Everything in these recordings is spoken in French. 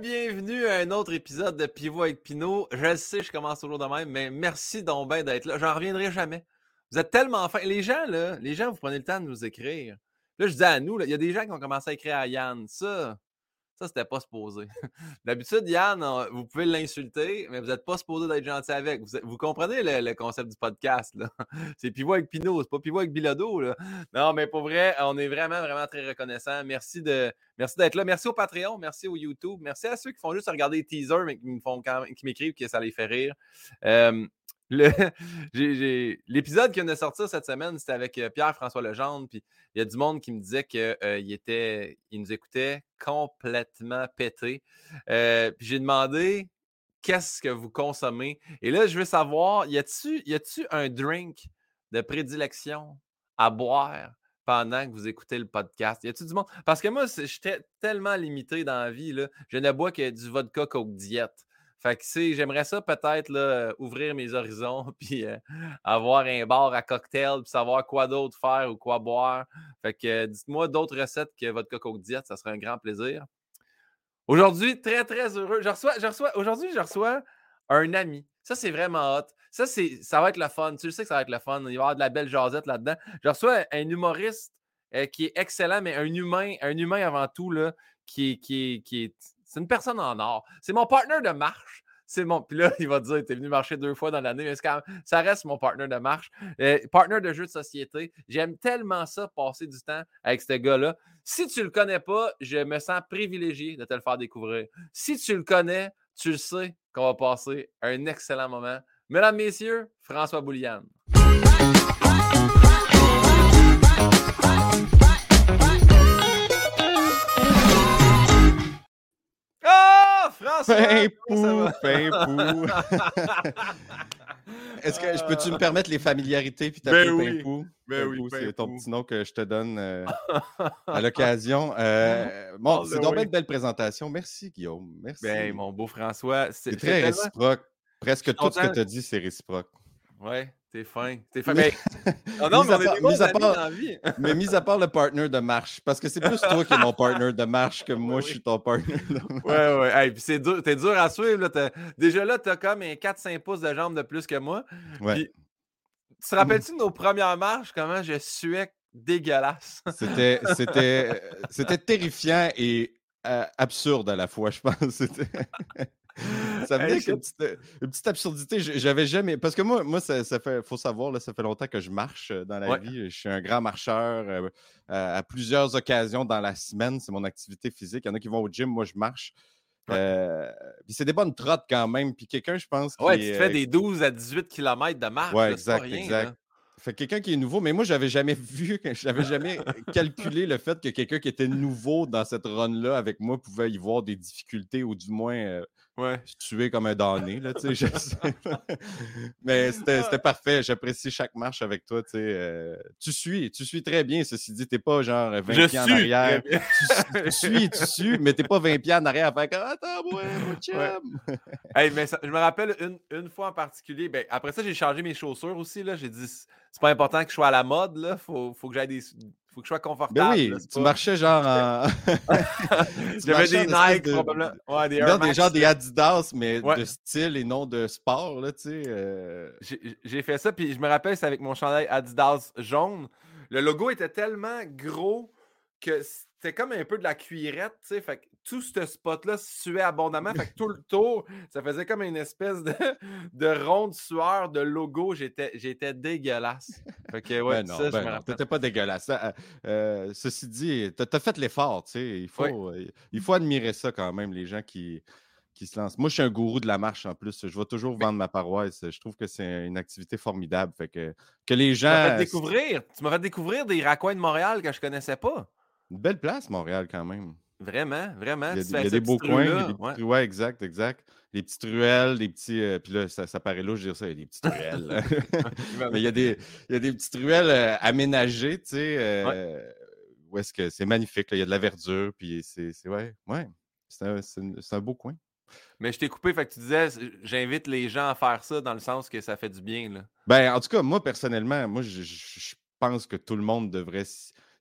bienvenue à un autre épisode de Pivot avec Pinot. Je sais, je commence toujours de même, mais merci donc bien d'être là. J'en reviendrai jamais. Vous êtes tellement fins. Les gens, là, les gens, vous prenez le temps de nous écrire. Là, je dis à nous, il y a des gens qui ont commencé à écrire à Yann. Ça, ça, c'était pas supposé. D'habitude, Yann, vous pouvez l'insulter, mais vous n'êtes pas supposé d'être gentil avec. Vous, comprenez le, concept du podcast, là? C'est pivot avec Pinot, c'est pas pivot avec Bilodo, là. Non, mais pour vrai, on est vraiment, vraiment très reconnaissant. Merci de, merci d'être là. Merci au Patreon, merci au YouTube. Merci à ceux qui font juste regarder les teasers, mais qui m'écrivent que ça les fait rire. L'épisode qui vient de sortir cette semaine, c'était avec euh, Pierre-François Legendre. Puis il y a du monde qui me disait qu'il euh, était, il nous écoutait complètement pété. Euh, puis j'ai demandé qu'est-ce que vous consommez? Et là, je veux savoir, y a-tu un drink de prédilection à boire pendant que vous écoutez le podcast? Y a-tu du monde? Parce que moi, j'étais tellement limité dans la vie. Je ne bois que du vodka Coke Diète. Fait que, j'aimerais ça peut-être ouvrir mes horizons, puis euh, avoir un bar à cocktail, puis savoir quoi d'autre faire ou quoi boire. Fait que dites-moi d'autres recettes que votre coco diète, ça serait un grand plaisir. Aujourd'hui, très, très heureux. Aujourd'hui, je reçois un ami. Ça, c'est vraiment hot. Ça, c'est, ça va être le fun. Tu sais que ça va être le fun. Il va y avoir de la belle jasette là-dedans. Je reçois un humoriste euh, qui est excellent, mais un humain, un humain avant tout, là, qui, qui est c'est une personne en or. C'est mon partenaire de marche. C'est mon. Puis là, il va dire T'es venu marcher deux fois dans l'année, mais ça reste mon partenaire de marche. Euh, partenaire de jeu de société. J'aime tellement ça, passer du temps avec ce gars-là. Si tu le connais pas, je me sens privilégié de te le faire découvrir. Si tu le connais, tu le sais qu'on va passer un excellent moment. Mesdames, Messieurs, François Bouliane. François! Pou, fin pou. Est-ce que je peux-tu me permettre les familiarités puis t'appeler ben oui. pou? Ben oui, c'est ton petit nom que je te donne euh, à l'occasion. Euh, bon, oh, c'est donc une belle présentation. Merci, Guillaume. Merci. Ben, mon beau François. C'est très réciproque. Presque tout ce que tu as dit, c'est réciproque. Ouais. T'es fin. T'es fin. Mais... Non, mais on est mis à part, dans la vie. mais mis à part le partner de marche, parce que c'est plus toi qui es mon partner de marche que moi, je suis ton partner de marche. Ouais, ouais. Hey, puis c'est dur, t'es dur à suivre. Là. Déjà là, t'as comme un 4-5 pouces de jambes de plus que moi. Ouais. Puis, tu te rappelles-tu de nos premières marches, comment je suais dégueulasse? C'était, c'était, c'était terrifiant et euh, absurde à la fois, je pense. C'était... ça venait avec une petite, absurdité. J'avais jamais. Parce que moi, moi ça, fait. faut savoir, là, ça fait longtemps que je marche euh, dans la vie. Je suis un grand marcheur euh, à, plusieurs occasions dans la semaine. C'est mon activité physique. Il y en a qui vont au gym, moi, je marche. Euh, puis c'est des bonnes trottes quand même. Puis quelqu'un, je pense. Ouais, tu fais des 12 à 18 km de marche. Ouais, exact, exact. Fait quelqu'un qui est nouveau, mais moi, j'avais jamais vu, j'avais jamais calculé le fait que quelqu'un qui était nouveau dans cette run-là avec moi pouvait y voir des difficultés ou du moins Ouais. Je suis comme un damné, là, tu sais, Mais c'était parfait. J'apprécie chaque marche avec toi, tu sais. Euh, tu suis, tu suis très bien, ceci dit. T'es pas genre 20 pieds en arrière. Tu, suis, tu suis, mais t'es pas 20 pieds en arrière à faire comme Attends, moi, mon chum. hey, mais je me rappelle une, une, fois en particulier. Ben, après ça, j'ai changé mes chaussures aussi, là. J'ai dit, c'est pas important que je sois à la mode, là. Faut, faut que j'aille des faut que je sois ben confortable. oui, tu marchais genre en. J'avais des Nike, probablement. Ouais, des non, des gens des Adidas, mais de style et non de sport, là, tu sais. Euh. J'ai fait ça, puis je me rappelle, c'est avec mon chandail Adidas jaune. Le logo était tellement gros que c'était comme un peu de la cuirette, tu sais. Fait que tout ce spot-là suait abondamment. Fait que tout le tour, ça faisait comme une espèce de, de ronde sueur de logo. J'étais dégueulasse. Fait que, ouais, ben non, ça, ben t'étais pas dégueulasse. Euh, euh, ceci dit, t'as as fait l'effort, tu sais. Il faut, il faut admirer ça quand même, les gens qui, qui se lancent. Moi, je suis un gourou de la marche en plus. Je vais toujours vendre ma paroisse. Je trouve que c'est une activité formidable. Fait que, que les gens. Tu découvrir. Tu m'as fait découvrir des raccoins de Montréal que je connaissais pas. Une belle place, Montréal, quand même. Vraiment, vraiment. Il y a, des beaux coins. Des ouais. exact, exact. Les petites ruelles, des petits. Euh, puis là, ça, paraît là, je dire ça, il y a des petites ruelles. Mais il y, a des, il y a des petites ruelles euh, aménagées, tu sais, euh, où est-ce que c'est magnifique. Il y a de la verdure, puis c'est. Ouais, ouais. C'est un, un, beau coin. Mais je t'ai coupé, fait que tu disais, j'invite les gens à faire ça dans le sens que ça fait du bien. Là. Ben, en tout cas, moi, personnellement, moi, je, je pense que tout le monde devrait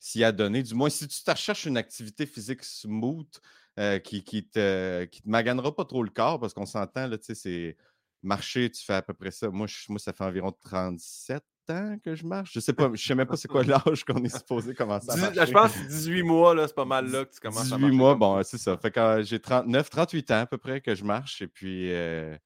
s'y adonner. Du moins, si tu te recherches une activité physique smooth, euh, qui, qui, te, qui te maganera pas trop le corps parce qu'on s'entend, là, tu sais, c'est marcher, tu fais à peu près ça. Moi, moi, ça fait environ 37 ans que je marche. Je sais pas, je sais même pas c'est quoi l'âge qu'on est supposé commencer à marcher. Je pense que 18 mois, là, c'est pas mal là que tu commences 18 à marcher. mois, bon, c'est ça. Fait que j'ai 39, 38 ans à peu près que je marche et puis euh,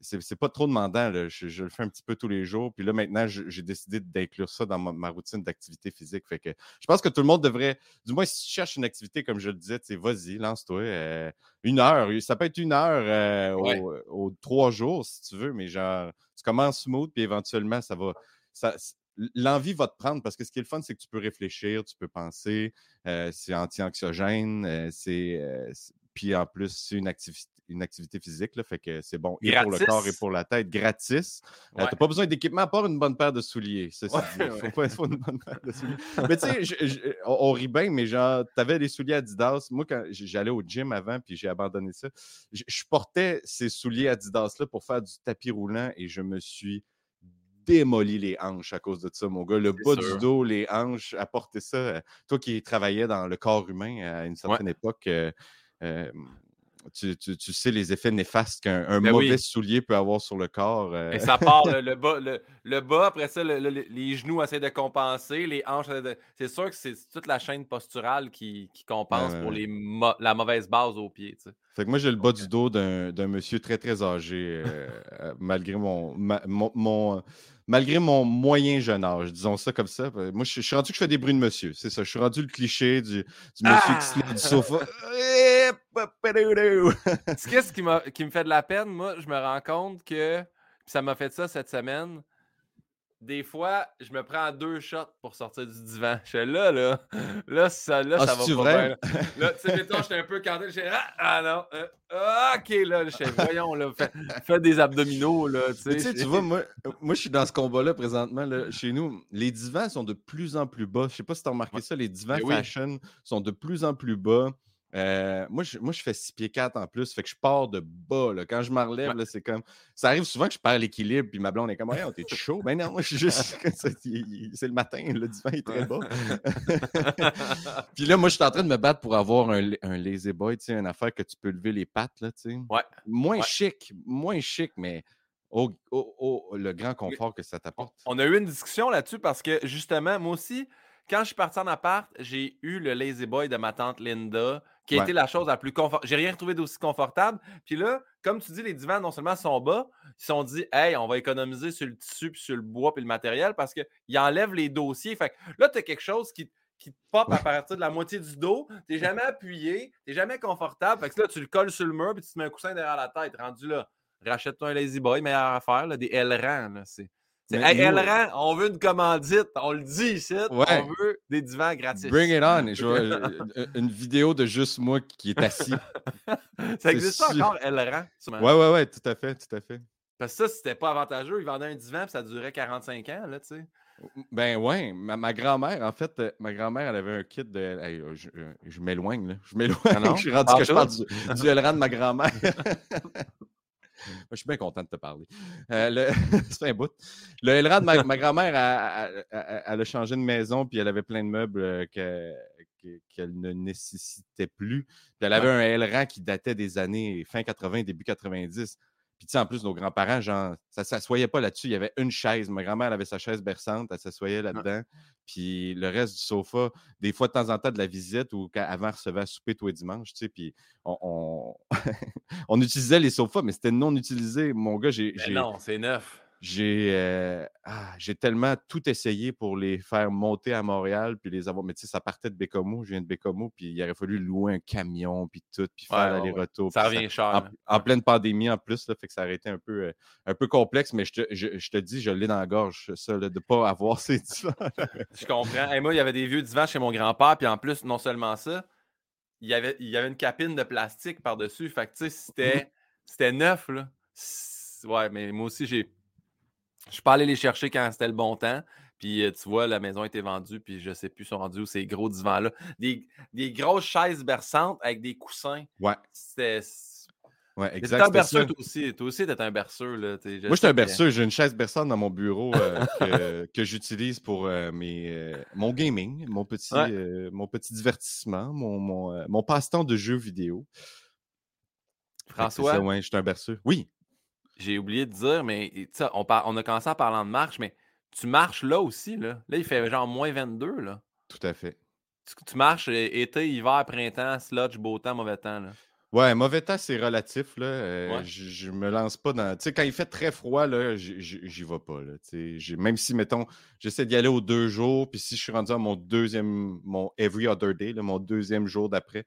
c'est pas trop demandant. Je, le fais un petit peu tous les jours. Puis là, maintenant, j'ai décidé d'inclure ça dans ma, routine d'activité physique. Fait que je pense que tout le monde devrait, du moins, si tu cherches une activité, comme je le disais, vas-y, lance-toi. Euh, une heure. Ça peut être une heure euh, aux, trois jours, si tu veux, mais genre, tu commences smooth, puis éventuellement, ça va. L'envie va te prendre parce que ce qui est le fun, c'est que tu peux réfléchir, tu peux penser, euh, c'est anti-anxiogène, c'est puis en plus, c'est une activité, une activité physique, là, fait que c'est bon et pour le corps et pour la tête, gratis. Euh, tu n'as pas besoin d'équipement à part une bonne paire de souliers. Il faut pas une bonne paire de souliers. mais tu sais, on, rit bien, mais genre, tu avais des souliers Adidas. Moi, quand j'allais au gym avant, puis j'ai abandonné ça, je, portais ces souliers Adidas-là pour faire du tapis roulant et je me suis démoli les hanches à cause de ça, mon gars. Le bas du dos, les hanches, apporter ça. Euh, toi qui travaillais dans le corps humain à une certaine époque, euh, tu, sais les effets néfastes qu'un ben mauvais soulier peut avoir sur le corps. Et euh. ça part, le, bas, le, bas, après ça, les genoux essaient de compenser, les hanches. C'est sûr que c'est toute la chaîne posturale qui, compense pour les la mauvaise base au pied. Fait que moi, j'ai le bas du dos d'un monsieur très, très âgé, euh, euh, malgré mon, mon malgré mon moyen jeune âge, disons ça comme ça. Euh, moi, je, suis rendu que je fais des bruits de monsieur. C'est ça. Je suis rendu le cliché du, monsieur qui se lève du sofa. Qu'est-ce qui, qui me fait de la peine? Moi, je me rends compte que ça m'a fait ça cette semaine des fois, je me prends deux shots pour sortir du divan. Je suis là, là. Là, ça, là, ah, ça va pas vrai? bien. Là, tu sais, mettons, j'étais un peu canté. Je ah, ah, non. Euh, ok, là. Je suis voyons, là. Fais, des abdominaux, là. Tu sais, tu vois, moi, moi, je suis dans ce combat-là présentement. Là, chez nous, les divans sont de plus en plus bas. Je sais pas si tu as remarqué ça. Les divans ben fashion sont de plus en plus bas. Euh, moi, je, moi, je fais 6 pieds 4 en plus, fait que je pars de bas. Là. Quand je me relève, c'est comme. Ça arrive souvent que je perds l'équilibre, puis ma blonde est comme, ouais, t'es chaud? Ben non, moi, je suis juste. c'est le matin, le divan est très bas. puis là, moi, je suis en train de me battre pour avoir un, un lazy boy, tu sais, une affaire que tu peux lever les pattes, là, tu sais. Ouais. Moins chic, moins chic, mais. Oh, le grand confort que ça t'apporte. On a eu une discussion là-dessus parce que justement, moi aussi, quand je suis parti en appart, j'ai eu le Lazy Boy de ma tante Linda qui a été la chose la plus confortable. J'ai rien retrouvé d'aussi confortable. Puis là, comme tu dis, les divans, non seulement sont bas, ils se sont dit, hey, on va économiser sur le tissu, puis sur le bois, puis le matériel parce qu'ils enlèvent les dossiers. Fait que là, tu as quelque chose qui, qui te pop à partir de la moitié du dos. Tu n'es jamais appuyé, tu n'es jamais confortable. Fait que là, tu le colles sur le mur, puis tu te mets un coussin derrière la tête. Rendu là, rachète-toi un Lazy Boy, meilleure affaire, là, des L-rangs. C'est Hey, Elran, on veut une commandite, on le dit ici, on veut des divans gratis. Bring it on. une vidéo de juste moi qui est assis. ça existe encore, Elran? Ouais, ouais, ouais, tout à fait, tout à fait. Parce que ça, c'était pas avantageux. Ils vendaient un divan et ça durait 45 ans, là, tu sais. Ben ouais, ma, grand-mère, en fait, euh, ma grand-mère, elle avait un kit de. Euh, euh, je, m'éloigne, là. Je m'éloigne. Ah je suis rendu que je parle du, du de ma grand-mère. Je suis bien content de te parler. Euh, c'est un bout. Le Elrad, ma, ma grand-mère, elle, a changé de maison, puis elle avait plein de meubles euh, qu'elle ne nécessitait plus. Puis elle avait un Elrad qui datait des années fin 80, début 90. Puis, tu sais, en plus, nos grands-parents, genre, ça ne s'assoyait pas là-dessus. Il y avait une chaise. Ma grand-mère avait sa chaise berçante, elle s'assoyait là-dedans. Puis, le reste du sofa, des fois, de temps en temps, de la visite ou avant, recevait à souper tous les dimanches, tu sais. Puis, on, on... utilisait les sofas, mais c'était non utilisé. Mon gars, j'ai. non, c'est neuf. Euh, ah, j'ai tellement tout essayé pour les faire monter à Montréal, puis les avoir. Mais tu sais, ça partait de Bécomo, je viens de Bécomo, puis il aurait fallu louer un camion, puis tout, puis faire l'aller-retour. Ça revient cher. En, hein. pleine pandémie en plus, là, fait que ça aurait été un peu, euh, un peu complexe, mais je te, je, te dis, je l'ai dans la gorge, ça, de ne pas avoir ces divans. je comprends. Et moi, il y avait des vieux divans chez mon grand-père, puis en plus, non seulement ça, il y avait, il y avait une capine de plastique par-dessus. Fait que tu sais, c'était, mmh. c'était neuf, là. Ouais, mais moi aussi, j'ai je suis pas allé les chercher quand c'était le bon temps. Puis tu vois, la maison a été vendue, puis je sais plus, ils sont rendus où ces gros divans-là. Des, grosses chaises berçantes avec des coussins. Ouais. C'était. Ouais, T'es exact. un berceur, toi aussi. Toi aussi, t'es un berceur. Là. Moi, je suis un berceur. J'ai une chaise berçante dans mon bureau euh, que, que j'utilise pour euh, mes, euh, mon gaming, mon petit, Ouais. mon petit divertissement, mon, mon, mon passe-temps de jeux vidéo. François, ça, ouais, je suis un berceur. Oui, j'ai oublié de dire, mais on, par- on a commencé en parlant de marche, mais tu marches là aussi. Là, là il fait genre moins 22. Là. tout à fait. Tu, tu marches euh, été, hiver, printemps, sludge, beau temps, mauvais temps. Là. Ouais, mauvais temps, c'est relatif. Là. Euh, Ouais. je, me lance pas dans. Tu sais, quand il fait très froid, là, j'y vais pas. Là, même si, mettons, j'essaie d'y aller aux deux jours, puis si je suis rendu à mon deuxième, mon every other day, là, mon deuxième jour d'après,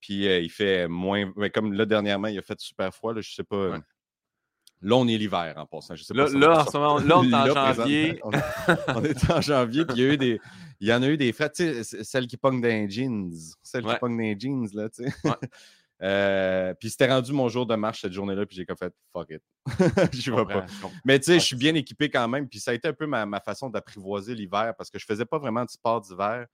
puis euh, il fait moins. mais comme là, dernièrement, il a fait super froid, là, je sais pas. Ouais. Là, on est l'hiver en passant. Je sais Là, si on là, en ce moment, là, on est en Là, janvier. On est, on est en janvier, puis il y a eu des. Il y en a eu des frettes, tu sais, c- celles qui pognent dans les jeans. Ouais. qui pognent dans les jeans, là, tu sais. Ouais. Euh, puis c'était rendu mon jour de marche cette journée-là, puis j'ai comme fait fuck it. je vais pas. Mais tu sais, je suis bien équipé quand même, puis ça a été un peu ma, ma façon d'apprivoiser l'hiver parce que je faisais pas vraiment de sport d'hiver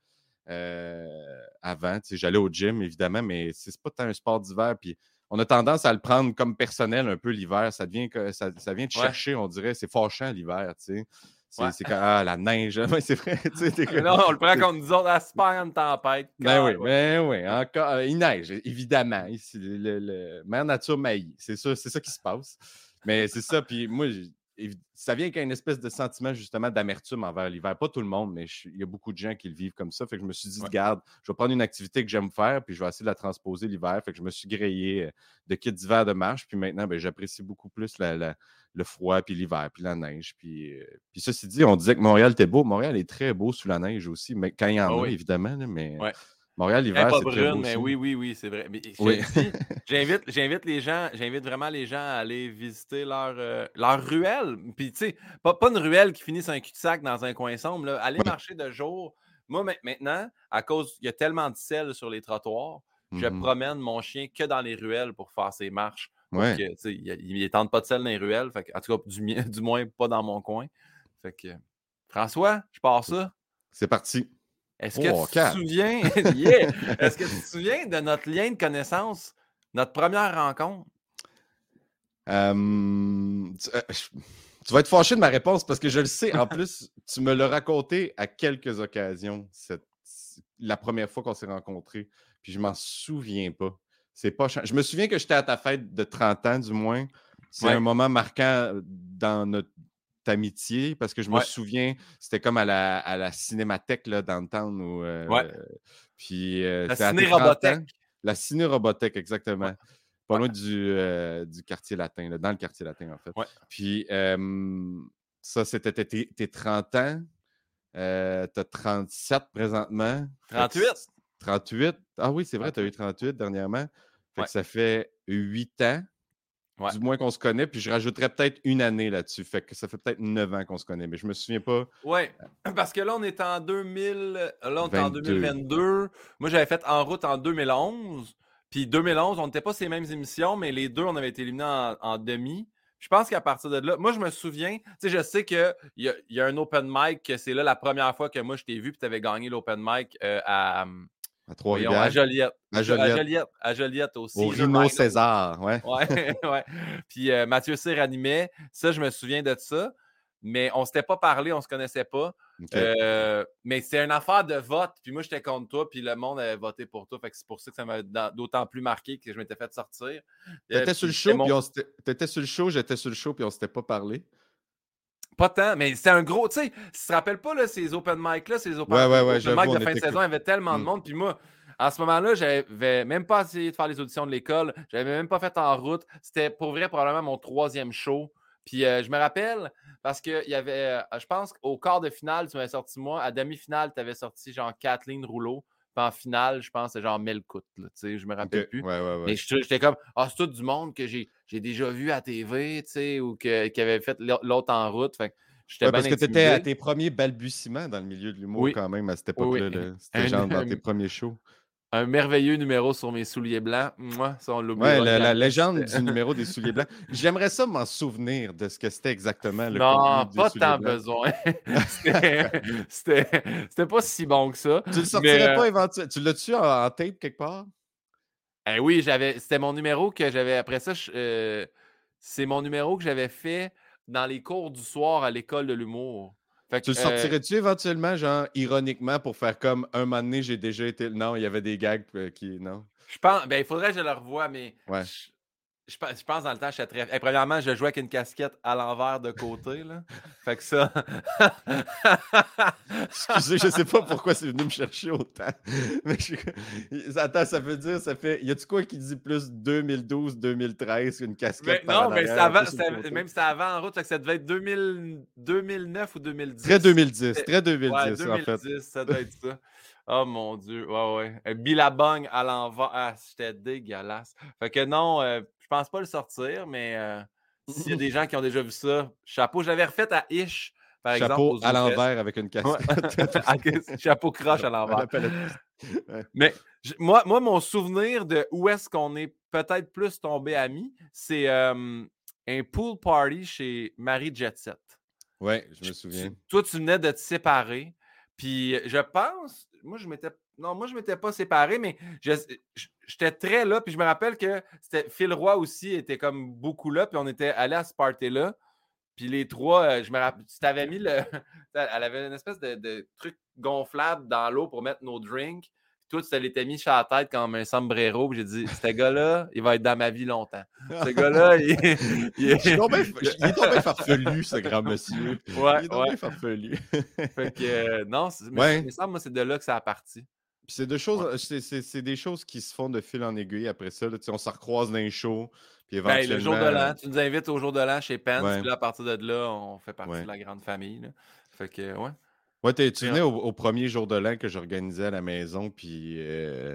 euh, avant. Tu sais, j'allais au gym évidemment, mais c'est pas tant un sport d'hiver. Puis on a tendance à le prendre comme personnel un peu l'hiver. Ça devient ça, ça vient Ouais. chercher, on dirait. C'est fâchant l'hiver, tu sais. C'est Ouais. quand ah, la neige. C'est vrai. comme- non, on le prend comme nous autres, super une tempête. ben oui, ben oui, encore. euh, il neige, évidemment. Ici, le, le- le- Mère Nature maillit. C'est ça, c'est ça qui se passe. Mais c'est ça. Puis moi, ça vient avec une espèce de sentiment justement d'amertume envers l'hiver. Pas tout le monde, mais je- il y a beaucoup de gens qui le vivent comme ça. Fait que je me suis dit, Ouais. regarde, je vais prendre une activité que j'aime faire, puis je vais essayer de la transposer l'hiver. Fait que je me suis grillé euh, de kits d'hiver de marche. Puis maintenant, ben, j'apprécie beaucoup plus la- la- le froid, puis l'hiver, puis la neige. Puis, euh, puis ceci dit, on disait que Montréal était beau. Montréal est très beau sous la neige aussi, mais quand il y en Ah a, oui. évidemment. mais Ouais. Montréal, l'hiver, pas c'est très beau mais aussi. oui, oui, oui, c'est vrai. Oui. j'invite, j'invite les gens, j'invite vraiment les gens à aller visiter leur, euh, leur ruelle. Puis, tu sais, pas, pas une ruelle qui finit sur un cul-de-sac dans un coin sombre. Là. Aller Ouais. marcher de jour. Moi, ma- maintenant, à cause, il y a tellement de sel sur les trottoirs, je Mhm. promène mon chien que dans les ruelles pour faire ses marches. Ouais. que, il, il tente pas de sel dans les ruelles. Fait en tout cas, du, du moins, pas dans mon coin. Fait que, François, je pars ça. C'est parti. Est-ce que Oh, tu te souviens, Yeah! Est-ce que tu te souviens de notre lien de connaissance, notre première rencontre? Euh, tu, euh, vas être fâché de ma réponse parce que je le sais. En plus, tu me l'as raconté à quelques occasions, cette- la première fois qu'on s'est rencontrés. Puis je m'en souviens pas. C'est pas Je me souviens que j'étais à ta fête de 30 ans, du moins. C'est Ouais. un moment marquant dans notre amitié parce que je me Ouais. souviens, c'était comme à la, à la cinémathèque là, dans le temps. Où, euh, Ouais. Puis, euh, La ciné-robothèque. 30 ans. La ciné-robothèque, exactement. Pas Ouais. loin du, euh, du quartier latin, là, dans le quartier latin, en fait. Puis, ça, c'était tes, tes- tes 30 ans. Euh, tu as 37 présentement. Fait que 38. c- 38. Ah oui, c'est vrai, tu as eu 38 dernièrement. Fait que ça fait 8 ans. Ouais. Du moins qu'on se connaît. Puis je rajouterais peut-être une année là-dessus. Fait que ça fait peut-être 9 ans qu'on se connaît. Mais je me souviens pas. Oui, parce que là, on est en 2000, là, on est en 22. 2022. Moi, j'avais fait En route en 2011. Puis 2011, on n'était pas ces mêmes émissions, mais les deux, on avait été éliminés en, en demi. Je pense qu'à partir de là, moi, je me souviens, tu sais, je sais qu'il y a, y a un open mic, que c'est là la première fois que moi, je t'ai vu, puis tu avais gagné l'open mic euh, à, À voyons, à Trois-Rivières. Joliette. À À Joliette. À Joliette aussi. Au Minor. César. Ouais. Ouais, ouais. Puis euh, Mathieu Cyr animait. Ça, je me souviens de ça. Mais on ne s'était pas parlé, on ne se connaissait pas. Euh, mais c'est une affaire de vote. Puis moi, j'étais contre toi, puis le monde avait voté pour toi. Fait que c'est pour ça que ça m'a da- d'autant plus marqué que je m'étais fait sortir. Euh, T'étais sur le show, mon- puis on s'était- t'étais sur le show, j'étais sur le show, puis on s'était pas parlé. Pas tant, mais c'était un gros. Tu sais, tu te rappelles pas là, ces open mic-là, ces open, Ouais, ouais, ouais, open mic de fin de saison, il y avait tellement de Mm. monde. Puis moi, à ce moment-là, j'avais même pas essayé de faire les auditions de l'école. J'avais même pas fait en route. C'était pour vrai probablement mon troisième show. Puis euh, je me rappelle parce qu'il y avait, euh, je pense qu'au quart de finale, tu m'avais sorti moi. À demi-finale, tu avais sorti genre Kathleen Rouleau. Puis en finale, je pense que c'est genre Melcout. je me rappelle plus. Ouais, ouais, ouais. Mais j'étais comme, ah, c'est tout du monde que j'ai j'ai déjà vu à TV, tu sais, ou que- qui avait fait l'autre en route. Fait Ouais, bien parce que tu étais à tes premiers balbutiements dans le milieu de l'humour Oui. quand même à cette époque-là. oui. C'était genre dans tes premiers shows. Un merveilleux numéro sur mes souliers blancs. Moi, ça, on Ouais, la, légende du numéro des souliers blancs. J'aimerais ça m'en souvenir de ce que c'était exactement le Non, pas tant blancs. besoin. C'était- pas si bon que ça. Tu le sortirais Mais, euh, pas éventuellement. Tu l'as-tu en, en tape quelque part? Eh oui, j'avais. C'était mon numéro que j'avais. Après ça, euh, c'est mon numéro que j'avais fait dans les cours du soir à l'école de l'humour. tu le sortirais-tu éventuellement, genre, ironiquement, pour faire comme un moment donné, j'ai déjà été. Non, il y avait des gags qui. Non? Je pense. Ben, il faudrait que je le revoie, mais. Ouais. Je, pense dans le temps, je suis très. premièrement, je jouais avec une casquette à l'envers de côté. Là. fait que ça. Excusez, je sais pas pourquoi c'est venu me chercher autant. Mais Attends, ça veut dire, ça fait. Y a-tu quoi qui dit plus 2012-2013 une casquette mais, Non, mais avant, même c'était avant en route, ça devait être 2000... 2009 ou 2010. Très 2010, très 2010, ouais, 2010 en fait. ça doit être ça. Oh mon Dieu, ouais, ouais. Billabong à l'envers. Ah, c'était dégueulasse. Fait que non, euh, je pense pas le sortir, mais euh, s'il y a des gens qui ont déjà vu ça, chapeau. J'avais refait à Ish, par chapeau exemple. à l'envers avec une casquette. chapeau croche à l'envers. Mais moi, moi, mon souvenir de où est-ce qu'on est peut-être plus tombé amis, c'est un pool party chez Marie Jet Set. Oui, je me souviens. toi, tu venais de te séparer. Puis je pense, moi, je m'étais. Non, moi, je ne m'étais pas séparé, mais j'étais très là. Puis je me rappelle que Phil Roy aussi était comme beaucoup là. Puis on était allé à ce party-là. Puis les trois, euh, je me rappelle, tu t'avais mis le. Elle avait une espèce de, truc gonflable dans l'eau pour mettre nos drinks. Puis toi, tu l'étais mis sur la tête comme un sombrero. J'ai dit, ce gars-là, il va être dans ma vie longtemps. Ce gars-là, il, il, est. il est tombé farfelu, ce grand monsieur. Ouais, il est tombé farfelu. fait que, euh, non, mais, mais ça, moi, c'est de là que ça a parti. C'est des choses, c'est des choses qui se font de fil en aiguille après ça. on se recroise dans les shows. Puis éventuellement... Ben, le jour de l'an, tu nous invites au jour de l'an chez Pence. Puis là, à partir de là, on fait partie de la grande famille. Fait que, ouais. Ouais, tu venais au, premier jour de l'an que j'organisais à la maison. Puis. Euh,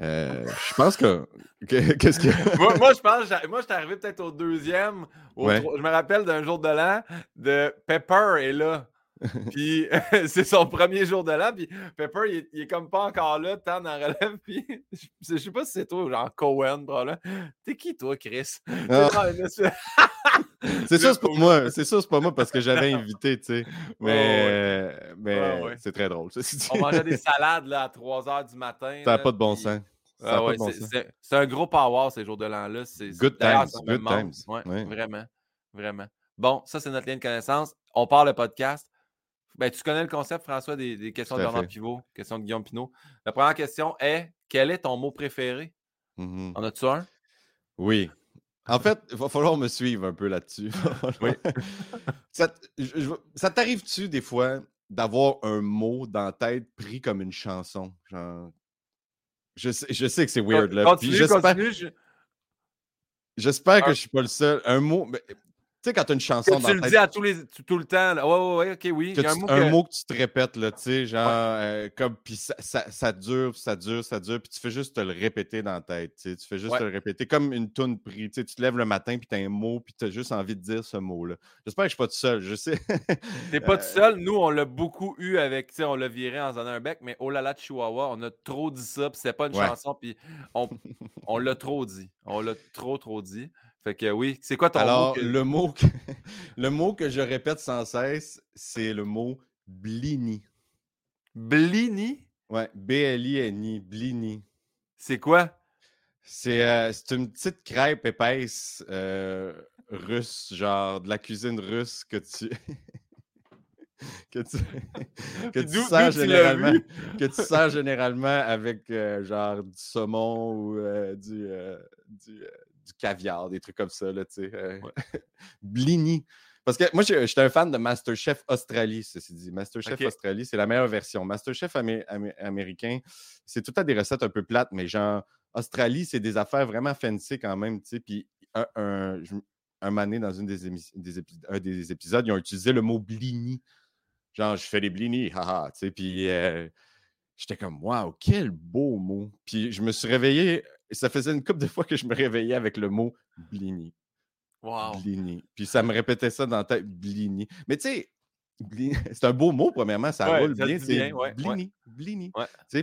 euh, je pense que. Qu'est-ce que. moi, moi, je pense. Moi, j'étais arrivé peut-être au deuxième. Je me rappelle d'un jour de l'an de Pepper est là. puis c'est son premier jour de l'an, puis Pepper, il est, comme pas encore là, tant la relève, puis je, sais pas si c'est toi, genre Cohen, là. T'es qui, toi, Chris? Ah. c'est ça, c'est pour moi. C'est ça, c'est pas moi parce que j'avais invité, tu sais. Mais, mais c'est très drôle. On mangeait des salades là, à 3 h du matin. Ça n'a pas de bon sens. c'est un gros power ces jours de l'an-là. Good times. Good times. Ouais, Vraiment. Vraiment. Bon, ça, c'est notre lien de connaissance. On part le podcast. Ben, tu connais le concept, François, des, questions de Bernard Pivot, questions de Guillaume Pinot. La première question est quel est ton mot préféré? Mmh en as-tu un? Oui. En fait, il va falloir me suivre un peu là-dessus. oui. ça, t'arrive-tu des fois d'avoir un mot dans la tête pris comme une chanson? Genre... Je, sais, je sais que c'est weird. Là. J'espère que je ne suis pas le seul. Un mot. Tu sais, quand tu as une chanson dans tu le dis à tous les, tout, le temps. Là. Ouais, ouais, ouais, ok, oui. un, mot, un mot, que... tu te répètes, là, tu sais, genre, euh, comme, puis ça, ça, ça, dure, ça dure, ça dure, puis tu fais juste te le répéter dans la tête, tu sais, tu fais juste te le répéter, comme une toune prise, tu sais, tu te lèves le matin, puis tu as un mot, puis tu as juste envie de dire ce mot-là. J'espère que je suis pas tout seul, je sais. T'es pas tout seul, nous, on l'a beaucoup eu avec, tu sais, on l'a viré en faisant un bec, mais oh là là, Chihuahua, on a trop dit ça, puis c'est pas une chanson, puis on, on l'a trop dit. On l'a trop, trop dit. Fait que oui, c'est quoi ton Alors, mot? le, mot que, le mot que je répète sans cesse, c'est le mot blini. Blini? Ouais, B-L-I-N-I, blini. C'est quoi? Euh, c'est une petite crêpe épaisse euh, russe, genre de la cuisine russe que tu. que tu, que tu sers généralement que tu sers généralement avec euh, genre du saumon ou du, du du caviar, des trucs comme ça, là, tu sais. Euh, blini. Parce que moi, j'étais un fan de Masterchef Australie, ceci dit. Masterchef Australie, c'est la meilleure version. Masterchef américain, c'est tout à des recettes un peu plates, mais genre, Australie, c'est des affaires vraiment fancy quand même, tu sais. Puis un, un, un moment dans une des, des, un des épisodes, ils ont utilisé le mot blini. Genre, je fais des blini, haha, tu sais. Puis euh, j'étais comme, waouh, quel beau mot. Puis je me suis réveillé et ça faisait une couple de fois que je me réveillais avec le mot blini. Wow. Blini. Puis ça me répétait ça dans la tête, blini. Mais tu sais, c'est un beau mot, premièrement, ça roule bien. C'est blini. Blini.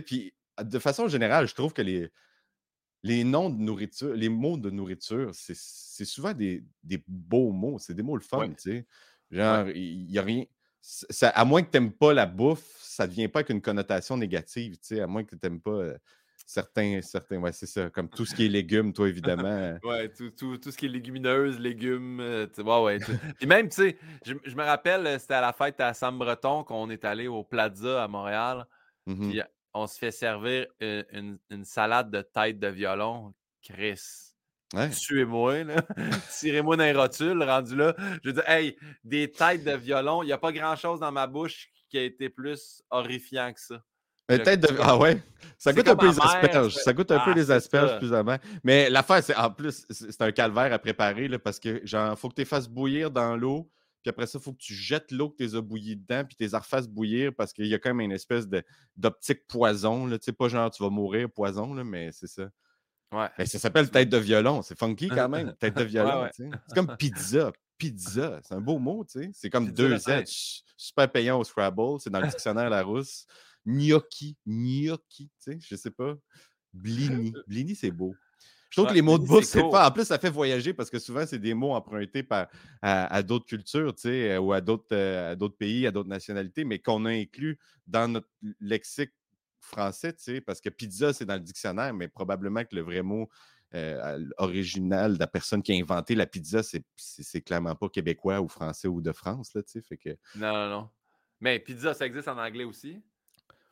Puis de façon générale, je trouve que les, les noms de nourriture, les mots de nourriture, c'est souvent des, des, beaux mots. C'est des mots le fun, tu sais. Genre, il n'y a rien. Ça, à moins que tu n'aimes pas la bouffe, ça ne vient pas avec une connotation négative, tu sais, à moins que tu n'aimes pas. Euh, certains, certains, ouais, c'est ça. Comme tout ce qui est légumes, toi, évidemment. ouais, tout, tout, tout, ce qui est légumineuse, légumes. ouais, ouais. Et même, tu sais, je, je, me rappelle, c'était à la fête à Sam-Breton qu'on est allé au Plaza à Montréal. Mmh puis on se fait servir une, une, salade de tête de violon. Chris. Ouais. Tuez-moi, là. Tirez-moi dans les rotules, rendu là. Je dire, hey, des têtes de violon, il n'y a pas grand-chose dans ma bouche qui a été plus horrifiant que ça. Tête de... Ah ouais? Ça goûte un peu les asperges. Ça goûte un peu les asperges, plus moins. Mais l'affaire, c'est en plus, c'est un calvaire à préparer là, parce que, genre, faut que tu les fasses bouillir dans l'eau. Puis après ça, il faut que tu jettes l'eau que tu as bouillie dedans, puis tu les refasses bouillir parce qu'il y a quand même une espèce d'optique poison. Tu sais, pas genre tu vas mourir poison, là, mais c'est ça. Ouais. Mais ça s'appelle tête de violon. C'est funky quand même, tête de violon. C'est comme pizza. Pizza, c'est un beau mot, tu sais. C'est comme deux Z. Super payant au Scrabble. C'est dans le dictionnaire Larousse. Gnocchi, gnocchi, tu sais, je sais pas. Blini. Blini, c'est beau. Je trouve que les mots de bouffe, c'est pas. En plus, ça fait voyager parce que souvent, c'est des mots empruntés par, à, d'autres cultures, tu sais, ou à d'autres, euh, à d'autres pays, à d'autres nationalités, mais qu'on a inclus dans notre lexique français, tu sais, parce que pizza, c'est dans le dictionnaire, mais probablement que le vrai mot euh, original de la personne qui a inventé la pizza, c'est, c'est, clairement pas québécois ou français ou de France, là, tu sais, fait que... Non, non, non. Mais pizza, ça existe en anglais aussi?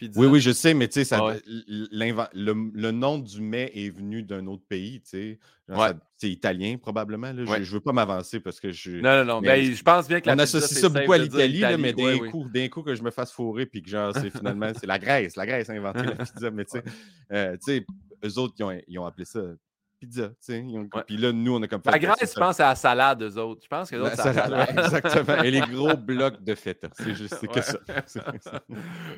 Oui, oui, je sais, mais tu sais, le, nom du mets est venu d'un autre pays, tu sais. C'est italien, probablement. Je ne veux pas m'avancer parce que je. Non, non, non. Mais, ben, je pense bien que On associe ça beaucoup à l'Italie, mais d'un coup, coup, que je me fasse fourrer, puis que genre, c'est finalement, c'est la Grèce. La Grèce a inventé la pizza. Mais tu sais, euh, eux autres, ils ont appelé ça pizza. Puis là, nous, on a comme. La Grèce, je pense à la salade, eux autres. Je pense que c'est la salade. exactement. Et les gros blocs de feta. C'est juste que ça.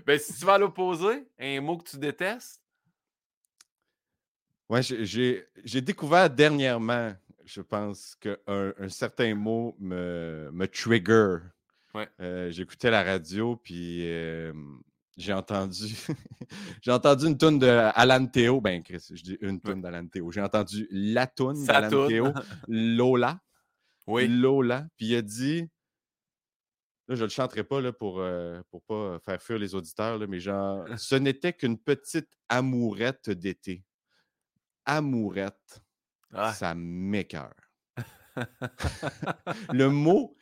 ben, si tu vas à l'opposé, un mot que tu détestes? Ouais, j'ai découvert dernièrement, je pense, qu'un un certain mot me, me trigger. Ouais. Euh, J'écoutais la radio, puis euh, j'ai entendu j'ai entendu une toune de Alan Théo. Ben, Chris, je dis une toune d'Alan Théo. J'ai entendu la toune d'Alan Théo, Lola. Oui. Lola. Puis il a dit. Là, je ne le chanterai pas là, pour ne euh, pour pas faire fuir les auditeurs, là, mais genre, ce n'était qu'une petite amourette d'été. Amourette. Ça m'écœure. le mot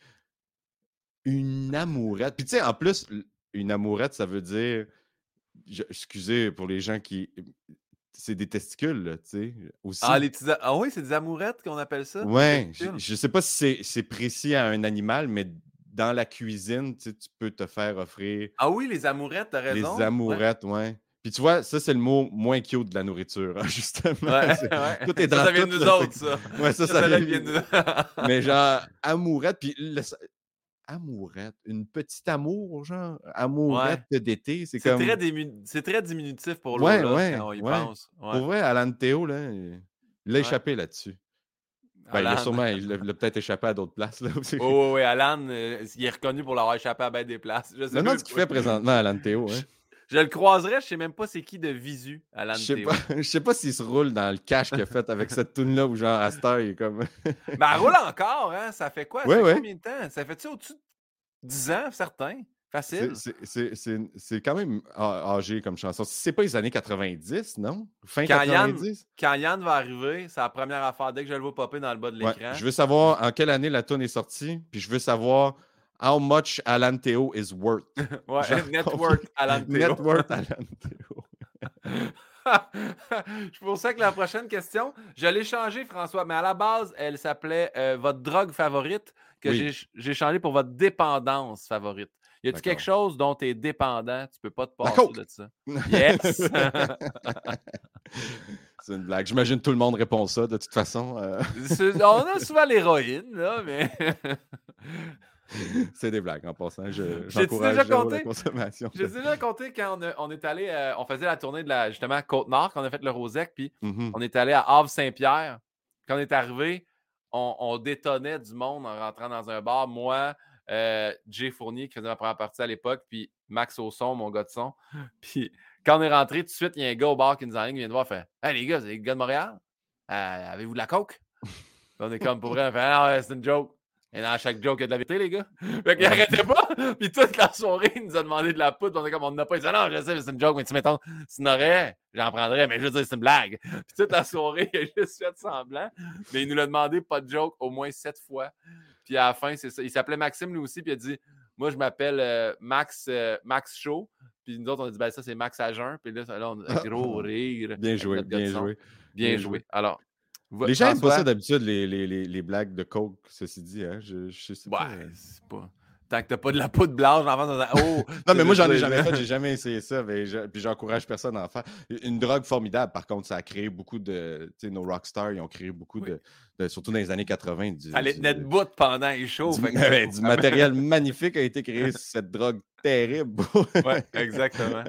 une amourette. Puis tu sais, en plus, une amourette, ça veut dire. excusez pour les gens qui. C'est des testicules, tu sais. Aussi. Ah, les ah oui, c'est des amourettes qu'on appelle ça? Oui. Je ne sais pas si c'est précis à un animal, mais dans la cuisine, tu, peux te faire offrir. Ah oui, les amourettes, t'as raison. Les amourettes, oui. Ouais. Puis tu vois, ça, c'est le mot moins cute de la nourriture, hein, justement. Ouais, Tout est dans ça, vient de nous autres, ça. Ouais, ça, ça, vient de nous. Mais genre, amourette, puis amourette. Une petite amour, genre. Amourette d'été. C'est comme. Très c'est très diminutif pour l'eau, ouais, ouais, quand on y pense. Pour vrai, Alan Théo, là, il a échappé là-dessus. Ben, il a sûrement, il a, peut-être échappé à d'autres places. Là, aussi. Oh, oui, Alan, euh, il est reconnu pour l'avoir échappé à bien des places. Je sais ce qu'il fait présentement, Alan Théo. Hein. Je, le croiserais, je sais même pas c'est qui de visu, Alan je sais. Pas, je sais pas s'il se roule dans le cash qu'il a fait avec cette tune-là ou genre Astor, il est comme. ben, elle roule encore, hein? Ça fait quoi? Ça fait combien de temps? Ça fait-tu au-dessus de 10 ans, certains. Facile. C'est quand même âgé comme chanson. C'est pas les années 90, non? Fin quand 90? quand Yann va arriver, c'est la première affaire. Dès que je le vois popper dans le bas de l'écran. je veux savoir en quelle année la tune est sortie, puis je veux savoir how much Alan Théo is worth. ouais, network Alan Théo. Network Alan Théo. je pensais que la prochaine question, je l'ai changée, François, mais à la base, elle s'appelait euh, Votre drogue favorite que j'ai changé pour votre dépendance favorite. Y a-t-il quelque chose dont tu es dépendant? Tu peux pas te passer de ça. Yes! C'est une blague. J'imagine que tout le monde répond ça de toute façon. Euh. On a souvent l'héroïne, là, mais. C'est des blagues en passant. J'encourage déjà compté, la consommation. J'ai déjà compté quand on, est allé, euh, on faisait la tournée de la justement Côte-Nord, quand on a fait le Rosec, puis mm-hmm. on est allé à Havre-Saint-Pierre. Quand on est arrivé, on, détonnait du monde en rentrant dans un bar. Moi, euh, Jay Fournier, qui faisait ma première partie à l'époque, puis Max Ausson, mon gars de son. Puis quand on est rentré, tout de suite, il y a un gars au bar qui nous en ligne, qui vient de voir, fait Hey les gars, c'est les gars de Montréal, euh, avez-vous de la coke? on est comme pour vrai, on fait Ah, c'est une joke. Et dans chaque joke, il y a de la vérité, les gars. Fait qu'il arrêtait pas. Puis toute la soirée, il nous a demandé de la poudre. On est comme, on n'a pas. Il disait, non, je sais, c'est une joke, mais tu mettons, tu n'aurais, j'en prendrais, mais je veux dire, c'est une blague. Puis toute la soirée, il a juste fait semblant. Mais il nous l'a demandé, pas de joke, au moins sept fois. Puis à la fin, c'est ça. Il s'appelait Maxime, lui aussi, puis il a dit, moi, je m'appelle euh, Max, euh, Max Show. Puis nous autres, on a dit, ben ça, c'est Max Agent. Puis là, là on a un gros rire. Bien joué, bien joué. Bien, joué. Alors, les gens n'aiment pas ça d'habitude, les, les, les, blagues de coke, ceci dit. Hein? Je, je sais pas. Ouais, c'est pas. Tant que t'as pas de la poudre blanche en face, oh! non, mais moi, j'en ai jamais fait, j'ai jamais essayé ça. Mais Puis j'encourage personne à en faire. Une drogue formidable, par contre, ça a créé beaucoup de. Tu sais, nos rockstars, ils ont créé beaucoup de, Surtout dans les années 80. Du, Fallait tenir debout pendant les shows. Du, du matériel magnifique a été créé sur cette drogue terrible. oui, exactement.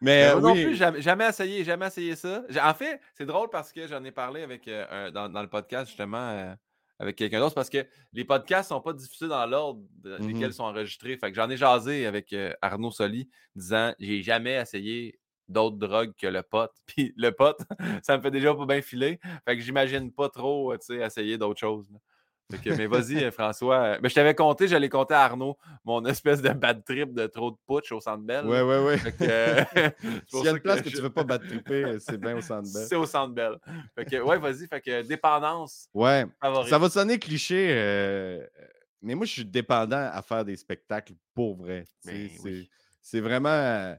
Mais, moi non plus, jamais, jamais, essayé, jamais essayé ça. En fait, c'est drôle parce que j'en ai parlé avec euh, dans, dans, le podcast, justement. Euh, avec quelqu'un d'autre parce que les podcasts ne sont pas diffusés dans l'ordre dans mmh lesquels ils sont enregistrés. Fait que j'en ai jasé avec euh, Arnaud Soli disant j'ai jamais essayé d'autres drogues que le pote. Puis le pote, ça me fait déjà pas bien filer. Fait que j'imagine pas trop essayer d'autres choses mais vas-y, euh, François. Mais je t'avais compté, j'allais compter à Arnaud, mon espèce de bad trip de trop de putsch au Centre Bell. Ouais, ouais, ouais. Euh, S'il y a une place que, tu tu veux pas bad tripper, euh, c'est bien au Centre Bell. C'est au Centre Bell. Fait que, ouais, vas-y. Fait que dépendance. Ouais. Ça va sonner cliché, mais moi, je suis dépendant à faire des spectacles pour vrai. Ben c'est vraiment.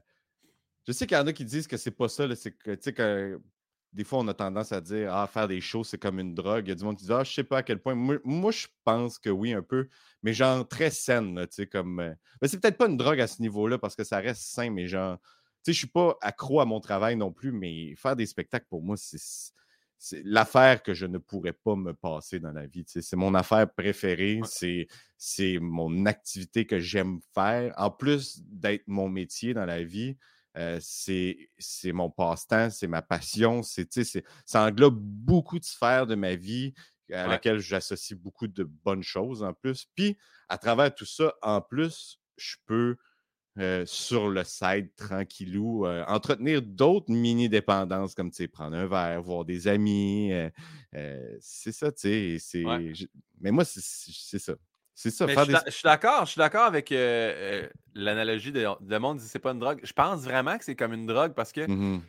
Je sais qu'il y en a qui disent que c'est pas ça. C'est que, tu sais, que des fois, on a tendance à dire Ah, faire des shows, c'est comme une drogue. Il y a du monde qui dit Ah, je sais pas à quel point. Moi, je pense que oui, un peu, mais genre très saine, tu sais, comme. Euh, mais c'est peut-être pas une drogue à ce niveau-là parce que ça reste sain, mais genre. Tu sais, je suis pas accro à mon travail non plus, mais faire des spectacles, pour moi, c'est l'affaire que je ne pourrais pas me passer dans la vie. C'est mon affaire préférée, c'est mon activité que j'aime faire. En plus d'être mon métier dans la vie, euh, c'est mon passe-temps, c'est ma passion. Ça englobe beaucoup de sphères de ma vie à laquelle j'associe beaucoup de bonnes choses en plus. Puis, à travers tout ça, en plus, je peux, euh, sur le site, tranquillou, euh, entretenir d'autres mini-dépendances comme prendre un verre, voir des amis. c'est ça, tu sais. Mais moi, c'est ça. C'est ça. je, suis d'accord, je suis d'accord avec euh, euh, l'analogie de le monde dit c'est pas une drogue. Je pense vraiment que c'est comme une drogue parce que mmh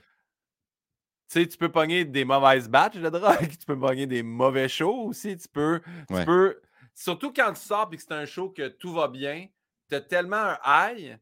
tu peux pogner des mauvaises batches de drogue, tu peux pogner des mauvais shows aussi, tu peux, tu peux surtout quand tu sors et que c'est un show que tout va bien, tu as tellement un high,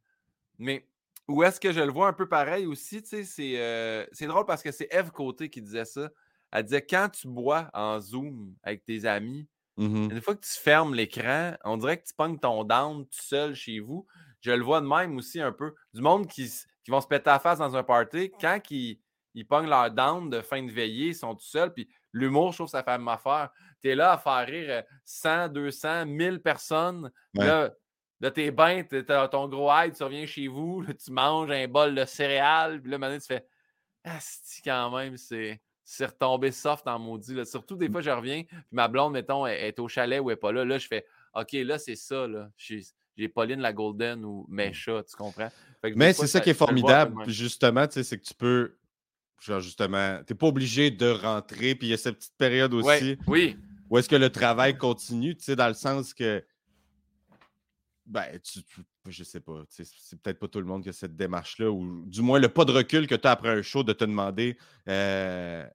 mais où est-ce que je le vois un peu pareil aussi, c'est, euh, c'est drôle parce que c'est Eve Côté qui disait ça. Elle disait quand tu bois en Zoom avec tes amis, Mmh une fois que tu fermes l'écran, on dirait que tu pognes ton down tout seul chez vous. Je le vois de même aussi un peu. Du monde qui, qui vont se péter la face dans un party, quand ils, ils pognent leur down de fin de veillée, ils sont tout seuls. Puis l'humour, je trouve ça fait ma affaire. Tu es là à faire rire 100, 200, 1000 personnes. Là, de tes bains, tu ton gros hide, tu reviens chez vous, tu manges un bol de céréales. Puis là, maintenant, tu fais Ah, quand même, c'est c'est retombé soft en maudit. Là. Surtout des mmh. fois, je reviens, puis ma blonde, mettons, est, au chalet ou elle n'est pas là. Là, je fais OK, là, c'est ça. Là. J'ai Pauline la Golden ou Mesha, tu comprends? Mais c'est ça, qui est formidable, justement, c'est que tu peux. Genre, justement, tu n'es pas obligé de rentrer, puis il y a cette petite période aussi. oui. Où est-ce que le travail continue, tu sais, dans le sens que. Ben, tu, je sais pas. C'est peut-être pas tout le monde qui a cette démarche-là, ou du moins le pas de recul que tu as après un show de te demander euh,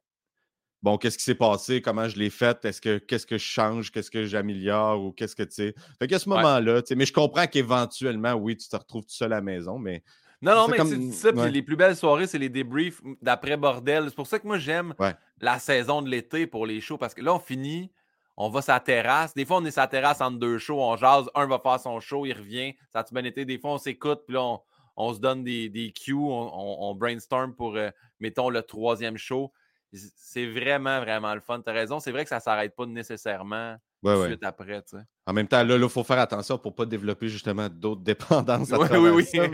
bon, qu'est-ce qui s'est passé, comment je l'ai fait, est-ce que qu'est-ce que je change, qu'est-ce que j'améliore? Ou qu'est-ce que tu sais? Fait qu'à ce moment-là, mais je comprends qu'éventuellement, oui, tu te retrouves tout seul à la maison, mais. Non, non, mais c'est ça. les plus belles soirées, c'est les débriefs d'après bordel. C'est pour ça que moi, j'aime la saison de l'été pour les shows parce que là, on finit, on va sa terrasse. Des fois, on est sa terrasse entre deux shows, on jase, un va faire son show, il revient. Ça a-tu bien été? Des fois, on s'écoute, puis là, on, se donne des, des cues, on, brainstorm pour, euh, mettons, le troisième show c'est vraiment, vraiment le fun. Tu as raison, c'est vrai que ça ne s'arrête pas nécessairement ouais, suite après. En même temps, là, il faut faire attention pour ne pas développer justement d'autres dépendances à oui, oui, oui.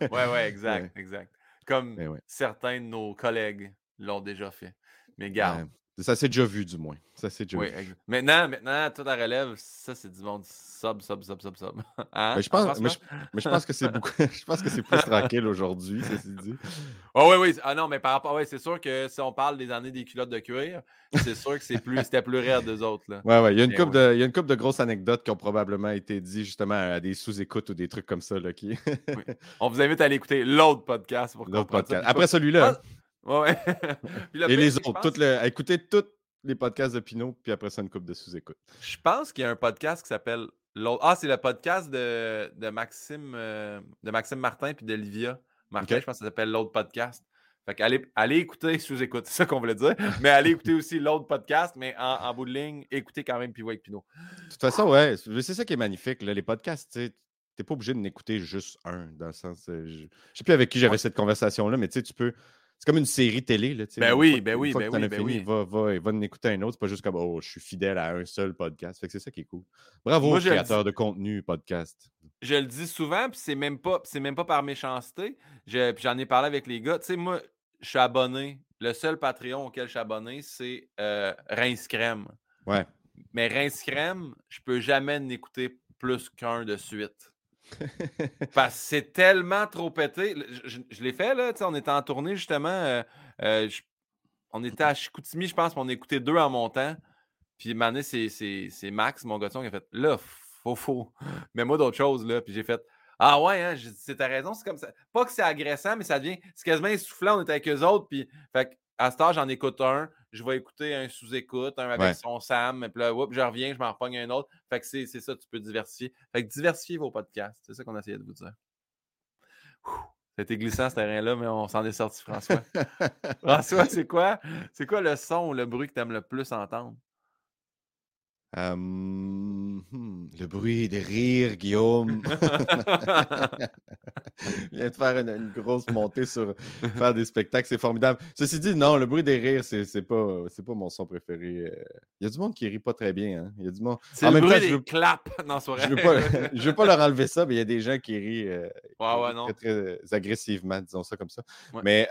oui, oui, exact, exact. Comme certains de nos collègues l'ont déjà fait. Mais garde, Ça s'est déjà vu, du moins. Ça s'est déjà oui, vu. Maintenant, maintenant, toute la relève, ça, c'est du monde sub, sub, sub, sub, sub. Hein? Mais, je pense, mais, je, pense que c'est beaucoup. je pense que c'est plus tranquille aujourd'hui, ceci dit. Oh, oui, oui. Ah non, mais par rapport. Oui, c'est sûr que si on parle des années des culottes de cuir, c'est sûr que c'est plus, c'était plus raide d'eux autres. Là. Ouais, ouais. Il y a une couple de, il y a une couple de grosses anecdotes qui ont probablement été dites justement à des sous-écoutes ou des trucs comme ça. Là, qui... On vous invite à aller écouter l'autre podcast pour comprendre podcast. Après celui-là. Ouais. Et les autres, toutes le... écoutez tous les podcasts de Pinot, puis après ça, une coupe de sous-écoute. Je pense qu'il y a un podcast qui s'appelle Ah, c'est le podcast de, de Maxime, euh, de Maxime Martin puis d'Olivia Martin. Je pense que ça s'appelle l'autre podcast. Fait qu'allez allez écouter sous-écoute, c'est ça qu'on voulait dire. Mais allez écouter aussi l'autre podcast, mais en, bout de ligne, écoutez quand même Pivot avec Pinot. De toute façon, ouais, c'est ça qui est magnifique. Là, les podcasts, tu sais, t'es pas obligé de n'écouter juste un, dans le sens. Euh, je, ne sais plus avec qui j'avais cette conversation-là, mais tu sais, tu peux. C'est comme une série télé. Là, ben oui, ben oui, ben oui, ben oui. Va, va, va en écouter un autre. C'est pas juste comme Oh, je suis fidèle à un seul podcast. Fait que c'est ça qui est cool. Bravo, créateur de contenu podcast. Je le dis souvent, puis c'est même pas c'est même pas par méchanceté. J'en ai parlé avec les gars. Tu sais, moi, je suis abonné. Le seul Patreon auquel je suis abonné, c'est euh, Rince Crème. Ouais. Mais Rince Crème, je peux jamais n'écouter plus qu'un de suite. Parce que c'est tellement trop pété. Je, l'ai fait, là. On était en tournée, justement. Euh, euh, on était à Chicoutimi, je pense, on a écouté deux en montant. Puis, mané, c'est Max, mon gars, qui a fait là, faux, faux. Mais moi, d'autres choses, là. Puis, j'ai fait ah ouais, hein, c'est ta raison, c'est comme ça. Pas que c'est agressant, mais ça devient. C'est quasiment essoufflant, on était avec eux autres. Puis, à ce temps, j'en écoute un, je vais écouter un sous-écoute, un avec son Sam, puis là, je reviens, je m'en repogne un autre. Fait que c'est ça, tu peux diversifier. Fait que diversifiez vos podcasts. C'est ça qu'on essayait de vous dire. C'était glissant ce terrain-là, mais on s'en est sorti, François. François, c'est quoi? C'est quoi le son ou le bruit que tu aimes le plus entendre? Hmm, le bruit des rires, Guillaume. Il vient de faire une, grosse montée sur faire des spectacles, c'est formidable. Ceci dit, non, le bruit des rires, c'est, c'est pas, c'est pas mon son préféré. Euh. Il y a du monde qui rit pas très bien. Hein. Il y a du monde. C'est le bruit des je claps dans son Je veux pas, je veux pas leur enlever ça, mais il y a des gens qui rient euh, très, très, agressivement, disons ça comme ça. Mais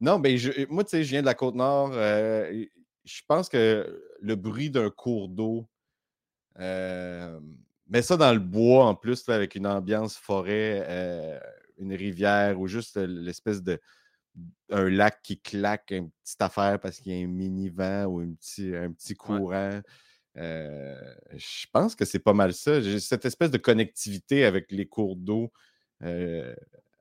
non, ben, je, moi, tu sais, je viens de la Côte-Nord. Euh, je pense que le bruit d'un cours d'eau, euh, mets ça dans le bois en plus, avec une ambiance forêt, euh, une rivière ou juste l'espèce de un lac qui claque, une petite affaire parce qu'il y a un mini-vent ou un petit, un petit courant. Euh, je pense que c'est pas mal ça. J'ai cette espèce de connectivité avec les cours d'eau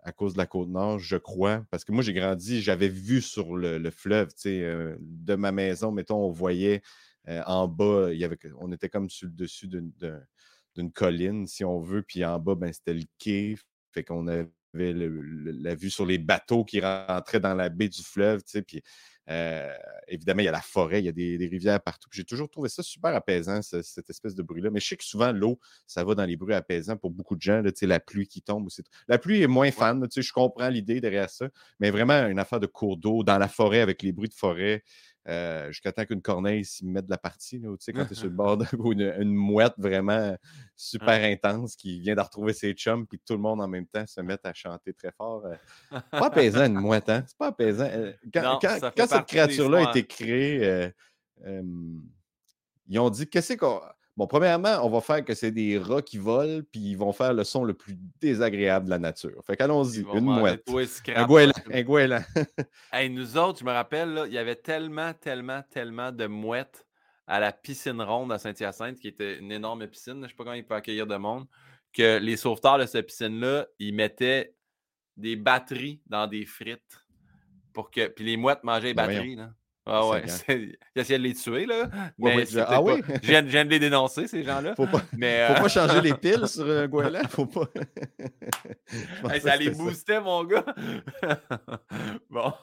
à cause de la côte nord, je crois. Parce que moi, j'ai grandi, j'avais vu sur le, fleuve, euh, de ma maison, mettons, on voyait euh, en bas, il y avait, on était comme sur le dessus d'une colline, si on veut, puis en bas, ben, c'était le quai. Fait qu'on avait la vue sur les bateaux qui rentraient dans la baie du fleuve, puis euh, évidemment, il y a la forêt, il y a des, rivières partout. J'ai toujours trouvé ça super apaisant, cette espèce de bruit-là. Mais je sais que souvent, l'eau, ça va dans les bruits apaisants pour beaucoup de gens. Là, la pluie qui tombe. Aussi. La pluie est moins fan. je comprends l'idée derrière ça. Mais vraiment, une affaire de cours d'eau dans la forêt avec les bruits de forêt. Euh, jusqu'à temps qu'une corneille s'y mette de la partie. Là, quand tu es sur le bord ou une, mouette vraiment super intense qui vient de retrouver ses chums, puis tout le monde en même temps se met à chanter très fort. Euh, pas apaisant, une mouette, hein? C'est pas apaisant. Euh, quand, cette créature-là a été créée, ils ont dit qu'est-ce qu'on. Bon, premièrement, on va faire que c'est des rats qui volent, puis ils vont faire le son le plus désagréable de la nature. Fait qu'allons-y, une mouette. Un goéland. Un goéland. hey, nous autres, je me rappelle, il y avait tellement, tellement, tellement de mouettes à la piscine ronde à Saint-Hyacinthe, qui était une énorme piscine, je ne sais pas comment il peut accueillir de monde, que les sauveteurs de cette piscine-là, ils mettaient des batteries dans des frites pour que. Puis les mouettes mangeaient les ben batteries. Là. Ah ouais, il essayait de les tuer, là. Mais ah oui? je, viens, de les dénoncer, ces gens-là. Faut pas, mais, faut pas euh, changer les piles sur un goéland, faut pas. ça les boostait, mon gars. bon.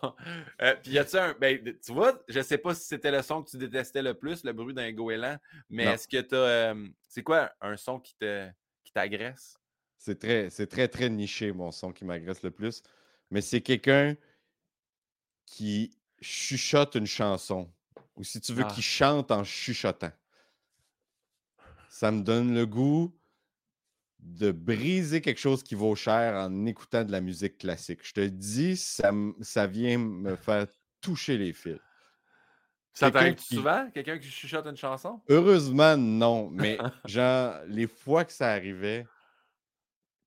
Euh, puis y a-tu un. Ben, tu vois, je sais pas si c'était le son que tu détestais le plus, le bruit d'un goéland, mais est-ce que tu as. Euh, c'est quoi un son qui t'agresse? C'est très, c'est très, très niché, mon son qui m'agresse le plus. Mais c'est quelqu'un qui chuchote une chanson, ou si tu veux ah. qu'il chante en chuchotant, ça me donne le goût de briser quelque chose qui vaut cher en écoutant de la musique classique. Je te dis, ça, ça vient me faire toucher les fils. Ça t'arrive souvent, quelqu'un qui chuchote une chanson? Heureusement, non. Mais genre, les fois que ça arrivait,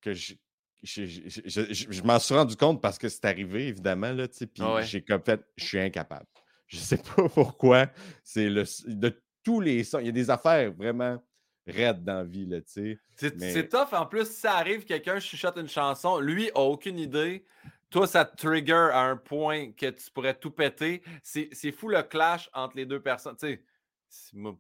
que je, je, m'en suis rendu compte parce que c'est arrivé, évidemment, là, puis j'ai comme fait, je suis incapable. Je sais pas pourquoi. C'est le de tous les sons. Il y a des affaires vraiment raides dans la vie, là, tu sais. C'est tough. En plus, si ça arrive, quelqu'un chuchote une chanson, lui a aucune idée. Toi, ça te trigger à un point que tu pourrais tout péter. C'est fou le clash entre les deux personnes. Tu sais,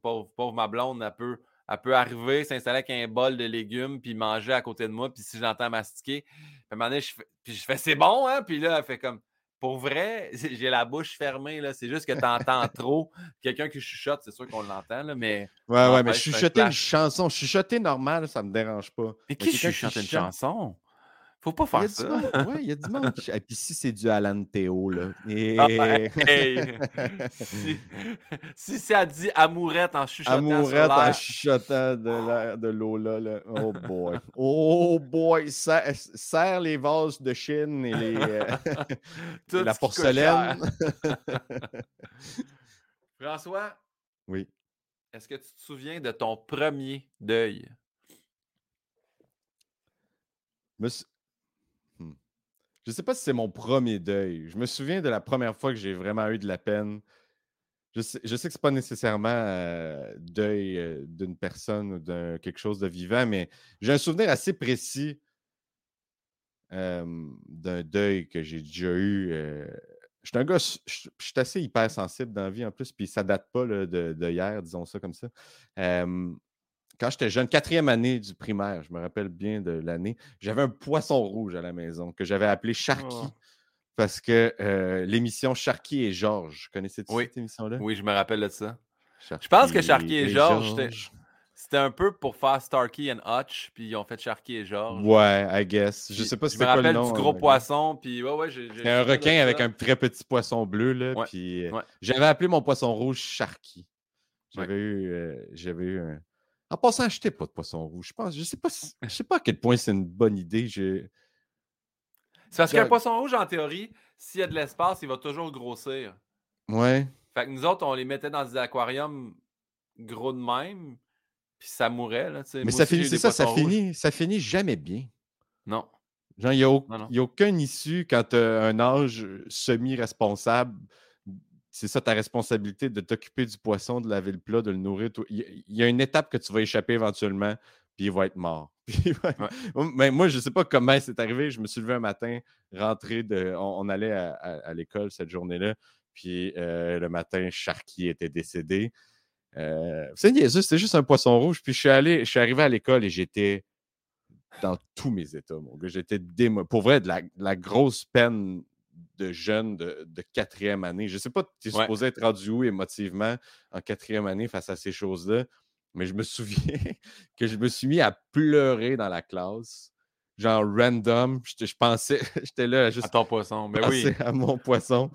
pauvre, pauvre ma blonde, elle peut, elle peut arriver, s'installer avec un bol de légumes, puis manger à côté de moi, puis si j'entends mastiquer, puis à un moment donné, je fais, puis je fais c'est bon, hein? Puis là, elle fait comme pour vrai, j'ai la bouche fermée, là. C'est juste que tu entends trop. Quelqu'un qui chuchote, c'est sûr qu'on l'entend, là, mais. Ouais, ouais, mais chuchoter une chanson, chuchoter normal, ça me dérange pas. Mais, qui chuchote une chanson? Faut pas faire ça. Oui, il y a du monde. Et puis si c'est du Alan Théo, là. Ah, si, ça dit amourette en chuchotant. Amourette en chuchotant de l'eau, là, là, Oh boy. Oh boy. Serre les vases de Chine et les, euh, la porcelaine. François? Oui. Est-ce que tu te souviens de ton premier deuil? Monsieur, je ne sais pas si c'est mon premier deuil. Je me souviens de la première fois que j'ai vraiment eu de la peine. Je sais, que ce n'est pas nécessairement deuil d'une personne ou de quelque chose de vivant, mais j'ai un souvenir assez précis d'un deuil que j'ai déjà eu. Je suis un gars, je, suis assez hypersensible dans la vie en plus, puis ça date pas de, de, hier, disons ça comme ça quand j'étais jeune, quatrième année du primaire, je me rappelle bien de l'année, j'avais un poisson rouge à la maison que j'avais appelé Sharky. Oh. Parce que euh, l'émission Sharky et Georges, connaissez-tu cette émission-là? Oui, je me rappelle de ça. je pense que Sharky et, Georges, c'était un peu pour faire Starkey and Hutch, puis ils ont fait Sharky et Georges. Ouais, I guess. Je sais pas si c'était quoi le nom. du gros poisson, puis ouais, ouais, j'ai. un requin avec un très petit poisson bleu, là. puis euh, j'avais appelé mon poisson rouge Sharky. J'avais eu, euh, j'avais eu un, en passant, achetez pas de poisson rouge. Je pense, je sais pas, je sais pas à quel point c'est une bonne idée. C'est parce qu'un poisson rouge, en théorie, s'il y a de l'espace, il va toujours grossir. Ouais. Fait que nous autres, on les mettait dans des aquariums gros de même, puis ça mourait. Là, Mais ça finit, c'est ça, ça finit, ça finit jamais bien. Non. Genre, il n'y a, aucune issue quand tu as un âge semi-responsable c'est ça ta responsabilité de t'occuper du poisson, de laver le plat, de le nourrir. Il y a une étape que tu vas échapper éventuellement, puis il va être mort. Mais moi, je ne sais pas comment c'est arrivé. Je me suis levé un matin, rentré de. On, allait à, l'école cette journée-là, puis euh, le matin, Sharky était décédé. Euh, c'est c'était juste un poisson rouge. Puis je suis allé, je suis arrivé à l'école et j'étais dans tous mes états, mon gars. J'étais Pour vrai, de la grosse peine de jeunes de, quatrième année. Je ne sais pas, tu es supposé être rendu où émotivement en quatrième année face à ces choses-là, mais je me souviens que je me suis mis à pleurer dans la classe genre random. Je, pensais, j'étais là juste. À ton poisson, mais oui. À mon poisson.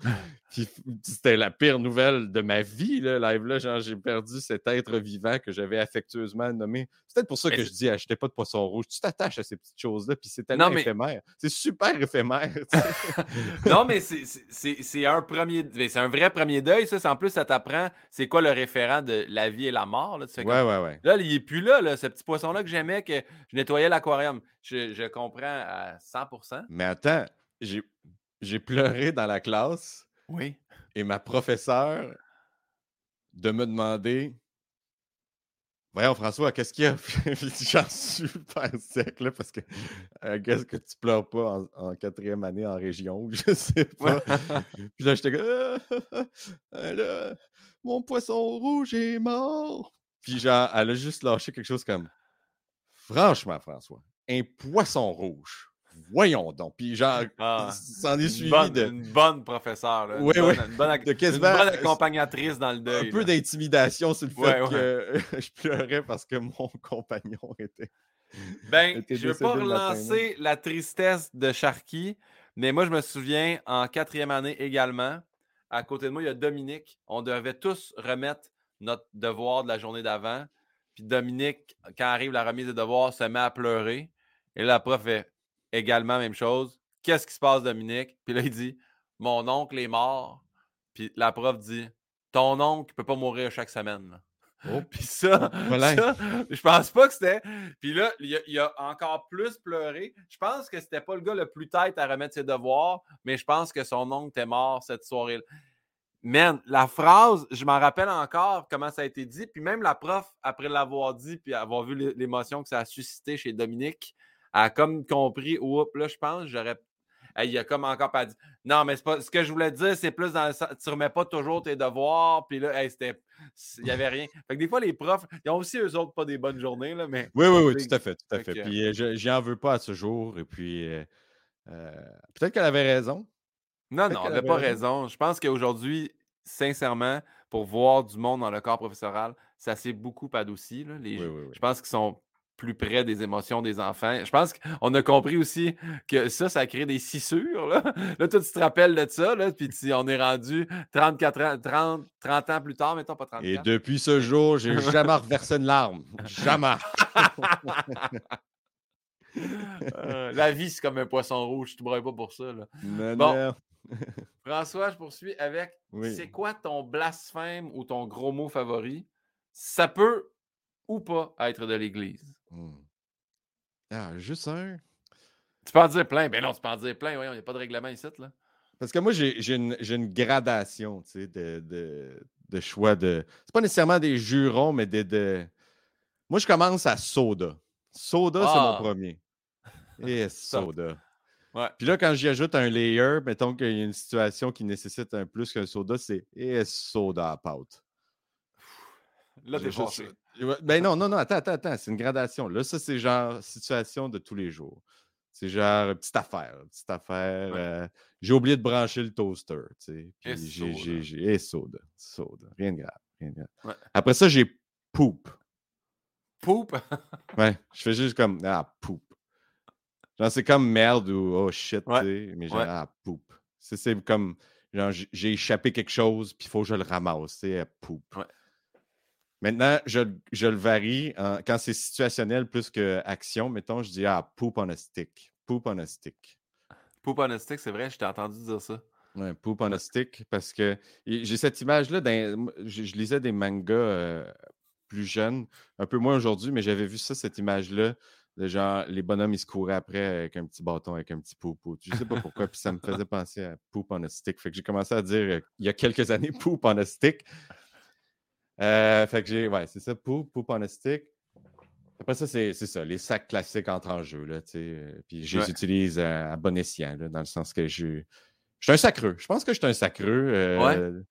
C'était la pire nouvelle de ma vie, là, live là. Genre, j'ai perdu cet être vivant que j'avais affectueusement nommé. C'est peut-être pour ça que je dis achetez pas de poisson rouge. Tu t'attaches à ces petites choses-là, puis c'est tellement éphémère. C'est super éphémère. non, mais c'est un premier. C'est un vrai premier deuil, ça. En plus, ça t'apprend c'est quoi le référent de la vie et la mort. Là, ouais, ouais, ouais. Là, il est plus là, là ce petit poisson-là que j'aimais, que je nettoyais l'aquarium. Je, je comprends à 100% Mais attends, j'ai pleuré dans la classe oui. Et ma professeure de me demander Voyons, François, qu'est-ce qu'il y a? J'en suis super sec, là, parce que qu'est-ce que tu pleures pas en, quatrième année en région? Je sais pas. Puis là, j'étais comme ah, Mon poisson rouge est mort. Puis genre, elle a juste lâché quelque chose comme Franchement, François, un poisson rouge voyons donc. Puis genre, ah, s'en est suivi bonne, de. Une bonne professeure, là. Oui, une, oui. Bonne, une, bonne, une bonne accompagnatrice dans le deuil. Un peu d'intimidation sur le fait que je pleurais parce que mon compagnon était. Ben, je ne veux pas relancer la tristesse de Sharky, mais moi, je me souviens en quatrième année également, à côté de moi, il y a Dominique. On devait tous remettre notre devoir de la journée d'avant. Puis Dominique, quand arrive la remise des devoirs, se met à pleurer. Et la prof fait également même chose. Qu'est-ce qui se passe, Dominique? Puis là, il dit Mon oncle est mort. Puis la prof dit ton oncle ne peut pas mourir chaque semaine. Oh. Puis ça, ça, je pense pas que c'était. Puis là, il a, a, encore plus pleuré. Je pense que c'était pas le gars le plus tête à remettre ses devoirs, mais je pense que son oncle était mort cette soirée-là. Man, la phrase, je m'en rappelle encore comment ça a été dit. Puis même la prof, après l'avoir dit, puis avoir vu l'émotion que ça a suscité chez Dominique, a comme compris, oups, là, je pense, j'aurais il a comme encore pas dit. Non, mais pas, ce que je voulais dire, c'est plus dans le sens, tu remets pas toujours tes devoirs, puis là, c'était, il n'y avait rien. Fait que des fois, les profs, ils ont aussi, eux autres, pas des bonnes journées, là, mais... Oui, oui, oui, tout à fait, tout à fait. Puis euh, j'en veux pas à ce jour, et puis euh, euh, peut-être qu'elle avait raison. Non, non, elle n'avait pas raison. Je pense qu'aujourd'hui, sincèrement, pour voir du monde dans le corps professoral, ça s'est beaucoup adouci. Là. Les, Je pense qu'ils sont plus près des émotions des enfants. Je pense qu'on a compris aussi que ça, ça crée des scissures. Là, là toi, tu te rappelles de ça, là, puis on est rendu 34 ans, 30, 30 ans plus tard, mettons pas 30 Et depuis ce jour, j'ai jamais reversé une larme. Jamais. Euh, la vie, c'est comme un poisson rouge. Je ne pas pour ça. Là. bon. François, je poursuis avec c'est quoi ton blasphème ou ton gros mot favori? Ça peut ou pas être de l'Église? Hmm. Ah, juste un? Tu peux en dire plein. Ben non, tu peux en dire plein. il n'y a pas de règlement ici. Là. Parce que moi, j'ai une, une, gradation de, de, de, choix de. C'est pas nécessairement des jurons, mais de, de. Moi, je commence à soda. Soda, c'est mon ah! premier. Et soda. Ouais. Puis là, quand j'y ajoute un layer, mettons qu'il y a une situation qui nécessite un plus qu'un soda, c'est et soda à pâte. Là, t'es fâché. Ben non, non, non, attends, attends, attends. C'est une gradation. Là, ça, c'est genre situation de tous les jours. C'est genre petite affaire. Petite affaire. Euh, j'ai oublié de brancher le toaster. Tu sais, puis j'ai, j'ai, et soda. Soda. Rien de grave. Rien de grave. Après ça, j'ai poop. Poop? ouais. Je fais juste comme Ah, poop. Genre, c'est comme merde ou oh shit, tu sais. Mais genre, ah, poop. C'est, comme genre, j'ai échappé quelque chose, puis il faut que je le ramasse. Tu sais, poop. Maintenant, je, le varie. quand c'est situationnel plus que action, mettons, je dis Ah, poop on a stick. Poop on a stick. Poop on a stick, c'est vrai, je t'ai entendu dire ça. Ouais, poop on a stick, parce que j'ai cette image-là. Je, lisais des mangas euh, plus jeunes, un peu moins aujourd'hui, mais j'avais vu ça, cette image-là. De genre, les bonhommes, ils se couraient après avec un petit bâton, avec un petit poop. Je sais pas pourquoi, puis ça me faisait penser à poop on a stick. Fait que j'ai commencé à dire, euh, il y a quelques années, poop on a stick. Euh, fait que j'ai, ouais, c'est ça, poop, poop on a stick. Après ça, c'est ça, les sacs classiques entre en jeu, là, tu sais. Euh, puis je les utilise à, bon escient, là, dans le sens que je, je suis un sacreux. Je pense que je suis un sacreux. Euh,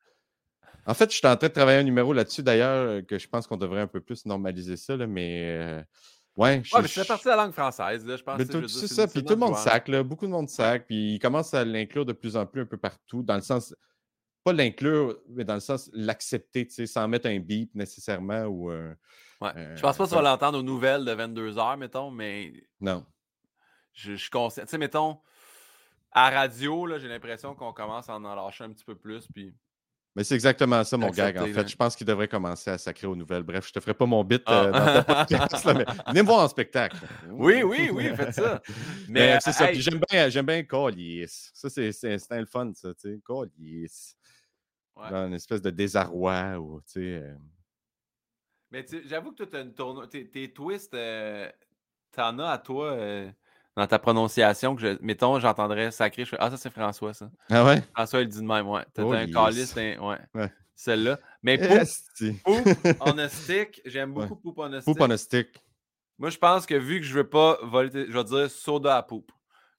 en fait, je suis en train de travailler un numéro là-dessus, d'ailleurs, que je pense qu'on devrait un peu plus normaliser ça, là, mais... Ouais, je, ouais, mais c'est partie de la langue française, là, je pense. C'est ça, puis tout le monde sac, là, beaucoup de monde sac, puis il commence à l'inclure de plus en plus un peu partout, dans le sens pas l'inclure, mais dans le sens l'accepter, tu sais, sans mettre un beep nécessairement ou. Euh, ouais. je pense pas que tu vas l'entendre aux nouvelles de 22 heures, mettons, mais. Non. Je, suis conscient. Tu sais, mettons, à radio, là, j'ai l'impression qu'on commence à en lâcher un petit peu plus, puis. Mais c'est exactement ça, mon gag. En fait, je pense qu'il devrait commencer à sacrer aux nouvelles. Bref, je te ferai pas mon bit euh, ah. dans podcast, mais venez me voir en spectacle. Oui, oui, oui, faites ça. Mais, c'est ça. J'aime bien, j'aime bien Ça, c'est un fun, ça, tu sais. Callis une espèce de désarroi ou, tu sais. Euh Mais j'avoue que tu as une. Tes, twists, euh, t'en as à toi euh, dans ta prononciation. que je, Mettons, j'entendrais sacré. ah, ça, c'est François, ça. Ah ouais? François, il dit de même, ouais. T'as oh, un calice, ouais. ouais. Celle-là. Mais Poop, poop on a stick, j'aime beaucoup Poop on a stick. Poop on a stick. Moi, je pense que vu que je veux pas voler, je vais dire soda à poop.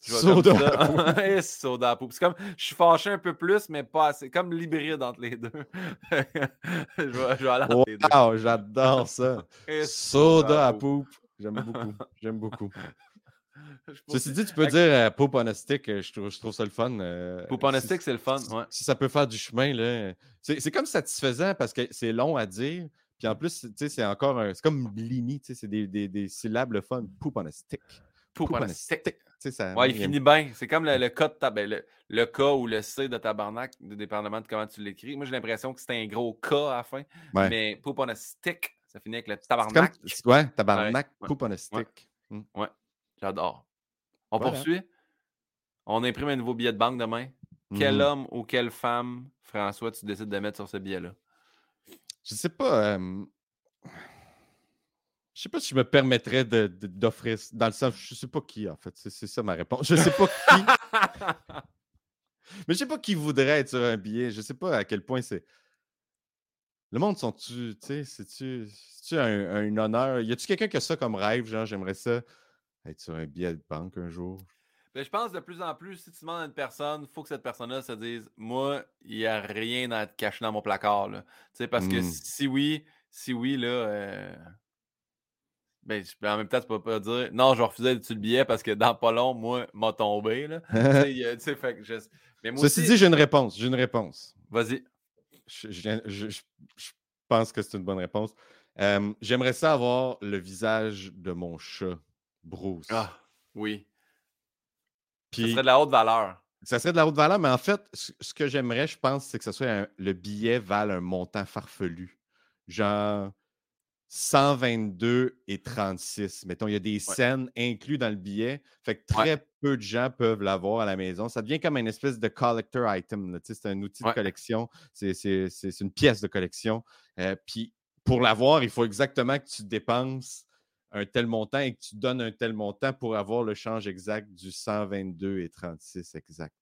Soda. soda C'est comme, je suis fâché un peu plus, mais pas assez. Comme l'hybride entre les deux. je, vais, je vais aller entre les deux. j'adore ça. soda à poupe. J'aime beaucoup. J'aime beaucoup. Ceci dit, tu peux dire euh, poupe on a stick, euh, je trouve, je trouve ça le fun. Euh, poupe on a stick, c'est le fun. Ouais. Si ça peut faire du chemin, là. C'est comme satisfaisant parce que c'est long à dire. Puis en plus, c'est encore un. C'est comme blini, c'est des, des, des, syllabes le fun. Poupe on a stick. Poupe on a stick. Ça, ouais, il finit bien. C'est comme le, le cas de ben, le, K ou le C de tabarnak, dépendamment de comment tu l'écris. Moi, j'ai l'impression que c'était un gros K à la fin. Mais poop on a stick, ça finit avec le tabarnak. ouais, tabarnak, ouais, poop on a stick. Ouais, hmm. j'adore. On poursuit. On imprime un nouveau billet de banque demain. Quel mmh homme ou quelle femme, François, tu décides de mettre sur ce billet-là? Je sais pas. Je sais pas si je me permettrais d'offrir. dans le sens, je sais pas qui, en fait. C'est ça ma réponse. Je sais pas qui. Mais je sais pas qui voudrait être sur un billet. Je sais pas à quel point c'est. Le monde sont-tu. Tu sais, c'est-tu un, un, honneur? Y a-tu quelqu'un qui a ça comme rêve? Genre, j'aimerais ça être sur un billet de banque un jour? Ben, je pense de plus en plus, si tu demandes à une personne, il faut que cette personne-là se dise Moi, il n'y a rien à être caché dans mon placard. Là. Parce que mmh. si oui, si oui, là. Euh, ben, en même temps, tu peux pas dire non, je vais refuser le billet parce que dans pas long, moi, m'a tombé. Là. fait je... Mais Ceci dit, j'ai une réponse. J'ai une réponse. Vas-y. Je, pense que c'est une bonne réponse. J'aimerais ça avoir le visage de mon chat, Bruce. Ah, oui. ça serait de la haute valeur. Ça serait de la haute valeur, mais en fait, ce que j'aimerais, je pense, c'est que ce soit le billet vale un montant farfelu. Genre, 122 et 36. Mettons, il y a des scènes incluses dans le billet. Fait que très peu de gens peuvent l'avoir à la maison. Ça devient comme une espèce de collector item. C'est un outil de collection. C'est une pièce de collection. Euh, puis pour l'avoir, il faut exactement que tu dépenses un tel montant et que tu donnes un tel montant pour avoir le change exact du 122 et 36 exact.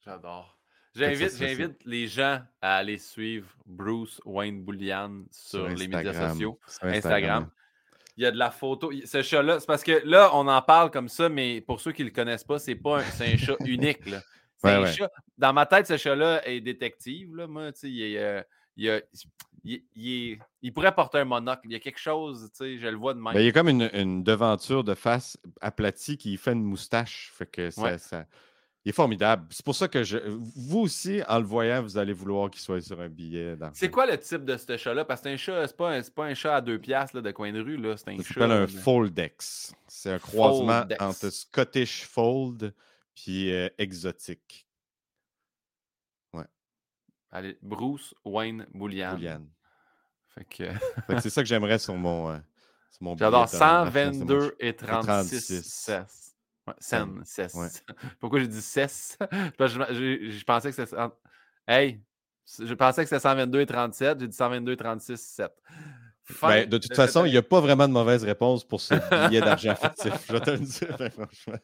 J'adore. J'invite, les gens à aller suivre Bruce Wayne Bullian sur, les médias sociaux, Instagram. Il y a de la photo. Ce chat-là, c'est parce que là, on en parle comme ça, mais pour ceux qui ne le connaissent pas, c'est pas un, un chat unique. C'est un chat. Dans ma tête, ce chat-là est détective. Là. Moi, il, euh, il, il, pourrait porter un monocle. Il y a quelque chose, je le vois de même. Ben, il y a comme une, une, devanture de face aplatie qui fait une moustache. Fait que ça il est formidable. C'est pour ça que je, vous aussi, en le voyant, vous allez vouloir qu'il soit sur un billet. C'est quoi le type de ce chat-là? Parce que c'est un chat, c'est pas, pas, un chat à deux piastres de coin de rue. C'est un chat. un Foldex. C'est un croisement entre Scottish Fold et euh, exotique. Ouais. Allez, Bruce Wayne Bullian. Fait que... c'est ça que j'aimerais sur mon, euh, mon J'adore 122 et 36. Ouais, Sen, Pourquoi j'ai dit 16? je, pensais que c'était. Hey! Je pensais que c'était 122 et 37. J'ai dit 122 et 36, 7. Ben, de toute façon, il n'y a pas vraiment de mauvaise réponse pour ce billet d'argent fictif. Je vais te le dire, ben, franchement.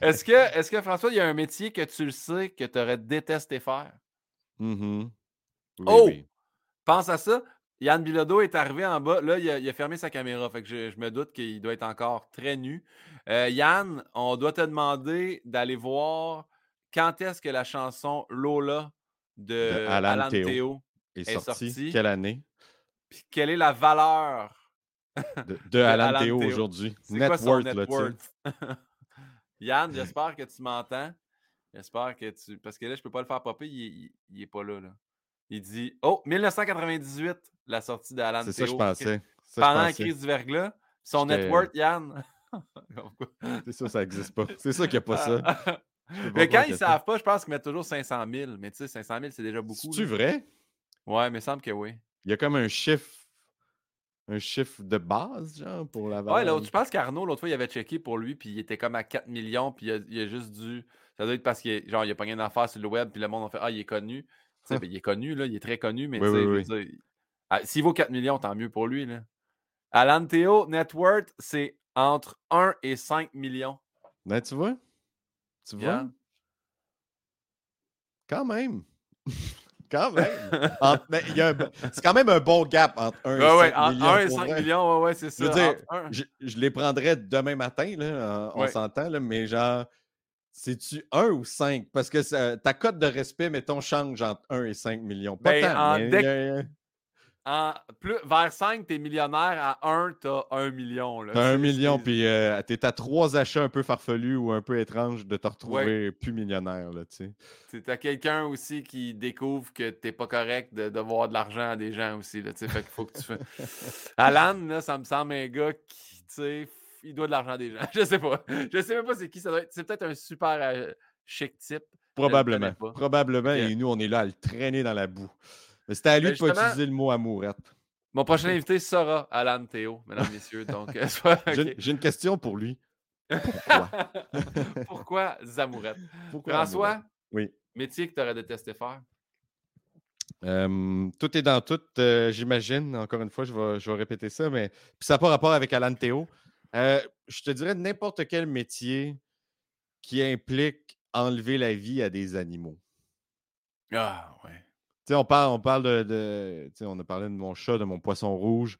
est-ce, que, est que, François, il y a un métier que tu le sais que tu aurais détesté faire? Mm oh! Pense à ça. Yann Bilodeau est arrivé en bas. Là, il a, fermé sa caméra. Fait que je, me doute qu'il doit être encore très nu. Euh, Yann, on doit te demander d'aller voir quand est-ce que la chanson Lola de, Alan, Théo, est, sortie. Quelle année? Puis quelle est la valeur de, Alan, Théo, aujourd'hui? Net, worth, net worth? Yann, j'espère que tu m'entends. J'espère que tu. Parce que là, je ne peux pas le faire popper, il n'est pas là, là. Il dit Oh, 1998, la sortie d'Alan C'est ça, je pensais. pendant la crise du verglas. Son network, Yann. c'est ça, ça n'existe pas. C'est ça qu'il n'y a pas ça. mais quand ils ne savent pas, je pense qu'ils mettent toujours 500 000. Mais tu sais, 500 000, c'est déjà beaucoup. C'est-tu vrai? Ouais, mais il semble que oui. Il y a comme un chiffre un chiffre de base, genre, pour la valeur. Ouais, je pense qu'Arnaud, l'autre fois, il avait checké pour lui, puis il était comme à 4 millions, puis il a, juste dû. Ça doit être parce qu'il genre, il a pas rien d'affaires sur le web, puis le monde a fait Ah, il est connu. Ben, il est connu, là, il est très connu, mais ah, s'il vaut 4 millions, tant mieux pour lui. Là. Alan net worth, c'est entre 1 et 5 millions. Ben, tu vois? Tu vois? Quand même. quand même. C'est quand même un bon gap entre 1 et 5 millions. 1 et 5 millions, ouais, ouais, c'est ça. Je, je, les prendrais demain matin, là, on s'entend, mais genre, c'est-tu 1 ou 5? Parce que ta cote de respect, mettons, change entre 1 et 5 millions. Pas ben, tant, en plus, vers 5, tu es millionnaire. À 1, tu as 1 million. Tu as 1 million, puis euh, tu es à 3 achats un peu farfelus ou un peu étranges de te retrouver plus millionnaire. Tu as quelqu'un aussi qui découvre que tu n'es pas correct de devoir de l'argent à des gens aussi. Là, fait qu'il faut que tu fais. Alan, là, ça me semble un gars qui, tu sais, il doit de l'argent des gens. Je sais pas. Je sais même pas c'est qui. Ça doit être... C'est peut-être un super euh, chic type. Probablement. Probablement. Et nous, on est là à le traîner dans la boue. Mais c'était à lui ben, de pas utiliser le mot amourette. Mon prochain invité sera Alan Théo, mesdames, messieurs. Donc, euh, J'ai une question pour lui. Pourquoi? Pourquoi? François? Oui. Métier que tu aurais détesté faire? tout est dans tout, j'imagine. Encore une fois, je vais, je vais répéter ça, mais puis ça n'a pas rapport avec Alan Théo. Je te dirais n'importe quel métier qui implique enlever la vie à des animaux. Ah, ouais. Tu sais, on parle, on parle de. on a parlé de mon chat, de mon poisson rouge.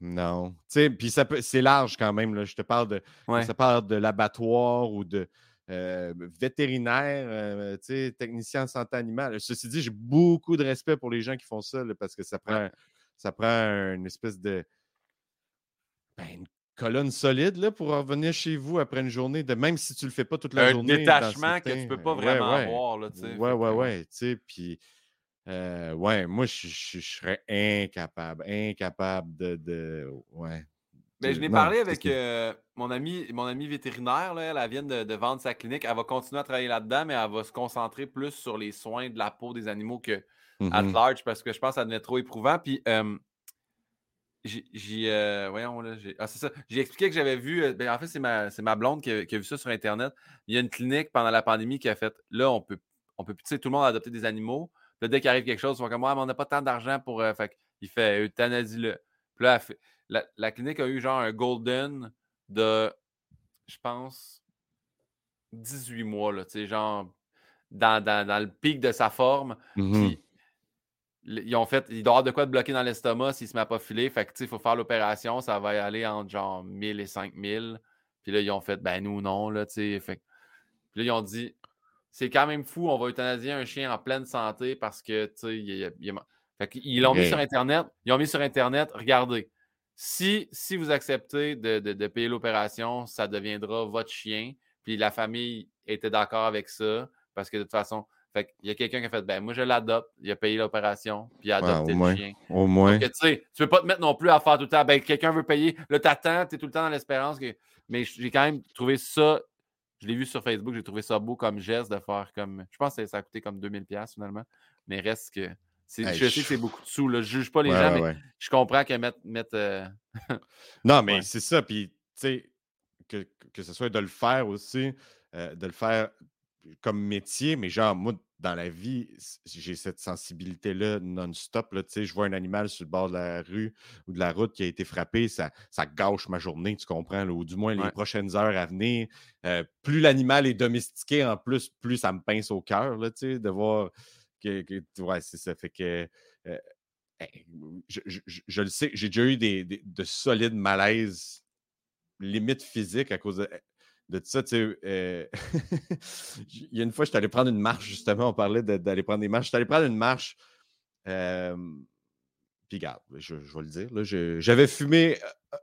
non. Tu sais, puis c'est large quand même. Là. Je te parle de. Ça parle de l'abattoir ou de euh, vétérinaire, euh, technicien en santé animale. Ceci dit, j'ai beaucoup de respect pour les gens qui font ça parce que ça prend, ça prend une espèce de. Ben, colonne solide là, pour revenir chez vous après une journée, de même si tu le fais pas toute la journée. Un détachement que tu peux pas vraiment ouais, avoir. Là, ouais, ouais, ouais. Tu sais, puis. Euh, ouais, moi, je, serais incapable, incapable de. de ouais. Mais je n'ai parlé avec euh, mon ami mon ami vétérinaire. Là, elle, vient de, vendre sa clinique. Elle va continuer à travailler là-dedans, mais elle va se concentrer plus sur les soins de la peau des animaux que à mmh large parce que je pense que ça devenait trop éprouvant. Puis, j'ai. Euh, voyons, là. Ah, c'est ça. J'ai expliqué que j'avais vu. Euh, ben, en fait, c'est ma, ma blonde qui a, vu ça sur Internet. Il y a une clinique pendant la pandémie qui a fait. Là, on peut. On peut, tu sais, tout le monde a adopté des animaux. Là, dès qu'il arrive quelque chose, ils sont comme, moi, mais on n'a pas tant d'argent pour. Euh, fait il fait euthanasie-le. Puis là, la, la, clinique a eu genre un golden de, je pense, 18 mois, là, tu sais, genre, dans, dans, dans, le pic de sa forme. Mmh ils ont fait, il doit avoir de quoi de bloquer dans l'estomac s'il se met à pas filer. Fait que, il faut faire l'opération, ça va aller entre genre 1000 et 5000. Puis là, ils ont fait, ben nous, non, là, tu sais. Fait puis là, ils ont dit, c'est quand même fou, on va euthanasier un chien en pleine santé parce que, tu sais, il, fait ils l'ont mis sur Internet. Ils ont mis sur Internet, regardez, si, si vous acceptez de, de payer l'opération, ça deviendra votre chien. Puis la famille était d'accord avec ça parce que de toute façon, fait qu'il y a quelqu'un qui a fait ben moi je l'adopte, il a payé l'opération, puis il a adopté le chien. Au moins. tu sais, tu peux pas te mettre non plus à faire tout le temps, ben quelqu'un veut payer, là t'attends, es tout le temps dans l'espérance que. Mais j'ai quand même trouvé ça, je l'ai vu sur Facebook, j'ai trouvé ça beau comme geste de faire comme. Je pense que ça a coûté comme 2000$ finalement. Mais reste que. je sais que c'est beaucoup de sous, là. je juge pas les gens, mais je comprends qu'elle mettre. mettre euh, non, mais c'est ça, puis tu sais, que, que ce soit de le faire aussi, euh, de le faire comme métier, mais genre, moi, dans la vie, j'ai cette sensibilité-là non-stop. Là, je vois un animal sur le bord de la rue ou de la route qui a été frappé, ça, ça gâche ma journée, tu comprends, ou du moins les prochaines heures à venir. Euh, plus l'animal est domestiqué, en plus, plus ça me pince au cœur de voir que, ouais, c'est ça. Fait que euh, je, le sais, j'ai déjà eu des, de solides malaises limite physiques à cause de de tout ça, tu sais, euh, il y a une fois, je suis allé prendre une marche, justement, on parlait d'aller prendre des marches. Je suis allé prendre une marche, puis regarde, je, vais le dire, j'avais fumé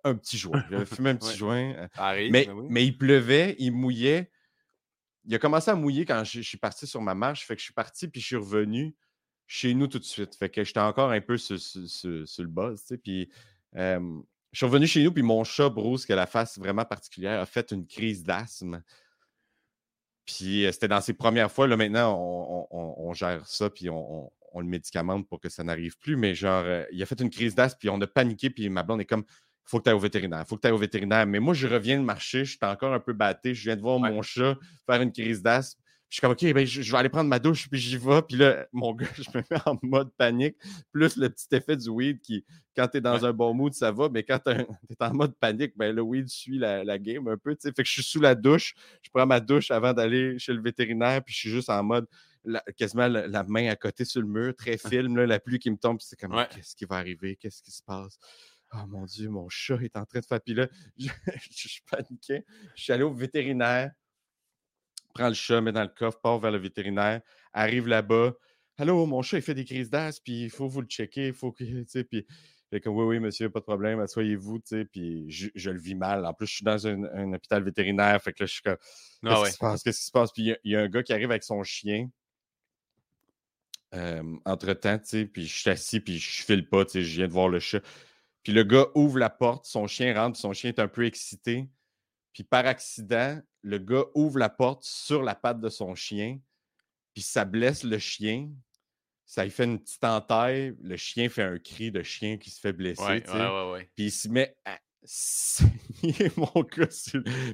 un petit joint. J'avais fumé un petit joint. mais, ben mais il pleuvait, il mouillait. Il a commencé à mouiller quand je, suis parti sur ma marche. Fait que je suis parti, puis je suis revenu chez nous tout de suite. Fait que j'étais encore un peu sur, le buzz, tu sais. Puis je suis revenu chez nous, puis mon chat, Bruce, qui a la face vraiment particulière, a fait une crise d'asthme. Puis euh, c'était dans ses premières fois. Là, maintenant, on, gère ça, puis on, le médicamente pour que ça n'arrive plus. Mais genre, euh, il a fait une crise d'asthme, puis on a paniqué, puis ma blonde est comme faut que tu ailles au vétérinaire, faut que tu ailles au vétérinaire. Mais moi, je reviens de marcher, je suis encore un peu batté, je viens de voir mon chat faire une crise d'asthme je suis comme, OK, ben, je, vais aller prendre ma douche, puis j'y vais. Puis là, mon gars, je me mets en mode panique. Plus le petit effet du weed qui, quand tu es dans un bon mood, ça va. Mais quand tu es en mode panique, ben, le weed suit la, game un peu. Fait que je suis sous la douche. Je prends ma douche avant d'aller chez le vétérinaire. Puis je suis juste en mode, quasiment la, main à côté sur le mur, très film, la pluie qui me tombe. c'est comme, qu'est-ce qui va arriver? Qu'est-ce qui se passe? Oh mon Dieu, mon chat est en train de faire. Puis là, je, je, je paniquais. Je suis allé au vétérinaire prend le chat, met dans le coffre, part vers le vétérinaire, arrive là-bas. Allô, mon chat, il fait des crises d'as, puis il faut vous le checker, il faut que, tu sais, puis comme, oui, oui, monsieur, pas de problème, asseyez-vous, tu sais, puis je, le vis mal. En plus, je suis dans un, hôpital vétérinaire, fait que là, je suis comme, ah qu'est-ce qui se passe, qu'est-ce qui se passe? Puis il y, a un gars qui arrive avec son chien, entre-temps, tu sais, puis je suis assis, puis je file pas, tu sais, je viens de voir le chat. Puis le gars ouvre la porte, son chien rentre, son chien est un peu excité. Puis par accident, le gars ouvre la porte sur la patte de son chien, puis ça blesse le chien. Ça lui fait une petite entaille. Le chien fait un cri de chien qui se fait blesser. puis il se met saigner mon.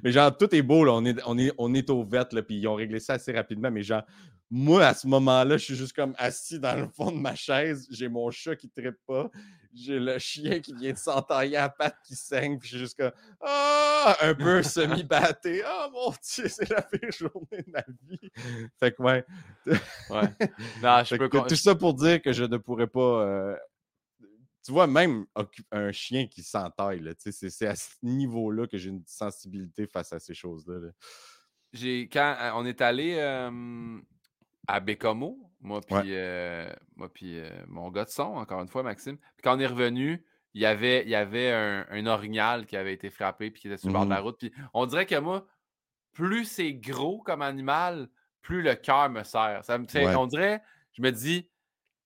Mais genre, tout est beau, là. On est, on est, on est au vet, là, puis ils ont réglé ça assez rapidement. Mais genre, moi, à ce moment-là, je suis juste comme assis dans le fond de ma chaise. J'ai mon chat qui ne pas. J'ai le chien qui vient de s'entailler à patte qui saigne. Puis je suis juste comme Ah! un peu semi-batté. Ah, mon Dieu, c'est la pire journée de ma vie. Fait que, ouais. ouais. Non, je peux... Tout ça pour dire que je ne pourrais pas. Euh, tu vois, même un chien qui s'entaille, c'est à ce niveau-là que j'ai une sensibilité face à ces choses-là. J'ai quand on est allé à Bécomo, moi puis euh, moi puis euh, mon gars de son, encore une fois, Maxime. Puis quand on est revenu, il y avait, il y avait un, orignal qui avait été frappé puis qui était sur le bord de la mmh route. Puis on dirait que moi, plus c'est gros comme animal, plus le cœur me serre. Ça me, On dirait, je me dis,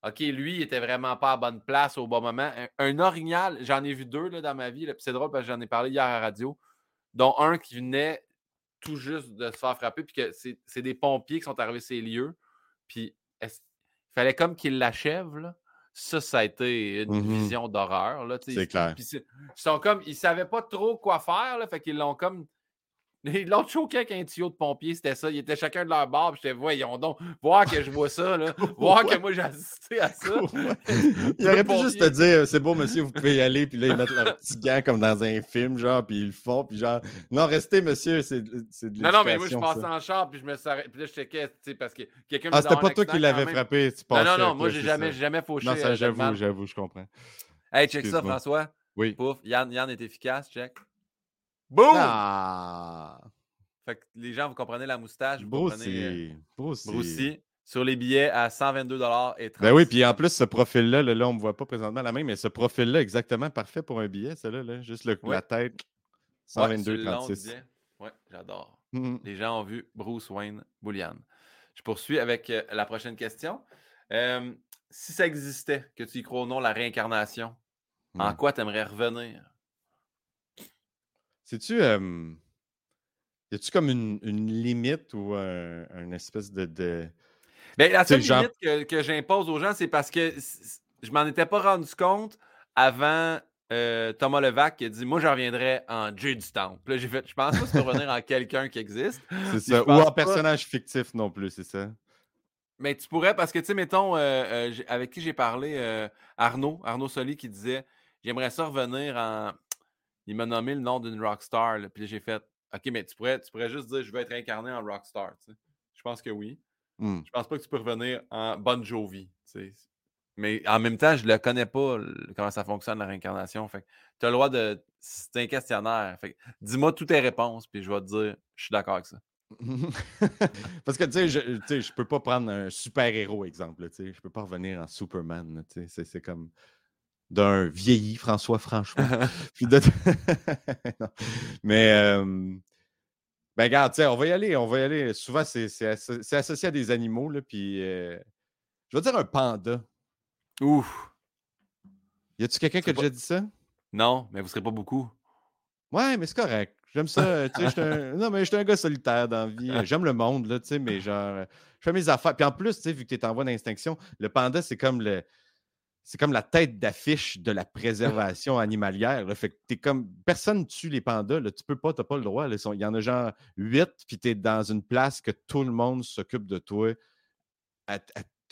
OK, lui, il était vraiment pas à bonne place au bon moment. Un, orignal, j'en ai vu deux là, dans ma vie. c'est drôle parce que j'en ai parlé hier à la radio, dont un qui venait tout juste de se faire frapper, puis que c'est des pompiers qui sont arrivés ces lieux. Puis il fallait comme qu'il l'achève. Ça, ça a été une mmh vision d'horreur. C'est clair. ils sont comme, ils savaient pas trop quoi faire, là, fait qu'ils l'ont comme L'autre choqué avec un tuyau de pompier, c'était ça. Ils étaient chacun de leur barbe. J'étais, voyons donc, voir que je vois ça, là. voir que moi j'ai assisté à ça. il aurait pu juste te dire, c'est bon, monsieur, vous pouvez y aller. Puis là, ils mettent leur petit gant comme dans un film, genre, puis ils le font. Puis genre, non, restez, monsieur, c'est de Non, non, mais moi, je passais en char, puis je me Puis là, je checkais, tu sais, parce que quelqu'un Ah, c'était pas toi qui l'avais frappé. Tu non, non, non, moi, j'ai jamais, jamais fauché. Non, ça, euh, j'avoue, j'avoue, je comprends. Hey, check ça, François. Oui. Pouf, Yann, Yann est efficace, check. Boum! Ah! Fait que les gens, vous comprenez la moustache. Vous comprenez, euh, Sur les billets à 122 et 30. Ben oui, puis en plus, ce profil-là, là, on ne me voit pas présentement la main, mais ce profil-là, exactement parfait pour un billet, celui-là. Là. Juste le, la tête, 122,36. Ouais, ouais j'adore. Mmh les gens ont vu Bruce Wayne Bullion. Je poursuis avec euh, la prochaine question. si ça existait, que tu y crois ou non, la réincarnation, en quoi tu aimerais revenir? Sais-tu. Y a-tu comme une, limite ou un, une espèce de. de... Bien, la seule limite que, j'impose aux gens, c'est parce que je m'en étais pas rendu compte avant euh, Thomas Levac qui a dit Moi, je reviendrai en Jay du Temple. Là, j'ai fait Je pense pas que tu peux revenir en quelqu'un qui existe. C'est ça. Ou en personnage fictif non plus, c'est ça. Mais tu pourrais, parce que, tu sais, mettons, euh, euh, avec qui j'ai parlé, Arnaud, Arnaud Soli, qui disait J'aimerais ça revenir en. Il m'a nommé le nom d'une rockstar. Puis j'ai fait OK, mais tu pourrais, tu pourrais juste dire je veux être incarné en Rockstar. Je pense que oui. Mmh. Je pense pas que tu peux revenir en Bon Jovi. Mais en même temps, je ne connais pas comment ça fonctionne la réincarnation. Fait tu as le droit de. C'est un questionnaire. dis-moi toutes tes réponses, puis je vais te dire je suis d'accord avec ça. Parce que tu sais, je, je peux pas prendre un super-héros exemple. Je je peux pas revenir en Superman. C'est comme d'un vieilli François franchement. Mais, ben, regarde, on va y aller, on va y aller. Souvent, c'est associé à des animaux, là, puis je vais dire un panda. Ouf! Y a-tu quelqu'un qui a déjà dit ça? Non, mais vous serez pas beaucoup. Ouais, mais c'est correct. J'aime ça. Non, mais je suis un gars solitaire dans la vie. J'aime le monde, là, tu sais, mais genre, je fais mes affaires. Puis en plus, tu sais, vu que tu es en voie d'extinction, le panda, c'est comme le c'est comme la tête d'affiche de la préservation animalière. Fait que t'es comme. Personne tue les pandas. Là. Tu peux pas, tu n'as pas le droit. Il y en a genre huit, puis tu es dans une place que tout le monde s'occupe de toi à,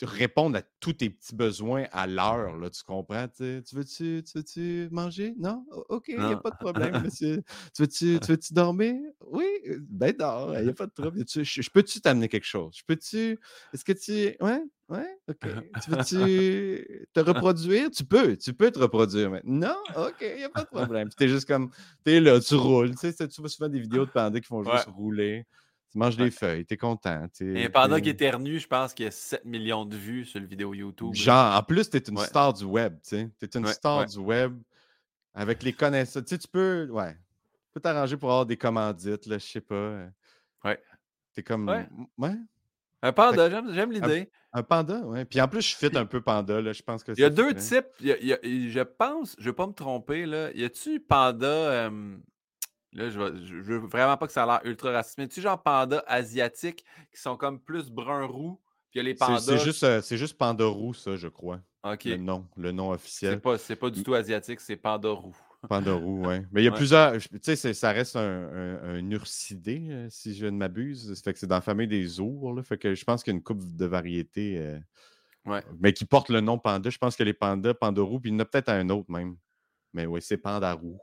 répondre à tous tes petits besoins à l'heure. Tu comprends? Tu veux-tu veux manger? Non? OK, il n'y a pas de problème, monsieur. Tu veux-tu veux dormir? Oui, euh, ben dors, il n'y a pas de problème. Je, peux-tu t'amener quelque chose? Je peux-tu. Est-ce que tu. Ouais? Ouais, OK. Tu veux-tu te reproduire? Tu peux, tu peux te reproduire maintenant. Non? OK, il n'y a pas de problème. Tu es juste comme, tu es là, tu roules. Tu sais, tu vois souvent des vidéos de pandas qui font juste rouler. Tu manges des feuilles, tu es content. Et un panda qui éternue, je pense qu'il y a 7 millions de vues sur le vidéo YouTube. Genre, en plus, tu es une star du web, tu sais. Tu es une star du web avec les connaissances. Tu sais, tu peux, ouais, tu peux t'arranger pour avoir des commandites, là, je sais pas. Euh. Ouais. Tu es comme, ouais. Un panda, j'aime l'idée. Un, panda, oui. Puis en plus, je fit un peu panda, là. Je pense que Il y a deux types. je pense, je ne vais pas me tromper, là. Y a-tu panda. Là, je, ne veux vraiment pas que ça a l'air ultra raciste, mais y a-tu genre panda asiatique qui sont comme plus brun-roux? Puis il y a les pandas. C'est juste, euh, juste panda roux, ça, je crois. OK. Le nom, le nom officiel. C'est pas, pas du tout asiatique, c'est panda roux. Panda roux, oui. Mais il y a plusieurs. Tu sais, ça reste un, un, ursidé, euh, si je ne m'abuse. Fait que c'est dans la famille des ours. Là, fait que je pense qu'il y a une coupe de variétés. Euh, ouais. Mais qui porte le nom panda. Je pense que les pandas, panda roux, puis il y en a peut-être un autre même. Mais oui, c'est panda roux.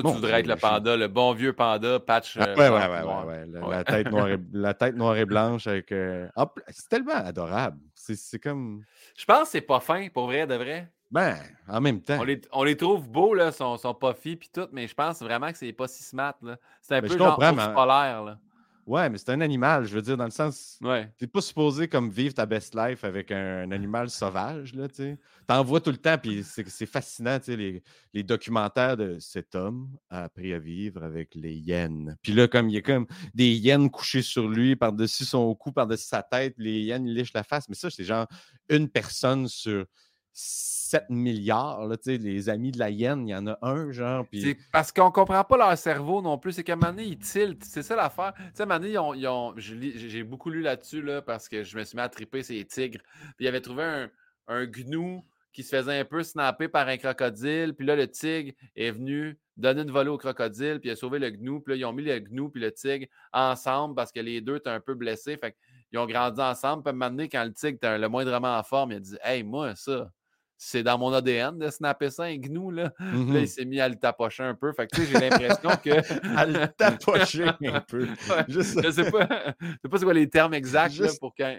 Toi, tu voudrais être le panda, le bon vieux panda, patch. Ah, ouais, ouais, ouais, ouais, La, tête noire et, la tête noire et blanche avec. c'est tellement adorable. C'est comme. Je pense que c'est pas fin, pour vrai, de vrai. Ben, en même temps. On les, trouve beaux, là, sont, sont puffy puis tout, mais je pense vraiment que c'est pas si smart, là. C'est un ben, peu genre polaire, là. Ouais, mais c'est un animal, je veux dire, dans le sens. Ouais. T'es pas supposé comme vivre ta best life avec un, animal sauvage, là, tu sais. T'en vois tout le temps, puis c'est fascinant, tu sais, les, les, documentaires de cet homme a appris à vivre avec les hyènes. Puis là, comme il y a comme des hyènes couchées sur lui, par-dessus son cou, par-dessus sa tête, les hyènes, ils lichent la face. Mais ça, c'est genre une personne sur 7 milliards, les amis de la hyène, il y en a un, genre. C'est parce qu'on comprend pas leur cerveau non plus. C'est qu'à un moment donné, ils tiltent. C'est ça l'affaire. Tu sais, un moment donné, ils j'ai beaucoup lu là-dessus, là, parce que je me suis mis à triper ces tigres. Puis ils avaient trouvé un, un gnou qui se faisait un peu snapper par un crocodile. Puis là, le tigre est venu donner une volée au crocodile, puis il a sauvé le gnou. Puis là, ils ont mis le gnou puis le tigre ensemble parce que les deux étaient un peu blessés. Fait qu'ils ont grandi ensemble. Puis à un moment donné, quand le tigre était le moindrement en forme, il a dit Hey, moi, ça, c'est dans mon ADN de snapper ça, un gnou, là. Là, il mmh s'est mis à le tapocher un peu. Fait que, tu sais, j'ai l'impression que. à le tapocher un peu. Je sais pas, sais pas c'est quoi les termes exacts, là, pour quand.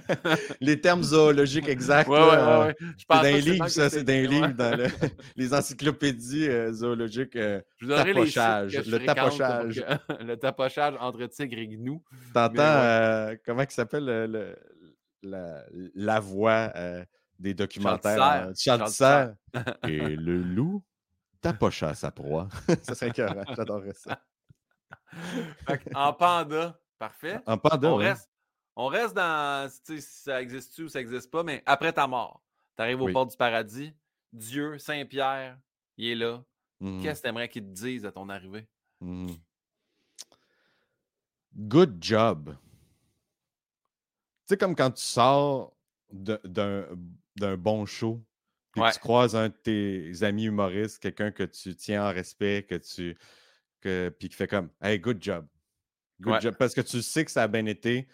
les termes zoologiques exacts. Ouais, ouais, ouais. Je pense c'est d'un livre, ça, c'est d'un livre dans les encyclopédies euh, zoologiques. Euh, je vous tapochage. le tapochage. le tapochage entre tigre et gnou. T'entends, euh, comment il s'appelle le, la, la voix des documentaires. Charles Et le loup tapocha à sa proie. ça serait incroyable. J'adorerais ça. en panda, parfait. En panda, on, reste, on reste dans si ça existe-tu ou ça n'existe pas, mais après ta mort, tu arrives au port du paradis, Dieu, Saint-Pierre, il est là. Mmh Qu'est-ce que tu aimerais qu'il te dise à ton arrivée? Mmh Good job. Tu sais, comme quand tu sors d'un d'un bon show. Puis tu croises un de tes amis humoristes, quelqu'un que tu tiens en respect, que tu. Que, puis qui fait comme Hey, good job. Good job. Parce que tu sais que ça a bien été.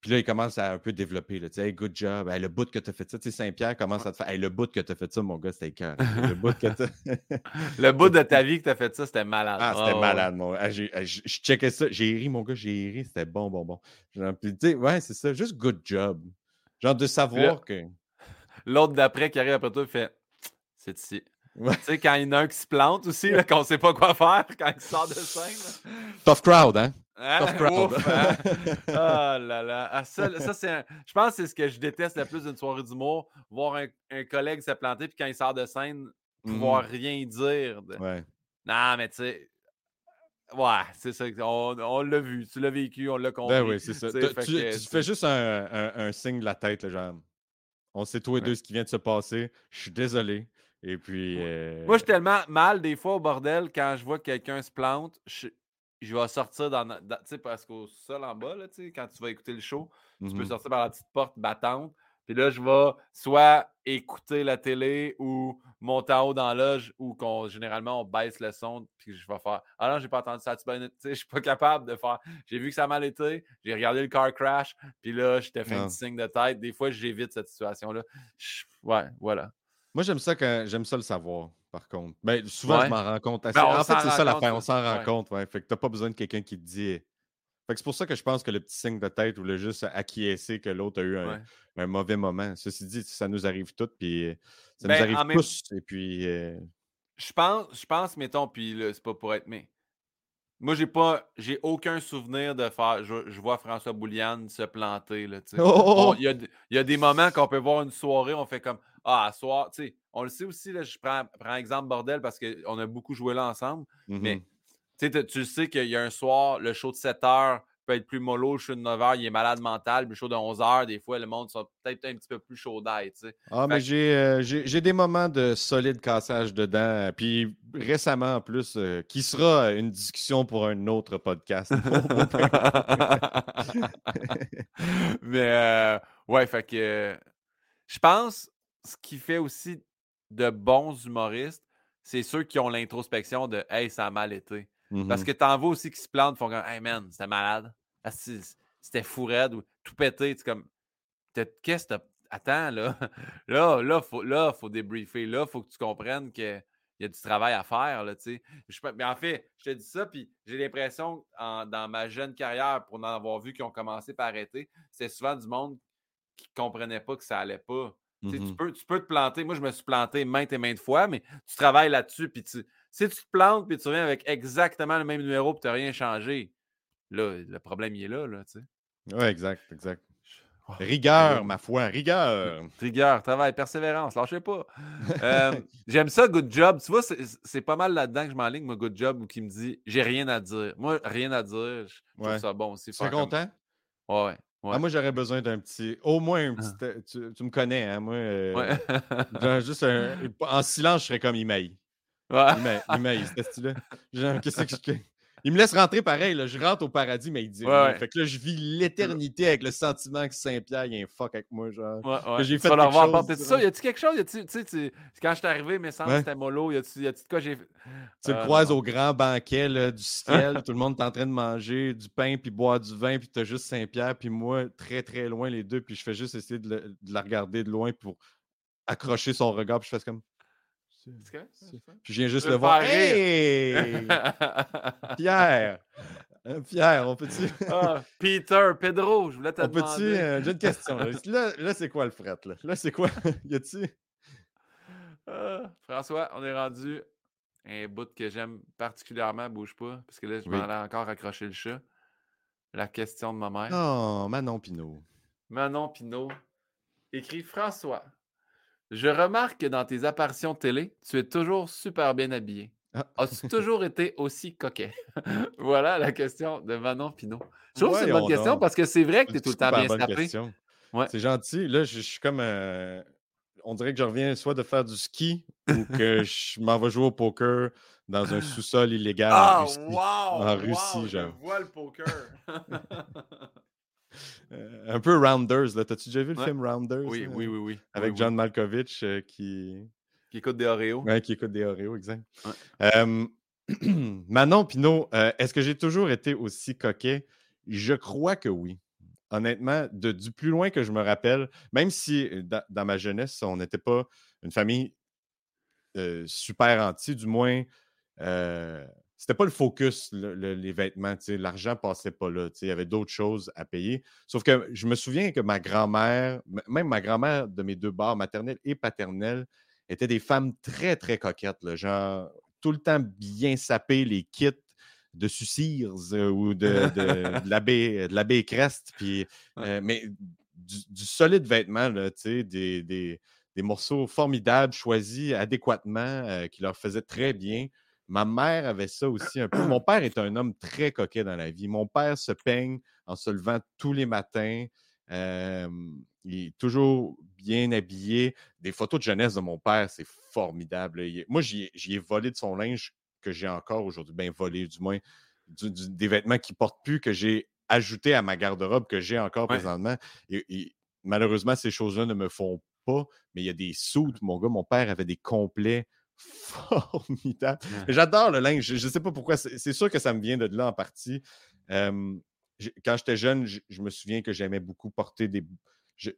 Puis là, il commence à un peu développer. Là, hey, good job. le bout que tu as fait ça. Tu sais, Saint-Pierre commence à te faire hey, le bout que tu as fait ça, mon gars, c'était cœur. Le bout que Le bout de ta vie que tu as fait ça, c'était malade. Ah, c'était oh, malade, mon ah, Je checkais ça. J'ai ri, mon gars, j'ai ri. C'était bon, bon, bon. Puis, tu sais, ouais, c'est ça. Juste good job. Genre de savoir que. L'autre d'après qui arrive après toi fait C'est ici. Tu sais, quand il y en a un qui se plante aussi, qu'on ne sait pas quoi faire quand il sort de scène. Tough crowd, hein? hein? Tough crowd. Hein? oh là là. Ah, ça, ça c'est Je pense que c'est ce que je déteste le plus d'une soirée d'humour, voir un, un, collègue se planter, puis quand il sort de scène, pouvoir mmh rien dire. Ouais. Non, mais tu sais. Ouais, c'est ça. On, on l'a vu, tu l'as vécu, on l'a compris. Ben oui, c'est ça. Tu, fais juste un, un, un, signe de la tête, le genre. On sait tous les deux ce qui vient de se passer. Je suis désolé. Et puis. Euh, Moi, je suis tellement mal des fois au bordel quand je vois que quelqu'un se plante. Je, vais sortir dans. tu sais, parce qu'au sol en bas, là, quand tu vas écouter le show, tu peux mmh sortir par la petite porte battante. Puis là, je vais soit écouter la télé ou monter en haut dans l'âge où qu'on, généralement on baisse le son puis je vais faire Ah non, j'ai pas entendu ça, tu sais, je suis pas capable de faire. J'ai vu que ça a mal été, j'ai regardé le car crash, puis là, je t'ai fait un signe de tête. Des fois, j'évite cette situation-là. Ouais, voilà. Moi, j'aime ça quand j'aime ça le savoir, par contre. Ben, souvent, je m'en rends compte. Ben, en fait, c'est ça la fin, on s'en rend compte, ouais. Fait que t'as pas besoin de quelqu'un qui te dit c'est pour ça que je pense que le petit signe de tête ou le juste acquiescer que l'autre a eu un, mauvais moment. Ceci dit, ça nous arrive tout, puis euh, ça nous ben, arrive tous. Et puis. Euh je pense, je pense, mettons, puis c'est pas pour être. Mais moi, j'ai pas. J'ai aucun souvenir de faire. Je, vois François Bouliane se planter. Oh! Il y, a, des moments qu'on peut voir une soirée, on fait comme Ah, soir, tu sais. On le sait aussi, là, je prends, prends exemple bordel parce qu'on a beaucoup joué là ensemble. Mais mmh tu sais qu'il y a un soir, le show de 7 heures peut être plus mollo, le show de 9 heures, il est malade mental, le show de 11 heures, des fois, le monde sera peut-être un petit peu plus chaud d'ail. Ah, mais euh, j'ai des moments de solide cassage dedans. Puis récemment, en plus, euh, qui sera une discussion pour un autre podcast. mais euh, ouais, fait que je pense ce qui fait aussi de bons humoristes, c'est ceux qui ont l'introspection de Hey, ça a mal été. Parce Mhm. que t'en vois aussi qui se plantent, font comme Hey man, c'était malade. C'était fou raide ou tout pété. C'est comme Qu'est-ce que. Attends, là. Là, là, faut, là, faut débriefer. Là, faut que tu comprennes qu'il y a du travail à faire, là, tu sais. Je Mais en fait, je te dis ça, puis j'ai l'impression, dans ma jeune carrière, pour en avoir vu qui ont commencé par arrêter, c'est souvent du monde qui ne comprenait pas que ça allait pas. Tu tu, Mhm. peux, tu peux te planter. Moi, je me suis planté maintes et maintes fois, mais tu travailles là-dessus. Puis tu, si tu te plantes, puis tu reviens avec exactement le même numéro, puis tu n'as rien changé, là, le problème, il est là, là, tu sais. Ouais, exact, exact. Oh, Rigueur, ma foi, rigueur. Rigueur, travail, persévérance, lâchez pas. Euh, J'aime ça, Good Job. Tu vois, c'est- c'est pas mal là-dedans que je m'enligne, moi, Good Job, ou qui me dit j'ai rien à dire. Moi, rien à dire, je trouve Ouais. ça bon aussi. Tu es faire comme- content? Ouais, ouais. ouais. Ah, moi, j'aurais besoin d'un petit. Au moins un Ah. petit. euh, Tu, tu me connais, hein? Moi, euh, Ouais. genre, juste un- en silence, je serais comme Imaï. Ouais. Imaï, Imaï, ce style-là. Genre, qu'est-ce que je. Il me laisse rentrer pareil, là. je rentre au paradis, mais il dit Ouais. Fait que là, je vis l'éternité avec le sentiment que Saint-Pierre, il y a un fuck avec moi, genre. Ouais, ouais. j'ai Tu fait vas leur quelque chose, tu ça. Y a-tu quelque chose? Y tu sais, tu- quand je suis arrivé, mes sens, c'était mollo. Y a-tu, de quoi j'ai fait? Tu le Ah, croises non. au grand banquet là, du ciel, tout le monde est en train de manger du pain puis boire du vin, puis tu as juste Saint-Pierre, puis moi, très très loin les deux, puis je fais juste essayer de, le- de la regarder de loin pour accrocher son regard, puis je fais comme. C'est je viens juste le voir. Hey! Pierre! Hein, Pierre, on peut-tu. Ah, Peter, Pedro, je voulais te On peut-tu. euh, J'ai une question. Là, là, là, c'est quoi le fret? Là, là c'est quoi? y a-tu? Ah, François, on est rendu un bout que j'aime particulièrement, bouge pas, parce que là, je Oui. m'en allais encore accrocher le chat. La question de ma mère. Oh, Manon Pinot. Manon Pinault écrit François. Je remarque que dans tes apparitions télé, tu es toujours super bien habillé. Ah. As-tu toujours été aussi coquet? voilà la question de Manon Pinault. Je trouve que c'est une bonne question donc. parce que c'est vrai que tu es tout le temps bien sapé. Ouais. C'est gentil. Là, je, je suis comme. euh, on dirait que je reviens soit de faire du ski ou que je m'en vais jouer au poker dans un sous-sol illégal en Ah, Russie. wow! En wow, je vois le poker. Euh, un peu Rounders. là. T'as-tu déjà vu le Ouais. film Rounders? oui, oui, oui, oui. Avec Oui, oui. John Malkovich euh, qui. Qui écoute des Oreos. Qui écoute des Oreos, exact. Ouais. Euh, Manon Pinot, euh, est-ce que j'ai toujours été aussi coquet? Je crois que oui. Honnêtement, de, du plus loin que je me rappelle, même si euh, dans, dans ma jeunesse, on n'était pas une famille euh, super anti, du moins, euh, c'était pas le focus, le- le- les vêtements. L'argent passait pas là. Il y avait d'autres choses à payer. Sauf que je me souviens que ma grand-mère, même ma grand-mère de mes deux bars, maternelle et paternelle, étaient des femmes très, très coquettes. là, genre, tout le temps bien sapées, les kits de Sucirs euh, ou de, de, de l'abbé de l'abbé Crest. Puis, euh, mais du, du solide vêtement, là, des, des morceaux formidables, choisis adéquatement, euh, qui leur faisaient très bien. Ma mère avait ça aussi un peu. Mon père est un homme très coquet dans la vie. Mon père se peigne en se levant tous les matins. Euh, il est toujours bien habillé. Des photos de jeunesse de mon père, c'est formidable. Il moi, j'y ai- volé de son linge que j'ai encore aujourd'hui. Bien volé, du moins. du- du- des vêtements qu'il ne porte plus, que j'ai ajouté à ma garde-robe, que j'ai encore Ouais. présentement. Et, et malheureusement, ces choses-là ne me font pas. Mais il y a des soutes, mon gars. Mon père avait des complets Ouais. Mais J'adore le linge. Je ne sais pas pourquoi. C'est sûr que ça me vient de là en partie. Euh, quand j'étais jeune, je, je me souviens que j'aimais beaucoup porter des.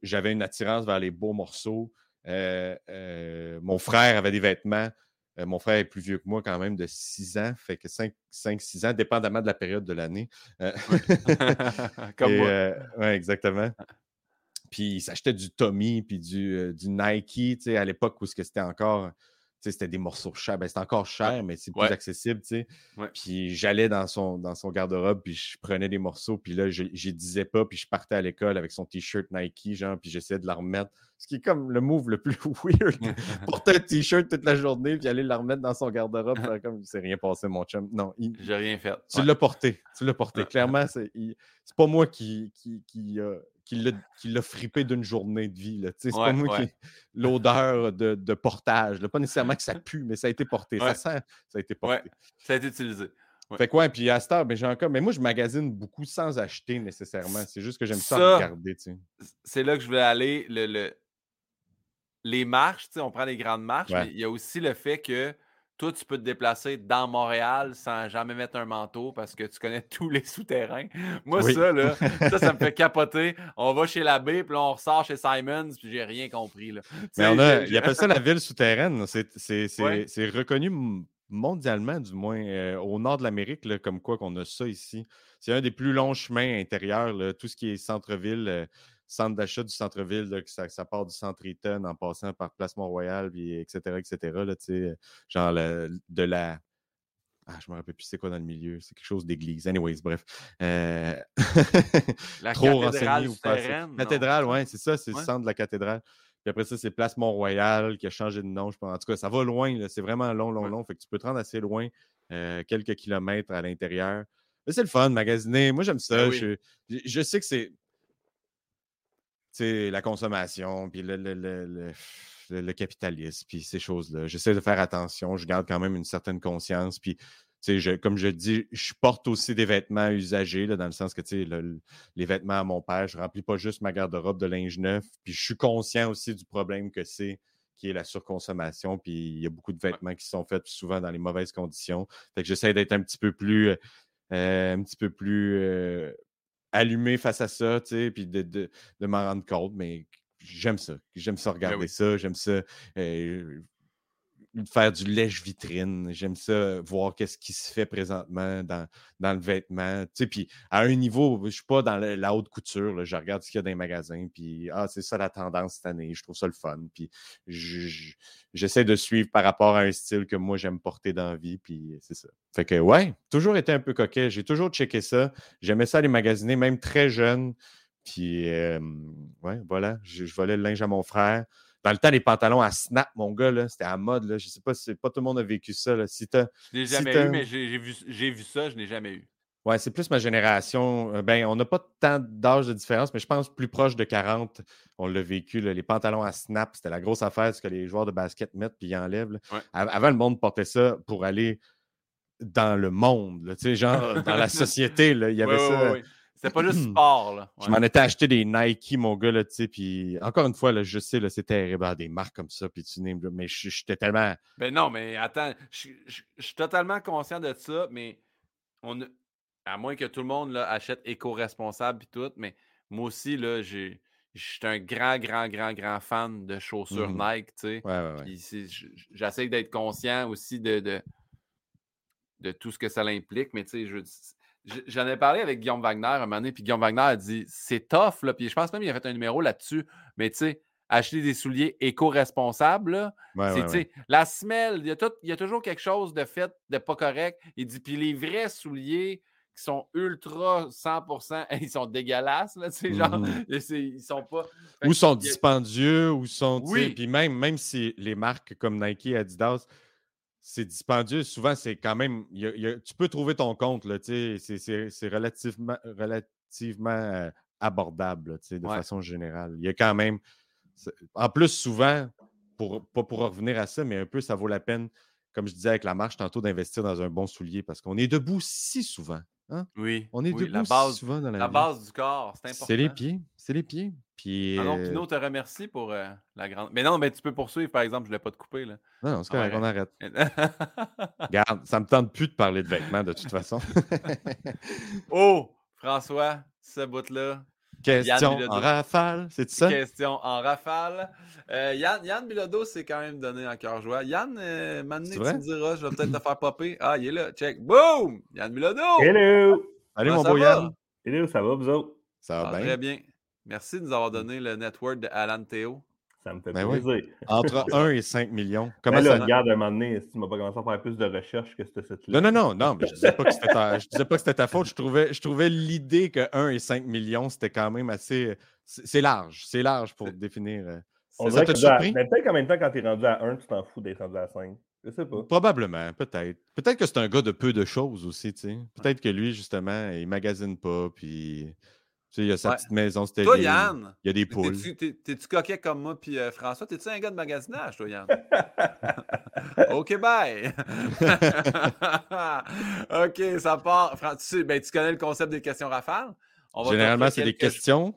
J'avais une attirance vers les beaux morceaux. Euh, euh, mon frère avait des vêtements. Euh, mon frère est plus vieux que moi quand même de 6 ans, fait que 5-6 ans, dépendamment de la période de l'année. Comme et, moi. ouais, exactement. Puis il s'achetait du Tommy, puis du, du Nike, tu sais, à l'époque où c'était encore, c'était des morceaux chers. Ben, c'était encore cher, mais c'est plus Ouais. accessible. Ouais. Puis j'allais dans son, dans son garde-robe, puis je prenais des morceaux, puis là, je je disais pas, puis je partais à l'école avec son t-shirt Nike, genre, puis j'essayais de la remettre. Ce qui est comme le move le plus weird. Porter un t-shirt toute la journée, puis aller la remettre dans son garde-robe, comme il s'est rien passé, mon chum. Non, il- J'ai rien fait. tu Ouais. l'as porté. Tu l'as porté. Ouais. Clairement, c'est il- c'est pas moi qui, qui, qui, euh, qui l'a frippé d'une journée de vie. C'est Ouais, pas moi ouais. qui. L'odeur de, de portage. là. Pas nécessairement que ça pue, mais ça a été porté. Ouais. Ça sent, ça a été porté. Ça a été utilisé. Fait quoi, puis à cette heure, ben, j'ai encore. Mais moi, je magasine beaucoup sans acheter nécessairement. C'est juste que j'aime ça, Ça- regarder. C'est là que je voulais aller. Le, le- Les marches, on prend les grandes marches, mais il y a aussi le fait que toi, tu peux te déplacer dans Montréal sans jamais mettre un manteau parce que tu connais tous les souterrains. Moi, ça, là, ça, ça me fait capoter. On va chez l'abbé, puis là, on ressort chez Simons, puis j'ai rien compris. Là. Mais on a, il appelle ça la ville souterraine. C'est reconnu mondialement, du moins, euh, au nord de l'Amérique, comme quoi qu'on a ça ici. C'est un des plus longs chemins intérieurs, tout ce qui est centre-ville. Euh, centre d'achat du centre-ville, ça, ça, part du centre Eaton en passant par Place Mont-Royal, etc., etc. Là, genre de la. Ah, je me rappelle plus c'est quoi dans le milieu. C'est quelque chose d'église. Anyways, bref. Euh... la Trop cathédrale ou pas. Cathédrale, oui, c'est ça, c'est le centre de la cathédrale. Puis après ça, c'est Place Mont-Royal qui a changé de nom. Je pense. En tout cas, ça va loin. C'est vraiment long, long, long. Fait que tu peux te rendre assez loin, euh, quelques kilomètres à l'intérieur. Mais c'est le fun, magasiner. Moi, j'aime ça. Ben je, sais que c'est la consommation, puis le, le, le, capitalisme, puis ces choses-là. J'essaie de faire attention, je garde quand même une certaine conscience, puis je, comme je dis, je porte aussi des vêtements usagés, là, dans le sens que les vêtements à mon père, je ne remplis pas juste ma garde-robe de linge neuf, puis je suis conscient aussi du problème que c'est qui est la surconsommation, puis il y a beaucoup de vêtements qui sont faits souvent dans les mauvaises conditions. Fait que j'essaie d'être un petit peu plus, euh, un petit peu plus euh, allumé face à ça, tu sais, puis de, de, de m'en rendre compte, mais j'aime ça. J'aime ça ben regarder ça, j'aime ça faire du lèche-vitrine. J'aime ça, voir qu'est-ce qui se fait présentement dans, dans le vêtement. Tu sais, puis à un niveau, je ne suis pas dans la, haute couture. je regarde ce qu'il y a dans les magasins. Puis, ah, c'est ça la tendance cette année. Je trouve ça le fun. Puis, j'essaie de suivre par rapport à un style que moi, j'aime porter dans la vie. Puis, c'est ça. Fait que, ouais, toujours été un peu coquet. J'ai toujours checké ça. J'aimais ça les magasiner, même très jeune. Puis, ouais, voilà, je volais le linge à mon frère. Dans le temps, les pantalons à snap, mon gars, c'était à mode. Là. Je ne sais pas si pas tout le monde a vécu ça. Là. Si je l'ai jamais eu, mais j'ai vu, vu, ça, je n'ai jamais eu. Ouais, c'est plus ma génération. Euh, ben, on n'a pas tant d'âge de différence, mais je pense plus proche de 40, on l'a vécu. Les pantalons à snap, c'était la grosse affaire, ce que les joueurs de basket mettent puis ils enlèvent. Avant, le monde portait ça pour aller dans le monde, genre dans la société. il y avait ça. C'était pas juste sport, là. Je m'en étais acheté des Nike, mon gars, là, tu sais, puis encore une fois, là, je sais, là, c'est terrible, des marques comme ça, puis tu mais j'étais tellement... Ben non, mais attends, je suis totalement conscient de ça, mais on à moins que tout le monde là, achète éco-responsable et tout, mais moi aussi, là, j'ai... Je suis un grand, grand, grand, grand fan de chaussures mmh Nike, tu sais. Ouais, ouais, ouais. J'essaie d'être conscient aussi de, de, de, tout ce que ça implique, mais tu sais, je J'en ai parlé avec Guillaume Wagner un moment donné, puis Guillaume Wagner a dit c'est tough, là, puis je pense même qu'il a fait un numéro là-dessus, mais tu sais, acheter des souliers éco-responsables, c'est la semelle, il y, a il y, a toujours quelque chose de fait de pas correct. Il dit, puis les vrais souliers qui sont ultra 100%, ils sont dégueulasses, là, tu sais, genre, mmh ils sont pas... Ou sont dispendieux, ou sont, oui. puis même, même si les marques comme Nike, Adidas, c'est dispendieux. Souvent, c'est quand même. tu peux trouver ton compte, c'est relativement, relativement euh, abordable de façon générale. Il y a quand même. En plus, souvent, pour, pas pour revenir à ça, mais un peu, ça vaut la peine, comme je disais avec la marche tantôt, d'investir dans un bon soulier parce qu'on est debout si souvent. Hein? Oui. On est debout la base, si souvent dans la, la base du corps, c'est important. C'est les pieds. C'est les pieds. Puis, ah Pino te remercie pour euh, la grande. Mais non, mais tu peux poursuivre, par exemple, je ne l'ai pas te couper. Là. Non, c'est correct, on arrête. Regarde, ça ne me tente plus de parler de vêtements de toute façon. oh, François, ce bout-là. Question en rafale, c'est ça? Question en rafale. Euh, Yann, Yann Bilodeau s'est quand même donné en cœur joie. Yann, euh, maintenant tu me diras, je vais peut-être te faire popper. Ah, il est là, check. Boom! Yann Bilodeau! Hello! Allez, mon beau Yann. Hello, ça va, vous autres? Ça va bien? Très bien. Merci de nous avoir donné le network de Alan Théo. Ça me fait ben plaisir. Entre 1 et 5 millions. Comment ça... regarde, un moment donné, si tu m'as pas commencé à faire plus de recherches que ce site Non, non, non, non, mais je disais pas que c'était ta... disais pas que c'était ta faute. Je trouvais, je trouvais l'idée que 1 et 5 millions, c'était quand même assez. C'est large. C'est large pour définir. Euh, On ça t'a surpris? Mais peut-être qu'en même temps, quand tu es rendu à 1, tu t'en fous d'être rendu à 5. Je sais pas. Probablement, peut-être. Peut-être que c'est un gars de peu de choses aussi, tu sais. Peut-être que lui, justement, il magasine pas, puis il y a sa petite maison, c'était Toi, Yann, il y a des poules. T'es-tu coquet comme moi puis euh, François? T'es-tu un gars de magasinage, toi, Yann? OK, bye! OK, ça part. Tu, ben, tu connais le concept des questions rafales? Généralement, c'est des questions.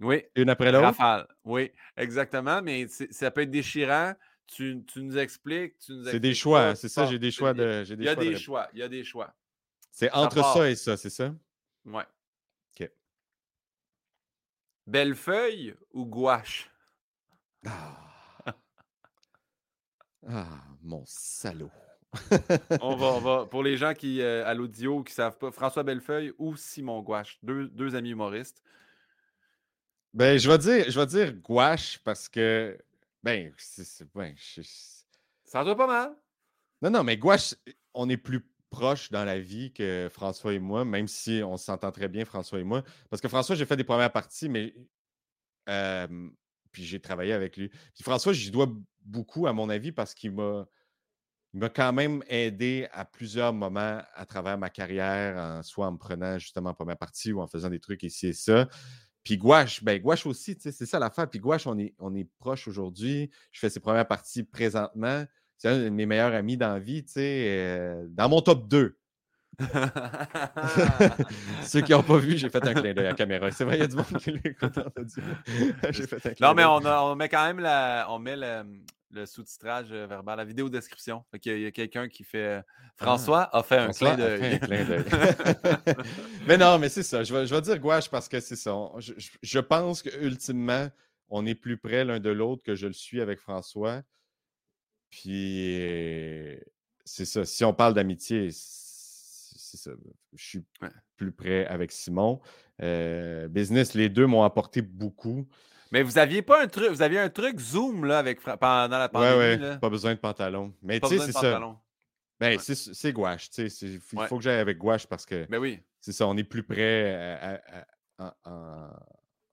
Oui. Une après l'autre. Rafale. Oui, exactement. Mais ça peut être déchirant. tu, tu nous expliques. Tu C'est des choix, tu c'est ça, pars. j'ai des choix des- de. j'ai Il y a choix des choix. Il y a des choix. C'est entre part. ça et ça, c'est ça? Ouais. Bellefeuille ou gouache? Ah. Ah, mon salaud. On va, on va- pour les gens qui, euh, à l'audio qui ne savent pas, François Bellefeuille ou Simon Gouache, deux, deux amis humoristes. Ben, je vais dire, je vais dire gouache parce que. Ben, c'est. c'est- ben, je- Ça doit pas mal. Non, non, mais gouache, on est plus proches dans la vie que François et moi, même si on s'entend très bien, François et moi. Parce que François, j'ai fait des premières parties, mais. puis j'ai travaillé avec lui. Puis François, j'y dois beaucoup, à mon avis, parce qu'il m'a. Quand même aidé à plusieurs moments à travers ma carrière, en, soit en me prenant justement en première partie ou en faisant des trucs ici et ça. Puis Gouache, ben Gouache aussi, c'est ça l'affaire. Puis Gouache, on est, on est proche aujourd'hui. Je fais ses premières parties présentement. C'est un de mes meilleurs amis dans la vie, tu sais, euh, dans mon top 2. Ceux qui n'ont pas vu, j'ai fait un clin d'œil à la caméra. C'est vrai, il y a du monde qui l'écoute en audio. J'ai fait un clin non, mais on, a- on met quand même la, on met le, le sous-titrage euh, verbal, la vidéo description. Fait qu'il y a- il y a quelqu'un qui fait. euh, François a fait un François clin d'œil. un clin d'œil. mais non, mais c'est ça. Je vais, je vais dire gouache parce que c'est ça. On- je- je pense qu'ultimement, on est plus près l'un de l'autre que je le suis avec François. Puis, euh, c'est ça. Si on parle d'amitié, c'est ça. Je suis Ouais. plus près avec Simon. Euh, business, les deux m'ont apporté beaucoup. Mais vous aviez pas un truc, vous aviez un truc Zoom là, avec, pendant la Ouais, pandémie. ouais. là? Pas besoin de pantalon. Mais tu sais, c'est ça. Ben, Ouais. c'est gouache. tu sais, c'est- Il faut Ouais. que j'aille avec gouache parce que. Mais oui. C'est ça, on est plus près à- à- à- en- en-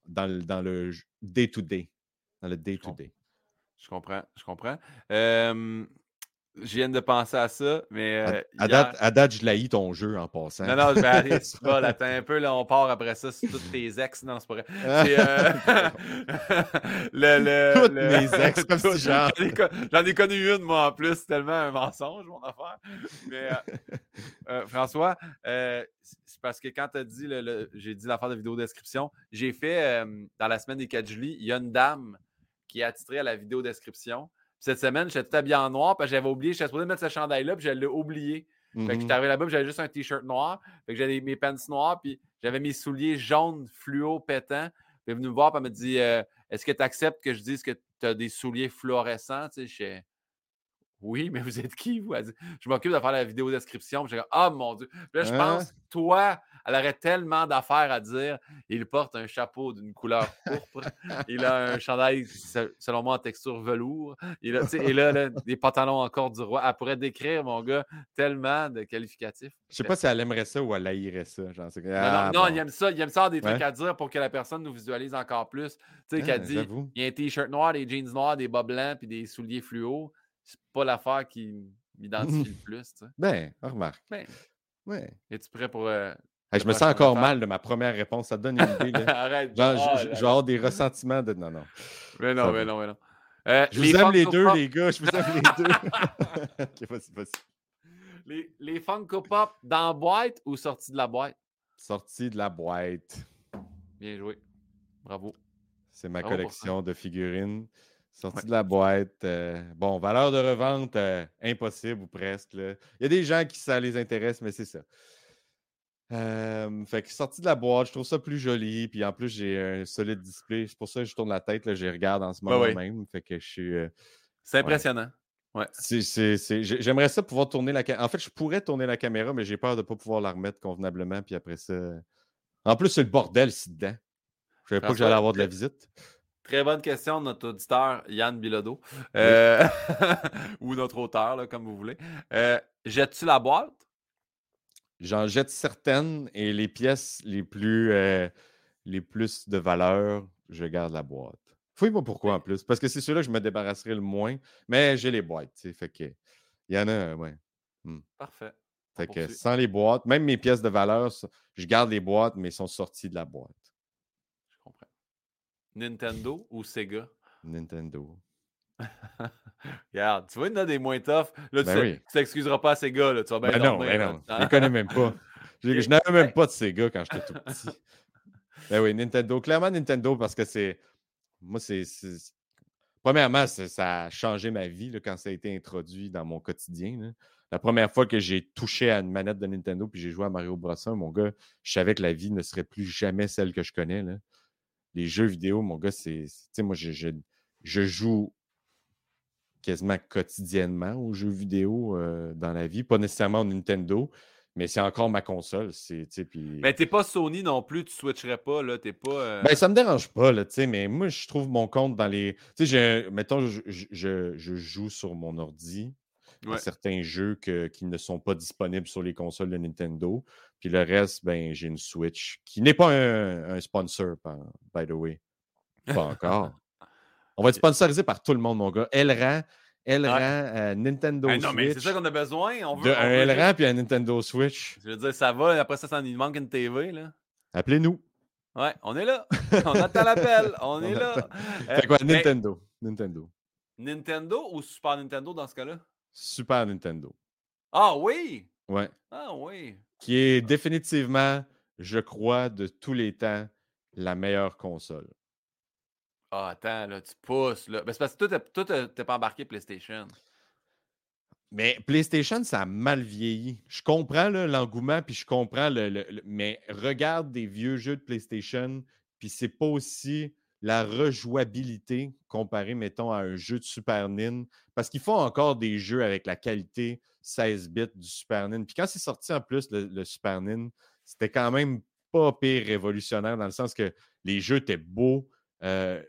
dans, le, dans le j- day-to-day. Dans le day-to-day. Je comprends, je comprends. Euh, je viens de penser à ça, mais. Euh, à hier- date, à date, je l'haïs ton jeu en passant. Non, non, je vais aller sur pas, attends un peu, là, on part après ça sur toutes tes ex. Non, c'est pas vrai. C'est, euh, le, le, Toutes le- mes ex, comme si genre- J'en ai, connu une, moi, en plus, c'est tellement un mensonge, mon affaire. Mais, euh, euh, François, euh, c'est parce que quand tu as dit, le- j'ai dit l'affaire de vidéo description, j'ai fait, dans la semaine des 4 juillet, il y a une dame qui est attitrée à la vidéo description. Puis Cette semaine, j'étais tout habillé en noir, parce que j'avais oublié, j'étais supposé mettre ce chandail-là, puis je l'ai oublié. Fait que Mhm. j'étais arrivé là-bas, puis j'avais juste un t-shirt noir. Fait que j'avais mes pants noirs, puis j'avais mes souliers jaunes fluo pétants. Puis elle est venue me voir, puis elle m'a dit euh, Est-ce que tu acceptes que je dise que tu as des souliers fluorescents? Tu sais, je Oui, mais vous êtes qui, vous? Dit, Je m'occupe de faire la vidéo description. Puis j'ai Ah mon Dieu. Puis là, je Hein? pense, toi, elle aurait tellement d'affaires à dire. Il porte un chapeau d'une couleur pourpre. Il a un chandail, se- selon moi, en texture velours. Il a, et là, là, des pantalons encore du roi. Elle pourrait décrire, mon gars, tellement de qualificatifs. Je sais pas si elle aimerait ça ou elle haïrait ça. Genre, Non, Ah, non, non, bon. il aime ça. Il aime ça avoir des trucs Ouais. à dire pour que la personne nous visualise encore plus. Tu sais, Ah, qu'elle dit j'avoue. il y a un t-shirt noir, des jeans noirs, des bas blancs, puis des souliers fluo. C'est pas l'affaire qui m'identifie le plus. Tu sais. Ben, remarque. Ben. Ouais. Es-tu prêt pour. euh, Hey, je me sens encore mal de ma première réponse. Ça te donne une idée. là. Arrête. Genre, Ah, je, je- là, je vais avoir des ressentiments de. Non, non. Mais non, ça mais va. non, mais non. Euh, Je vous aime les deux, Pop- les gars. Je vous aime les deux. Ok, vas-y, vas-y. Les, les Funko Pop dans la boîte ou sortis de la boîte? Sorti de la boîte. Bien joué. Bravo. C'est ma Bravo collection de figurines. Sortie Ouais. de la boîte. euh, bon, valeur de revente, euh, impossible ou presque. là. Il y a des gens qui ça les intéresse, mais c'est ça. Euh, fait que sorti de la boîte, je trouve ça plus joli. Puis en plus, j'ai un solide display. C'est pour ça que je tourne la tête. Là, je regarde en ce Ouais, moment ouais. même. Fait que je suis. euh, C'est impressionnant. c'est- c'est- c'est- j'ai- J'aimerais ça pouvoir tourner la caméra. En fait, je pourrais tourner la caméra, mais j'ai peur de ne pas pouvoir la remettre convenablement. Puis après ça. En plus, c'est le bordel ici dedans. Je savais pas que j'allais avoir de la visite. Très bonne question de notre auditeur Yann Bilodeau. Euh, ou notre auteur, là, comme vous voulez. Euh, Jettes-tu la boîte? J'en jette certaines et les pièces les plus, euh, les plus de valeur, je garde la boîte. Fouille-moi pourquoi en plus. Parce que c'est ceux-là que je me débarrasserai le moins. Mais j'ai les boîtes, tu sais. Fait que. Il y en a, ouais. Parfait. Fait que poursuit. sans les boîtes, même mes pièces de valeur, je garde les boîtes, mais sont sorties de la boîte. Je comprends. Nintendo ou Sega? Nintendo. Regarde, tu vois, il y en a des moins tough. Là, tu Ben oui. tu t'excuseras pas à. Là, tu vas bien Ben non, ben là, non. hein? Je les connais même pas. Je, je n'avais même pas de Sega quand j'étais tout petit. Ben oui, Nintendo. Clairement, Nintendo, parce que c'est. Moi, c'est. premièrement, ça, a changé ma vie quand ça a été introduit dans mon quotidien. La première fois que j'ai touché à une manette de Nintendo puis j'ai joué à Mario Bros. 1, mon gars, je savais que la vie ne serait plus jamais celle que je connais. Les jeux vidéo, mon gars, c'est. Tu sais, moi, je, joue quasiment quotidiennement aux jeux vidéo euh, dans la vie. Pas nécessairement au Nintendo, mais c'est encore ma console. C'est, puis... Mais t'es pas Sony non plus, tu switcherais pas, là. T'es pas. Euh ben, ça me dérange pas, là, mais moi, je trouve mon compte dans les. Tu sais, mettons, je, je, joue sur mon ordi certains jeux qui ne sont pas disponibles sur les consoles de Nintendo. Puis le reste, ben, j'ai une Switch qui n'est pas un, sponsor, by the way. Pas encore. On va être sponsorisé par tout le monde, mon gars. Elran, Elran, euh, Nintendo Switch. non, mais c'est ça qu'on a besoin. On veut, un Elran puis un Nintendo Switch. Je veux dire, ça va. Après ça, ça il manque une TV. là. Appelez-nous. Ouais, on est là. on attend l'appel. On est là. Fait quoi, Nintendo. Nintendo. Nintendo ou Super Nintendo dans ce cas-là? Super Nintendo. Ah oui? Ouais. Ah oui. Qui est définitivement, je crois, de tous les temps, la meilleure console. Ah, attends, là, tu pousses, là. Ben, c'est parce que toi, t'es pas embarqué PlayStation. Mais PlayStation, ça a mal vieilli. Je comprends l'engouement, puis je comprends le, Mais regarde des vieux jeux de PlayStation, puis c'est pas aussi la rejouabilité comparé, mettons, à un jeu de Super NIN. Parce qu'ils font encore des jeux avec la qualité 16 bits du Super NIN. Puis quand c'est sorti en plus, le, Super NIN, c'était quand même pas pire révolutionnaire dans le sens que les jeux étaient beaux. Euh,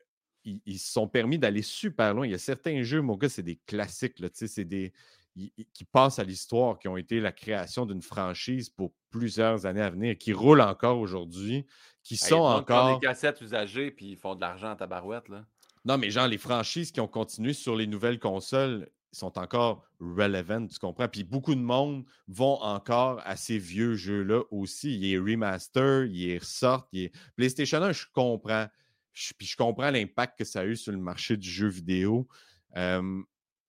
ils, se sont permis d'aller super loin. Il y a certains jeux, mon gars, c'est des classiques. C'est des, qui passent à l'histoire, qui ont été la création d'une franchise pour plusieurs années à venir, qui roulent encore aujourd'hui, qui sont encore. des cassettes usagées puis ils font de l'argent à tabarouette. Là. Non, mais genre, les franchises qui ont continué sur les nouvelles consoles sont encore relevant, tu comprends? Puis beaucoup de monde vont encore à ces vieux jeux-là aussi. Il est remaster, il est ressortent. Il PlayStation 1, je comprends. Puis je comprends l'impact que ça a eu sur le marché du jeu vidéo.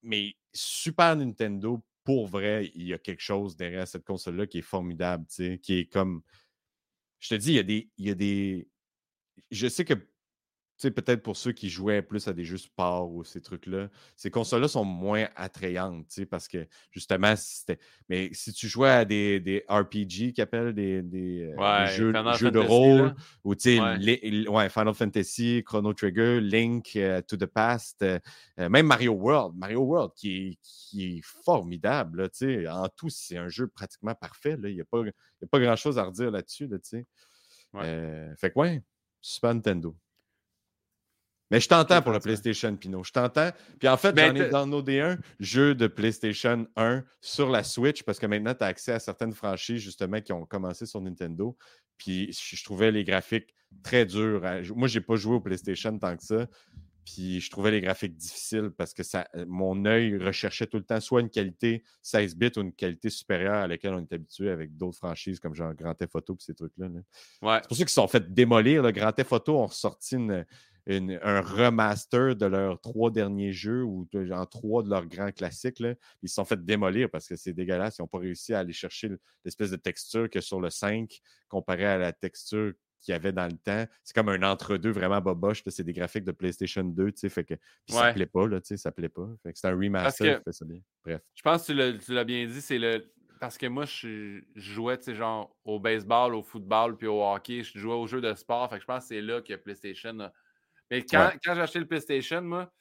mais Super Nintendo, pour vrai, il y a quelque chose derrière cette console-là qui est formidable, qui est comme. Je te dis, il y a des. Il y a des... Je sais que peut-être pour ceux qui jouaient plus à des jeux sport ou ces trucs-là, ces consoles-là sont moins attrayantes, parce que justement, c'était. Mais si tu jouais à des, des RPG qui appellent des, des, euh, jeux, de rôle, ou tu sais, ouais. Final Fantasy, Chrono Trigger, Link euh, to the Past, euh, même Mario World, Mario World qui est, qui est formidable, tu sais. En tout, c'est un jeu pratiquement parfait, il n'y a pas, pas grand-chose à redire là-dessus, là, tu sais. fait que ouais, Super Nintendo. Mais je t'entends pour le PlayStation Pino. Je t'entends. Puis en fait, j'en ai downloadé un jeu de PlayStation 1 sur la Switch parce que maintenant, tu as accès à certaines franchises justement qui ont commencé sur Nintendo. Puis je trouvais les graphiques très durs. Moi, je n'ai pas joué au PlayStation tant que ça. Puis je trouvais les graphiques difficiles parce que ça, mon œil recherchait tout le temps soit une qualité 16 bits ou une qualité supérieure à laquelle on est habitué avec d'autres franchises comme genre Grand Theft Auto et ces trucs-là. Ouais. C'est pour ça qu'ils se sont fait démolir. Le Grand Theft Auto ont ressorti une, un remaster de leurs trois derniers jeux ou genre trois de leurs grands classiques. Là. Ils se sont fait démolir parce que c'est dégueulasse. Ils n'ont pas réussi à aller chercher l'espèce de texture que sur le 5 comparé à la texture qu'il y avait dans le temps. C'est comme un entre-deux vraiment boboche. C'est des graphiques de PlayStation 2, tu fait que ça ne plaît pas, là, ça plaît pas. c'est un remaster qui fait ça bien. Bref. Je pense que tu l'as bien dit, c'est le. Parce que moi, je, jouais, tu genre, au baseball, au football, puis au hockey. Je jouais aux jeux de sport. Fait que je pense que c'est là que PlayStation a, mais quand, j'ai acheté le PlayStation, moi,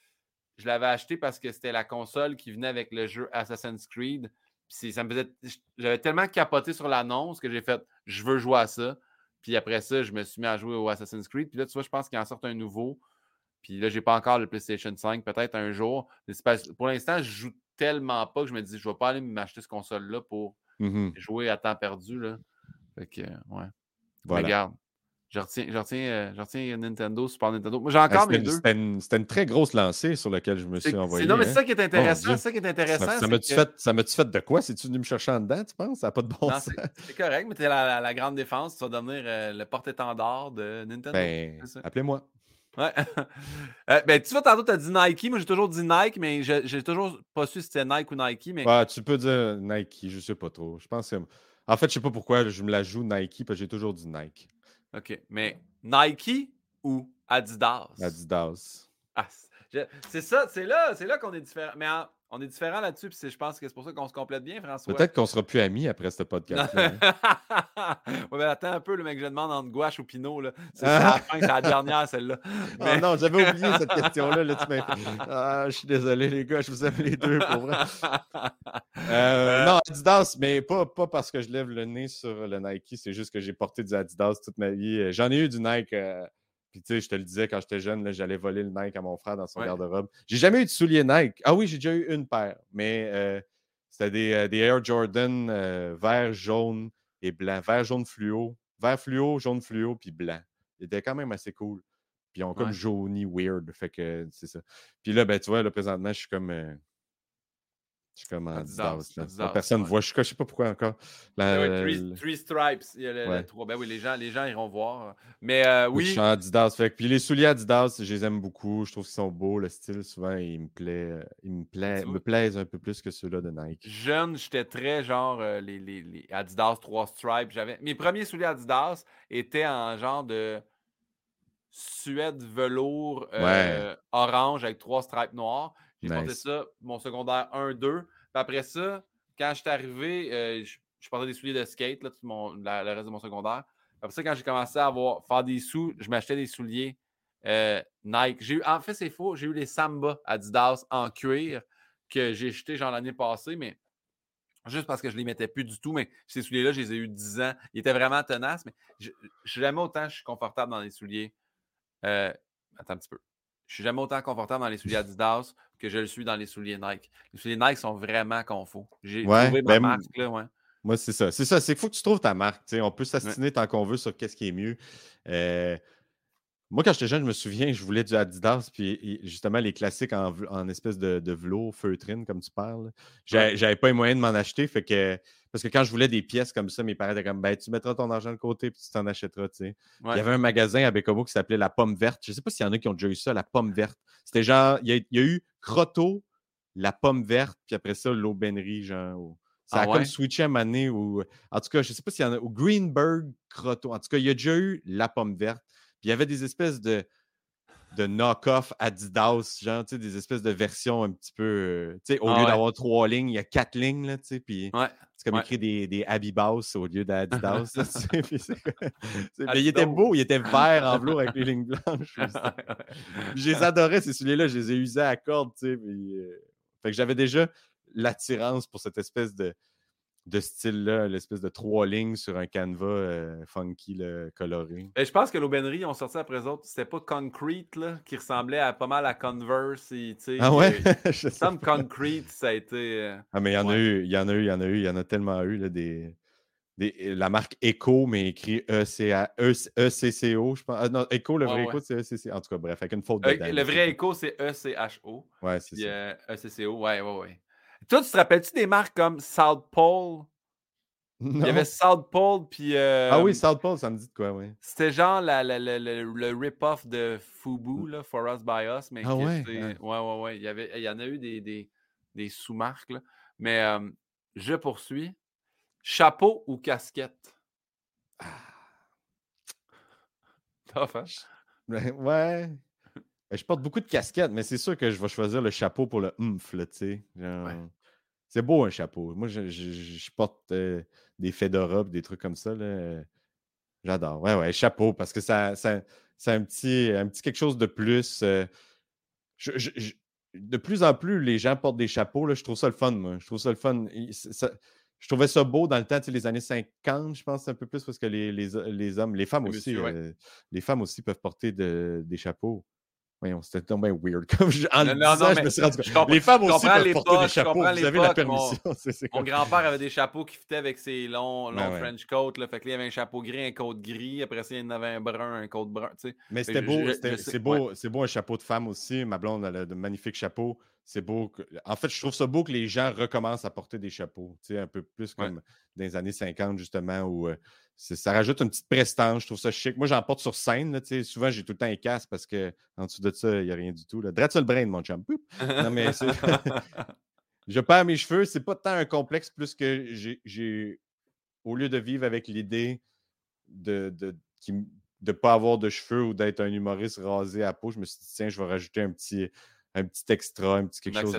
je l'avais acheté parce que c'était la console qui venait avec le jeu Assassin's Creed. Puis ça me faisait. J'avais tellement capoté sur l'annonce que j'ai fait je veux jouer à ça. Puis après ça, je me suis mis à jouer au Assassin's Creed. Puis là, tu vois, je pense qu'il en sort un nouveau. Puis là, j'ai pas encore le PlayStation 5, peut-être un jour. pour l'instant, je joue tellement pas que je me dis je vais pas aller m'acheter cette console-là pour mmh jouer à temps perdu. Là. Fait que, ouais. Regarde. Je retiens, je, retiens, euh, je retiens, Nintendo, Super Nintendo. Moi, j'ai ah, encore mes deux. C'était une, une, très grosse lancée sur laquelle je me suis envoyé. Non, mais c'est hein. ça qui est intéressant. ça qui est intéressant. Ça, ça m'a-tu fait, fait, de quoi? C'est-tu venu me chercher en dedans, tu penses? Ça n'a pas de bon sens. C'est correct, mais tu es la, la, grande défense. Tu vas devenir euh, le porte-étendard de Nintendo. Ben, appelez-moi. Ouais. euh, ben, tu vois, tantôt, tu as dit Nike. Moi, j'ai toujours dit Nike, mais j'ai toujours pas su si c'était Nike ou Nike. Mais... Ouais, tu peux dire Nike, je sais pas trop. Je pense que... En fait, je sais pas pourquoi je me la joue Nike, parce que j'ai toujours dit Nike. OK. Mais Nike ou Adidas? Adidas. Ah, C'est ça, c'est là, c'est là qu'on est différent. Mais on est différent là-dessus, puis je pense que c'est pour ça qu'on se complète bien, François. Peut-être qu'on sera plus amis après ce podcast. Hein. mais attends un peu, le mec, je demande entre gouache ou pinot. C'est la fin, c'est la dernière, celle-là. Ah mais... non, j'avais oublié cette question-là. Là, ah, je suis désolé, les gars, je vous aime les deux, pour vrai. Euh, euh, non, Adidas, mais pas, pas parce que je lève le nez sur le Nike, c'est juste que j'ai porté du Adidas toute ma vie. J'en ai eu du Nike. Euh, puis, tu sais, je te le disais quand j'étais jeune, j'allais voler le Nike à mon frère dans son garde-robe. J'ai jamais eu de souliers Nike. Ah oui, j'ai déjà eu une paire, mais euh, c'était des, euh, des, Air Jordan euh, vert, jaune et blanc. Vert, jaune fluo. Vert fluo, jaune fluo, puis blanc. Ils étaient quand même assez cool. Puis ils ont comme jauni weird. Fait que c'est ça. Puis là, ben, tu vois, là, présentement, je suis comme. Je suis comme en Adidas. Personne ne voit. Je ne sais pas pourquoi encore. Ben three, stripes. Il y a le, trois. Ben oui, les gens, les gens iront voir. Mais euh, oui. Je suis en Adidas. Fait. Puis les souliers Adidas, je les aime beaucoup. Je trouve qu'ils sont beaux. Le style, souvent, il me plaît. Euh, il me, plaît, me plaisent un peu plus que ceux-là de Nike. Jeune, j'étais très genre euh, les, les, les, Adidas trois stripes. J'avais... Mes premiers souliers Adidas étaient en genre de suède velours orange avec trois stripes noirs. J'ai porté ça, mon secondaire 1-2. Puis après ça, quand je suis arrivé, euh, je, portais des souliers de skate, là, tout mon, le reste de mon secondaire. Après ça, quand j'ai commencé à avoir, faire des sous, je m'achetais des souliers euh, Nike. J'ai eu, en fait, c'est faux, j'ai eu les Samba Adidas en cuir que j'ai jetés genre l'année passée, mais juste parce que je ne les mettais plus du tout. Mais ces souliers-là, je les ai eu 10 ans. Ils étaient vraiment tenaces, mais je, je jamais autant je suis confortable dans les souliers. Euh, attends un petit peu. Je suis jamais autant confortable dans les souliers Adidas que je le suis dans les souliers Nike. Les souliers Nike sont vraiment confos. J'ai trouvé ma ben, marque là, ouais. Moi, c'est ça. C'est ça. C'est qu'il faut que tu trouves ta marque. On peut s'assiner tant qu'on veut sur qu'est-ce qui est mieux. Euh, moi, quand j'étais jeune, je me souviens, je voulais du Adidas, puis justement les classiques en, espèce de, de velours feutrine, comme tu parles. J'avais pas les moyens de m'en acheter, fait que parce que quand je voulais des pièces comme ça, mes parents étaient comme ben, tu mettras ton argent de côté puis tu t'en achèteras. Tu sais. Il y avait un magasin à Bécomo qui s'appelait La Pomme Verte. Je ne sais pas s'il y en a qui ont déjà eu ça, la pomme verte. C'était genre, il y, a, eu Crotto, la pomme verte, puis après ça, l'aubainerie, genre. Ça a ah comme switché à année ou. En tout cas, je ne sais pas s'il y en a. Ou Greenberg Crotto. En tout cas, il y a déjà eu la pomme verte. Puis il y avait des espèces de de knock-off Adidas, genre, tu sais, des espèces de versions un petit peu, euh, tu sais, au ah lieu d'avoir trois lignes, il y a quatre lignes, là, tu sais, puis c'est comme écrit des, des Abibas au lieu d'Adidas, Mais il était beau, il était vert en velours avec les lignes blanches. je les adorais, ces souliers-là, je les ai usés à corde, tu sais, euh, Fait que j'avais déjà l'attirance pour cette espèce de, de style-là, l'espèce de trois lignes sur un canevas euh, funky coloré. Et je pense que l'Aubainerie ont sorti après autres, c'était pas Concrete là, qui ressemblait à pas mal à Converse. Et, ah ouais? Some Concrete, ça a été. Euh, ah, mais il y en a eu, il y en a eu, il y en a eu, il y en a tellement eu là, des. Des, la marque Echo, mais écrit ECCO, e, je pense. Ah, non, Echo, le vrai Echo, c'est ECCO. En tout cas, bref, avec une faute de Le vrai Echo, c'est ECHO. Ouais, c'est ça. ECCO, ouais, ouais, ouais. Toi, tu te rappelles-tu des marques comme South Pole? Il y avait South Pole, puis. ah oui, South Pole, ça me dit de quoi, oui. C'était genre le rip-off de Fubu, là, For Us By Us. Mais ah ouais? ouais? Ouais, ouais, Il y, avait, il y en a eu des, des, des sous-marques, là. Mais je poursuis. Chapeau ou casquette? Ah. Tough, hein? Ben, ouais. Ben, je porte beaucoup de casquettes, mais c'est sûr que je vais choisir le chapeau pour le humph, tu sais. C'est beau un chapeau. Moi, je, porte euh, des fedoras des trucs comme ça. J'adore. Ouais, ouais, chapeau, parce que ça, un petit, un petit quelque chose de plus. Euh, de plus en plus, les gens portent des chapeaux. Là, je trouve ça le fun, moi. Je trouve ça le fun. je trouvais ça beau dans le temps, les années 50, je pense, un peu plus, parce que les, les, hommes, les femmes aussi, euh, les femmes aussi peuvent porter des chapeaux. Voyons, c'était tellement weird. Comme je, en non, non, disant, je me suis rendu compte. Les femmes aussi peuvent porter des chapeaux. Vous avez la permission. Mon, mon grand-père avait des chapeaux qui fitaient avec ses longs, ben longs French coats. Là. Fait que là, il avait un chapeau gris, un coat gris. Après ça, il en avait un brun, un coat brun. Tu sais. Mais c'était beau. C'est beau, ouais. beau un chapeau de femme aussi. Ma blonde, elle a de magnifiques chapeaux. C'est beau. Que... En fait, je trouve ça beau que les gens recommencent à porter des chapeaux. Tu sais, un peu plus comme dans les années 50, justement, où euh, ça rajoute une petite prestance. Je trouve ça chic. Moi, j'en porte sur scène. Là, souvent, j'ai tout le temps un casque parce qu'en dessous de ça, il n'y a rien du tout. Là. le brain, mon chum. Non, mais je perds mes cheveux. C'est pas tant un complexe plus que j'ai, au lieu de vivre avec l'idée de ne de, pas avoir de cheveux ou d'être un humoriste rasé à peau, je me suis dit, tiens, je vais rajouter un petit, un petit extra, un petit quelque Un chose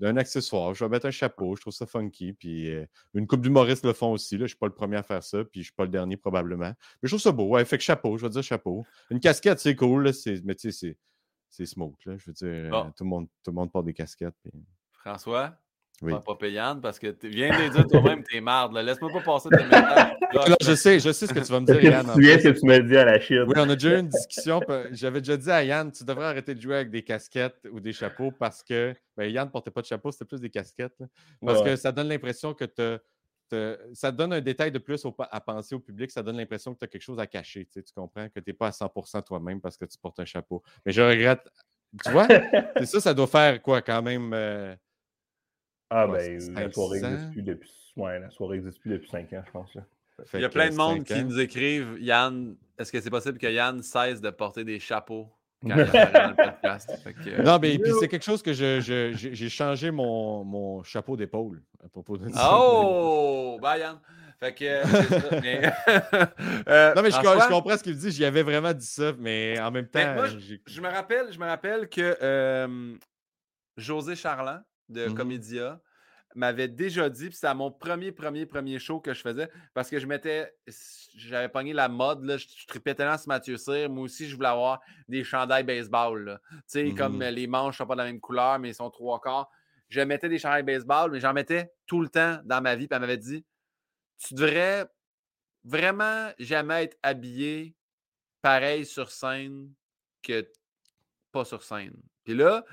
d'un accessoire. Je vais mettre un chapeau, je trouve ça funky. Puis euh, une coupe d'humoristes le font aussi. Là. Je ne suis pas le premier à faire ça, puis je ne suis pas le dernier probablement. Mais je trouve ça beau. Ouais, fait que chapeau, je vais dire chapeau. Une casquette, c'est cool, là, c'est- mais tu sais, c'est- smooth. Là. Je veux dire, Bon. euh, tout, le monde, tout le monde porte des casquettes. puis- François, Oui. pas pas payante parce que tu viens de dire toi-même, t'es marde. Laisse-moi pas passer tes messages. Je sais, je sais ce que tu vas me dire, que Yann. tu souviens ce que tu m'as dit à la Chine? Oui, on a déjà eu une discussion. J'avais déjà dit à Yann, tu devrais arrêter de jouer avec des casquettes ou des chapeaux parce que ben, Yann ne portait pas de chapeau, c'était plus des casquettes. là. Parce Ouais. que ça donne l'impression que tu ça donne un détail de plus au- à penser au public, ça donne l'impression que tu as quelque chose à cacher. Tu, sais, tu comprends que tu n'es pas à 100% toi-même parce que tu portes un chapeau. Mais je regrette. Tu vois, c'est ça, ça doit faire quoi quand même euh, Ah, ben, la soirée 500. n'existe plus depuis. Ouais, la soirée existe plus depuis 5 ans, je pense. Là. Il y a plein de monde qui ans. nous écrivent Yann, est-ce que c'est possible que Yann cesse de porter des chapeaux quand il dans le podcast? Que, euh, Non, mais puis c'est quelque chose que je- je- j'ai j'ai changé mon, mon chapeau d'épaule à propos de ça. Oh! Bye, Yann. Fait que. euh, c'est ça, mais- Euh, Non, mais je, je comprends ce qu'il dit. J'y avais vraiment dit ça, mais en même temps. Mais moi, j'ai- Je me rappelle, je me rappelle que euh, José Charland de Mhm. Comédia m'avait déjà dit, puis c'était à mon premier, premier, premier show que je faisais, parce que je m'étais, j'avais pogné la mode, là, je, je tripais tellement sur Mathieu Cyr, moi aussi, je voulais avoir des chandails baseball, tu sais, comme Mhm. euh, les manches sont pas de la même couleur, mais ils sont trois quarts. Je mettais des chandails baseball, mais j'en mettais tout le temps dans ma vie, puis elle m'avait dit, tu devrais vraiment jamais être habillé pareil sur scène que pas sur scène. Puis là,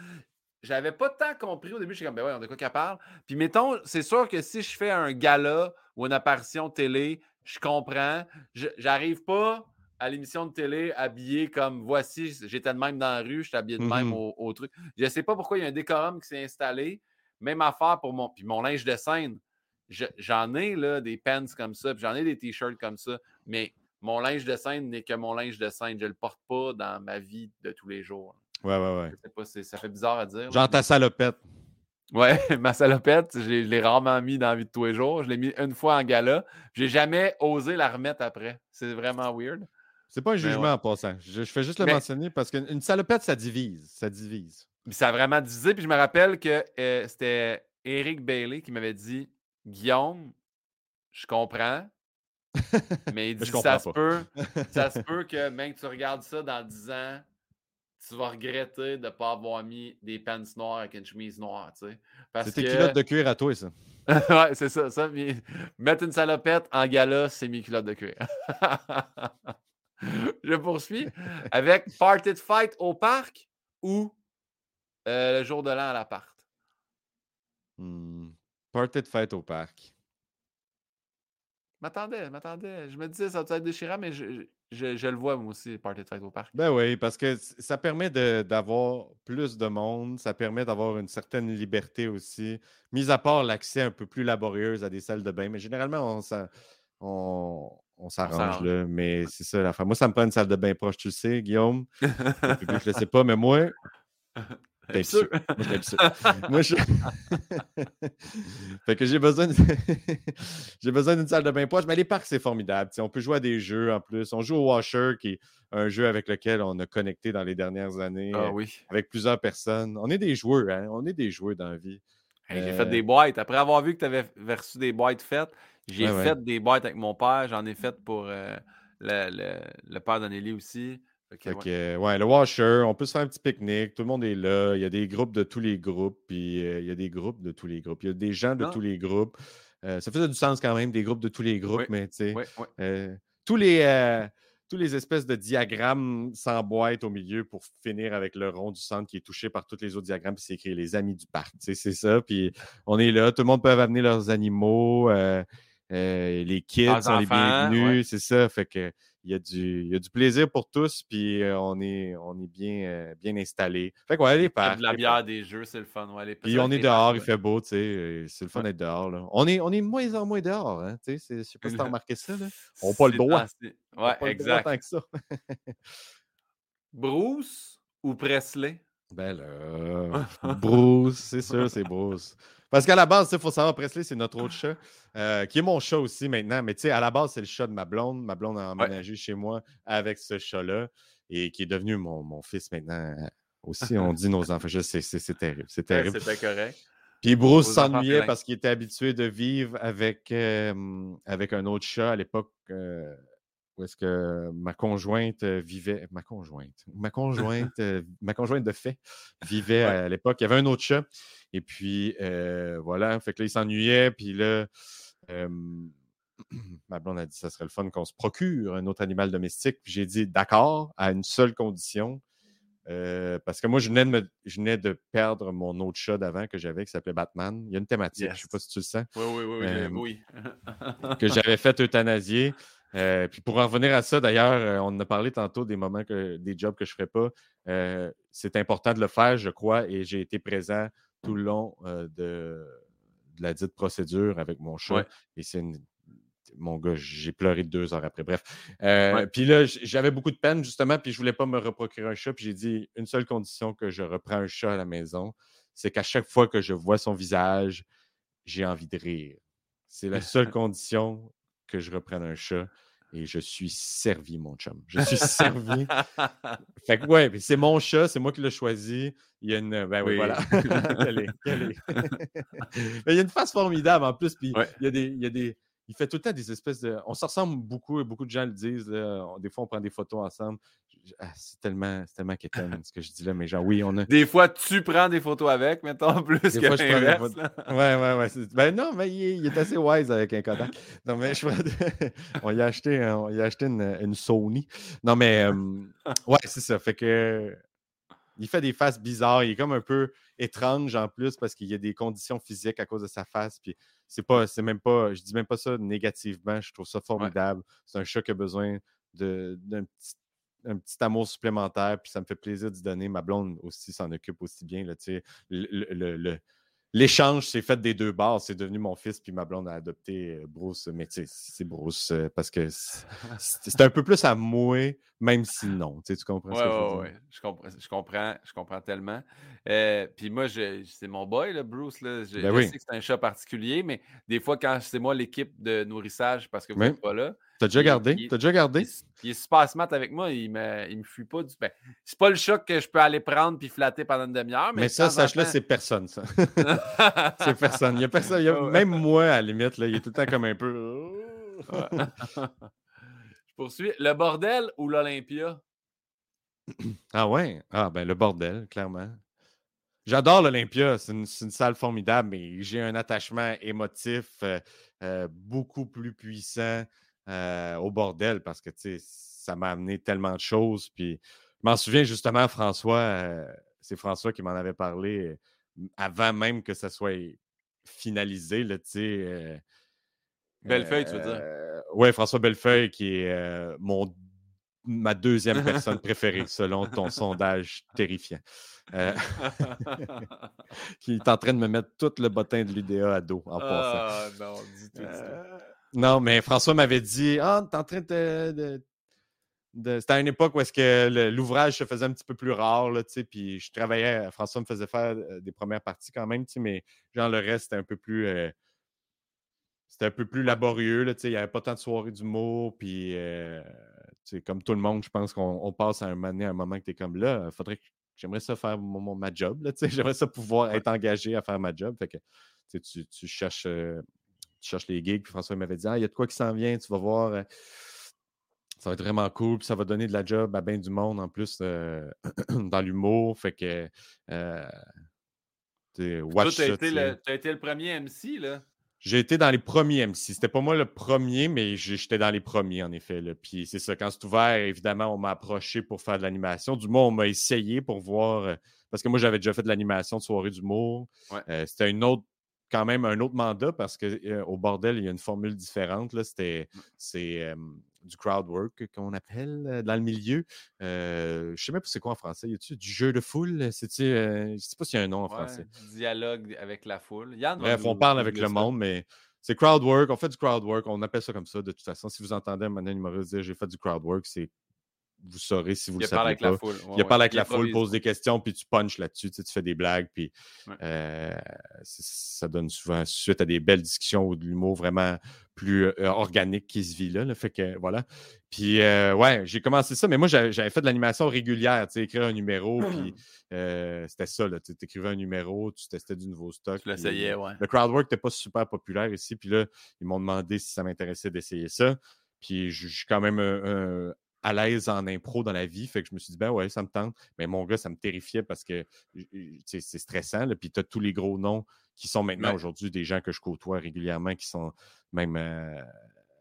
j'avais pas tant compris au début. J'étais comme, ben ouais, on de quoi qu'elle parle. Puis mettons, c'est sûr que si je fais un gala ou une apparition télé, je comprends. Je- J'arrive pas à l'émission de télé habillé comme voici, j'étais de même dans la rue, j'étais habillé de même Mhm. au, au truc. Je sais pas pourquoi il y a un décorum qui s'est installé. Même affaire pour mon. Puis mon linge de scène. Je- J'en ai là, des pants comme ça, puis j'en ai des t-shirts comme ça, mais mon linge de scène n'est que mon linge de scène. Je le porte pas dans ma vie de tous les jours. Ouais, ouais, ouais. Je sais pas, c'est- ça fait bizarre à dire. là, Genre ta salopette. Ouais, ma salopette, je l'ai- je l'ai rarement mis dans la vie de tous les jours. Je l'ai mis une fois en gala. J'ai jamais osé la remettre après. C'est vraiment weird. C'est pas un jugement ouais. en passant. Je, je fais juste le Mais- mentionner parce qu'une salopette, ça divise. Ça divise. Puis ça a vraiment divisé. Puis je me rappelle que euh, c'était Eric Bailey qui m'avait dit Guillaume, je comprends. Mais il dit ça se peut. Ça se peut que même que tu regardes ça dans 10 ans, tu vas regretter de ne pas avoir mis des pants noirs avec une chemise noire. Tu sais. C'est tes que- culottes de cuir à toi, ça. ouais, c'est ça, ça. mais mettre une salopette en gala, c'est mes culottes de cuir. Je poursuis avec Party de Fight au parc ou euh, le jour de l'an à l'appart? Hmm. Party de fête au parc. M'attendais, m'attendais. Je me disais, ça va être déchirant, mais je, je- je le vois, moi aussi, Party de au parc. Ben oui, parce que ça permet d'avoir plus de monde, ça permet d'avoir une certaine liberté aussi, mis à part l'accès un peu plus laborieux à des salles de bain. Mais généralement, on, s'a- on, on s'arrange, s'arrange. là. Mais c'est ça l'affaire. Moi, ça me prend une salle de bain proche, tu le sais, Guillaume. Le public, je le sais pas, mais moi, T'es. Moi, je fait que j'ai besoin de... j'ai besoin d'une salle de bain proche. Mais les parcs, c'est formidable. On peut jouer à des jeux en plus. On joue au Washer, qui est un jeu avec lequel on a connecté dans les dernières années, Ah euh, oui. avec plusieurs personnes. On est des joueurs, hein? On est des joueurs dans la vie. Hey, j'ai Euh, fait des boîtes. Après avoir vu que tu avais reçu des boîtes faites, j'ai Ouais, ouais. fait des boîtes avec mon père. J'en ai fait pour euh, le, le- le père d'Anneli aussi. Fait ouais. que, euh, ouais, le Washer, on peut se faire un petit pique-nique. Tout le monde est là. Il y a des groupes de tous les groupes. Puis euh, il y a des groupes de tous les groupes. Il y a des gens de Ah. tous les groupes. Euh, ça faisait du sens quand même, des groupes de tous les groupes, Oui, mais tu sais. Euh, tous les tous les espèces de diagrammes s'emboîtent au milieu pour finir avec le rond du centre qui est touché par tous les autres diagrammes, puis c'est écrit les amis du parc. Tu sais, C'est ça. Puis on est là. Tout le monde peut amener leurs animaux. les kids sont les bienvenus. ouais. C'est ça. Fait que il y, a du, il y a du plaisir pour tous, puis euh, on est, on est bien, euh, bien installés. Fait que ouais, les Faire parcs. de la bière, des jeux, c'est le fun. Ouais, les- c'est Puis on est dehors, il fait beau, tu sais. C'est le fun d'être dehors. Là. On, est, on est moins en moins dehors. Hein, tu sais, je sais pas si tu as remarqué ça. Là. On n'a pas le droit. On Ouais, exact. tant que ça. Bruce ou Presley? Ben là, Bruce, c'est sûr, c'est Bruce. Parce qu'à la base, il faut savoir, Presley, c'est notre autre chat, euh, qui est mon chat aussi maintenant. Mais tu sais, à la base, c'est le chat de ma blonde. Ma blonde a emménagé chez moi avec ce chat-là et qui est devenu mon, mon fils maintenant aussi, on dit nos enfants. C'est terrible. C'est terrible. C'était correct. Puis Bruce s'ennuyait parce qu'il était habitué de vivre avec, avec un autre chat à l'époque euh, où est-ce que ma conjointe vivait. Ma conjointe. Ma conjointe, ma conjointe de fait vivait à l'époque. Il y avait un autre chat. Et puis euh, voilà. Fait que là, il s'ennuyait. Puis là. ma blonde a dit que ça serait le fun qu'on se procure un autre animal domestique. Puis j'ai dit d'accord, à une seule condition, euh, parce que moi, je venais, de je venais, de perdre mon autre chat d'avant que j'avais qui s'appelait Batman. Il y a une thématique, je ne sais pas si tu le sens. Oui, oui, oui. oui. que j'avais fait euthanasier. Euh, puis pour en revenir à ça, d'ailleurs, euh, on en a parlé tantôt des moments, que, des jobs que je ne ferais pas. c'est important de le faire, je crois, et j'ai été présent tout le long de, la dite procédure avec mon chat. Et c'est une mon gars, j'ai pleuré deux heures après. Bref. Euh, puis là, j'avais beaucoup de peine, justement, puis je voulais pas me reprocurer un chat. Puis j'ai dit une seule condition que je reprends un chat à la maison, c'est qu'à chaque fois que je vois son visage, j'ai envie de rire. C'est la seule condition que je reprenne un chat. Et je suis servi, mon chum. Je suis servi. fait que, ouais, c'est mon chat, c'est moi qui l'ai choisi. Il y a une. Ben oui, voilà. il y a une face formidable en plus. Puis il, y a des, il y a des il fait tout le temps des espèces de. On se ressemble beaucoup et beaucoup de gens le disent. Des fois, on prend des photos ensemble. Ah, c'est tellement, tellement ce que je dis là, mais genre, oui, on a. Des fois, tu prends des photos avec, mettons, plus des que fois, je prends des Ouais, ouais, ouais. Ben non, mais il, est assez wise avec un Kodak. Non, mais je on y a acheté, on a acheté une, Sony. Non, mais ouais, c'est ça. Fait que. Il fait des faces bizarres. Il est comme un peu étrange en plus parce qu'il y a des conditions physiques à cause de sa face. Puis c'est pas, c'est même pas, je dis même pas ça négativement, je trouve ça formidable. C'est un chat qui a besoin d'un petit, un petit amour supplémentaire, puis ça me fait plaisir d'y donner. Ma blonde aussi s'en occupe aussi bien. Là, le, le, l'échange s'est fait des deux bords. C'est devenu mon fils, puis ma blonde a adopté Bruce. Mais tu sais, c'est Bruce parce que c'est un peu plus à moi, même si non. Tu comprends ce que je veux dire? Je comprends, je comprends, je comprends tellement. Euh, puis moi, c'est mon boy, là, Bruce. Là. Je, ben sais que c'est un chat particulier, mais des fois, quand c'est moi l'équipe de nourrissage parce que vous n'êtes pas là, T'as déjà gardé? T'as déjà gardé? Il, est super smart avec moi. Il me, il me fuit pas du. Ben, c'est pas le choc que je peux aller prendre puis flatter pendant une demi-heure. Mais, mais ça, sache-le, c'est personne, ça. c'est personne. Il y a personne. Même moi, à la limite, là, il est tout le temps comme un peu. je poursuis. Le bordel ou l'Olympia? Ah ouais? Ah ben le bordel, clairement. J'adore l'Olympia, c'est une, une, salle formidable, mais j'ai un attachement émotif euh, euh, beaucoup plus puissant euh, au bordel parce que ça m'a amené tellement de choses. Puis je m'en souviens justement, François, euh, c'est François qui m'en avait parlé avant même que ça soit finalisé. Là, euh, Bellefeuille, tu veux dire? Oui, François Bellefeuille, qui est mon, ma deuxième personne préférée selon ton sondage terrifiant. qui est en train de me mettre tout le bottin de l'UDA à dos en passant. Ah non, du tout. Non, mais François m'avait dit Ah, t'es en train de. C'était à une époque où est-ce que l'ouvrage se faisait un petit peu plus rare, là, puis je travaillais, François me faisait faire euh, des premières parties quand même, mais genre le reste, c'était un peu plus. Euh, c'était un peu plus laborieux, là, il n'y avait pas tant de soirées d'humour, puis euh, comme tout le monde, je pense qu'on passe à un moment, un moment que tu es comme là, faudrait que j'aimerais ça faire mon, ma job, j'aimerais ça pouvoir être engagé à faire ma job. Fait que tu, tu cherches tu cherches les gigs. Puis François m'avait dit Ah, il y a de quoi qui s'en vient, tu vas voir. Euh, ça va être vraiment cool. Puis ça va donner de la job à bien du monde en plus euh, dans l'humour. Fait que. Euh, watch tu as, été le premier MC, là? J'ai été dans les premiers MC. C'était pas moi le premier, mais j'étais dans les premiers, en effet. Là. Puis c'est ça, quand c'est ouvert, évidemment, on m'a approché pour faire de l'animation. Du moins, on m'a essayé pour voir. Parce que moi, j'avais déjà fait de l'animation de soirée d'humour. C'était une autre quand même un autre mandat parce qu'au bordel, il y a une formule différente. C'est du crowd work qu'on appelle dans le milieu. je ne sais même pas c'est quoi en français. Y a-tu du jeu de foule? Je ne sais pas s'il y a un nom en français. Dialogue avec la foule. Bref, on parle avec le monde, mais c'est crowd work. On fait du crowd work. On appelle ça comme ça de toute façon. Si vous entendez un humoriste dire j'ai fait du crowd work, c'est vous saurez si vous le savez pas. il y a parle avec la foule, pose des questions, puis tu punches là-dessus, tu, fais des blagues, puis euh, ça donne souvent suite à des belles discussions ou de l'humour vraiment plus euh, organique qui se vit là, Fait que voilà. Puis euh, ouais, j'ai commencé ça, mais moi j'avais fait de l'animation régulière, tu sais, écrire un numéro, puis c'était ça, tu écrivais un numéro, tu testais du nouveau stock. Tu l'essayais, ouais. Le crowdwork n'était pas super populaire ici, puis là, ils m'ont demandé si ça m'intéressait d'essayer ça. Puis je suis quand même à l'aise en impro dans la vie. Fait que je me suis dit, ben ouais, ça me tente. Mais mon gars, ça me terrifiait parce que c'est stressant. Puis tu as tous les gros noms qui sont maintenant aujourd'hui des gens que je côtoie régulièrement, qui sont même euh,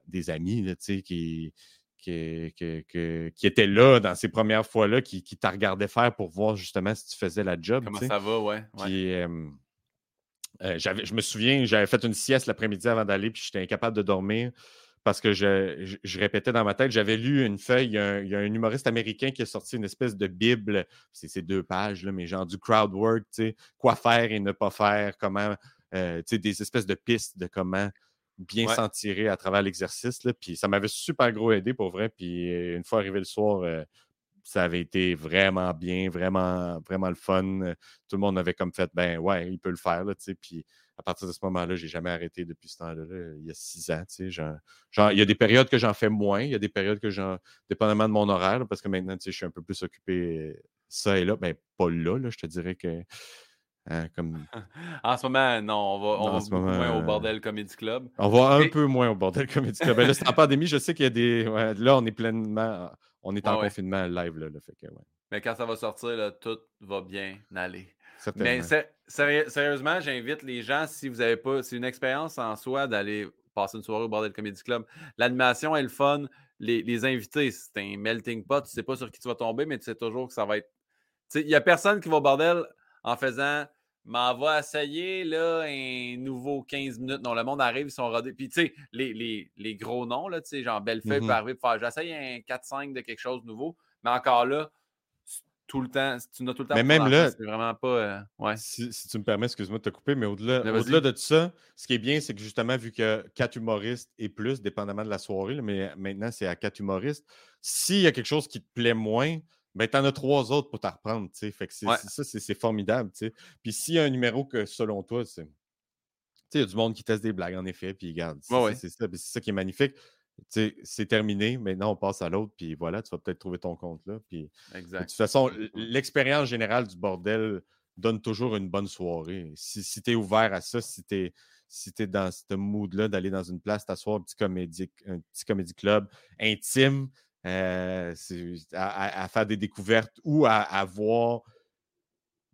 des amis, là, qui, qui, qui, étaient là dans ces premières fois-là, qui, qui t'a regardé faire pour voir justement si tu faisais la job. Comment ça va, ouais. Puis, euh, je me souviens, j'avais fait une sieste l'après-midi avant d'aller, puis j'étais incapable de dormir parce que je, répétais dans ma tête, j'avais lu une feuille, il y, a un, humoriste américain qui a sorti une espèce de Bible, c'est ces deux pages, là, mais genre du crowd work, quoi faire et ne pas faire, comment, euh, des espèces de pistes de comment bien s'en tirer à travers l'exercice. Puis ça m'avait super gros aidé pour vrai. Puis euh, une fois arrivé le soir, euh, ça avait été vraiment bien, vraiment, vraiment le fun. Tout le monde avait comme fait, ben ouais, il peut le faire. Là, puis à partir de ce moment-là, j'ai jamais arrêté depuis ce temps-là. il y a six ans. Genre, il y a des périodes que j'en fais moins, il y a des périodes que j'en. dépendamment de mon horaire, parce que maintenant, je suis un peu plus occupé ça et là. Ben, pas là, là je te dirais que. Hein, comme... en ce moment, non, on va, on va moins au Bordel Comedy Club. On va un peu moins au Bordel Comedy Club. Ben là, c'est en pandémie, je sais qu'il y a des. là, on est pleinement. On est en confinement live. Là, fait que, Mais quand ça va sortir, tout va bien aller. Mais sérieusement, j'invite les gens, si vous n'avez pas, c'est une expérience en soi d'aller passer une soirée au Bordel Comedy Club. L'animation est le fun. Les, invités, c'est un melting pot. Tu ne sais pas sur qui tu vas tomber, mais tu sais toujours que ça va être. Il n'y a personne qui va au bordel en faisant m'en va essayer là, un nouveau 15 minutes. Non, le monde arrive, ils sont rodés. Puis, tu sais, les, gros noms, là, genre Bellefeuille mm-hmm. peut arriver pour faire j'essaye un 4-5 de quelque chose de nouveau. Mais encore là, tout le temps. Tu n'as tout le temps. Mais même là, c'est vraiment pas. Euh, ouais. si, tu me permets, excuse-moi de te couper, mais au-delà au de tout ça, ce qui est bien, c'est que justement, vu que quatre humoristes et plus, dépendamment de la soirée, mais maintenant c'est à quatre humoristes, s'il y a quelque chose qui te plaît moins, ben, tu en as trois autres pour t'en reprendre. Fait que ça, c'est formidable. Puis s'il y a un numéro que selon toi, c'est. Il y a du monde qui teste des blagues, en effet, puis regarde. C'est ça, ça qui est magnifique c'est terminé, maintenant on passe à l'autre, puis voilà, tu vas peut-être trouver ton compte là. Puis, De toute façon, l'expérience générale du bordel donne toujours une bonne soirée. Si, si tu es ouvert à ça, si tu es, si dans ce mood-là d'aller dans une place, t'asseoir un petit comédie, un petit comédie club intime, euh, à, faire des découvertes ou à, à voir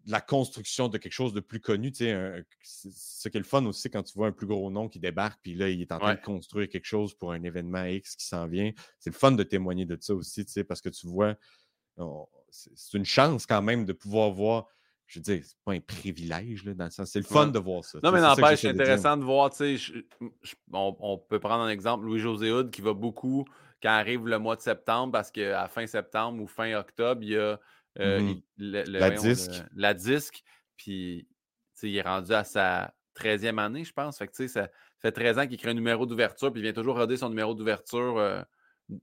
la construction de quelque chose de plus connu. Tu sais, ce qui est le fun aussi quand tu vois un plus gros nom qui débarque, puis là, il est en train de construire quelque chose pour un événement X qui s'en vient. C'est le fun de témoigner de ça aussi, tu sais, parce que tu vois, c'est une chance quand même de pouvoir voir. Je veux dire, c'est pas un privilège, là, dans le sens. C'est le fun de voir ça. Non, mais n'empêche, c'est intéressant de, voir, tu sais, on, peut prendre un exemple, Louis-José Hood, qui va beaucoup quand arrive le mois de septembre, parce qu'à fin septembre ou fin octobre, il y a euh, mmh la, disque. la disque. Puis, il est rendu à sa 13e année, je pense. Fait que, ça fait 13 ans qu'il crée un numéro d'ouverture, puis il vient toujours roder son numéro d'ouverture, euh,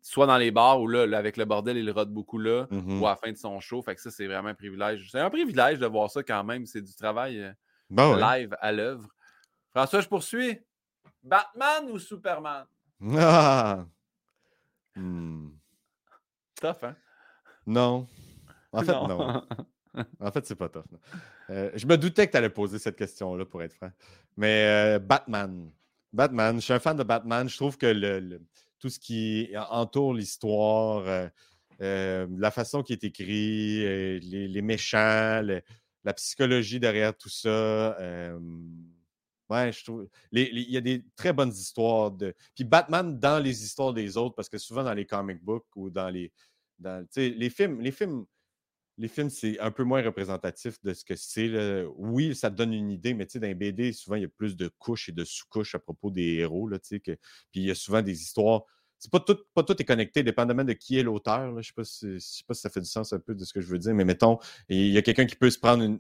soit dans les bars ou là, avec le bordel, il rode beaucoup là, mmh ou à la fin de son show. Fait que ça, c'est vraiment un privilège. C'est un privilège de voir ça quand même. C'est du travail euh, bah live à l'œuvre. François, je poursuis. Batman ou Superman? Ah! Mmh. Tough, hein? Non. En fait, non. en fait, c'est pas tough. Euh, je me doutais que tu allais poser cette question-là, pour être franc. Mais euh, Batman. Batman, je suis un fan de Batman. Je trouve que le, tout ce qui entoure l'histoire, euh, la façon qui est écrit, les, méchants, la psychologie derrière tout ça. ouais, je trouve. Il y a des très bonnes histoires de. Puis Batman dans les histoires des autres, parce que souvent dans les comic books ou dans les. Dans, les films, les films les films, c'est un peu moins représentatif de ce que c'est. Oui, ça te donne une idée, mais dans les BD, souvent, il y a plus de couches et de sous-couches à propos des héros. Là, que... Puis il y a souvent des histoires. C'est pas tout, pas tout est connecté, dépendamment de qui est l'auteur. Je ne sais, pas si, sais pas si ça fait du sens un peu de ce que je veux dire, mais mettons, il y a quelqu'un qui peut se prendre une.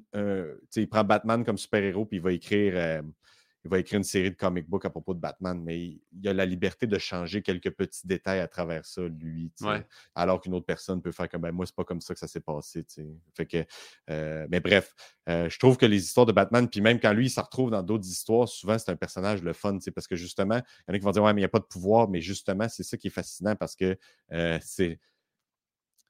il prend Batman comme super-héros, puis il va écrire. Euh, il va écrire une série de comic books à propos de Batman, mais il, a la liberté de changer quelques petits détails à travers ça, lui. Alors qu'une autre personne peut faire comme ben, moi, c'est pas comme ça que ça s'est passé. Fait que, euh, mais bref, euh, je trouve que les histoires de Batman, puis même quand lui, il se retrouve dans d'autres histoires, souvent c'est un personnage le fun, parce que justement, il y en a qui vont dire Ouais, mais il n'y a pas de pouvoir, mais justement, c'est ça qui est fascinant parce que euh, c'est.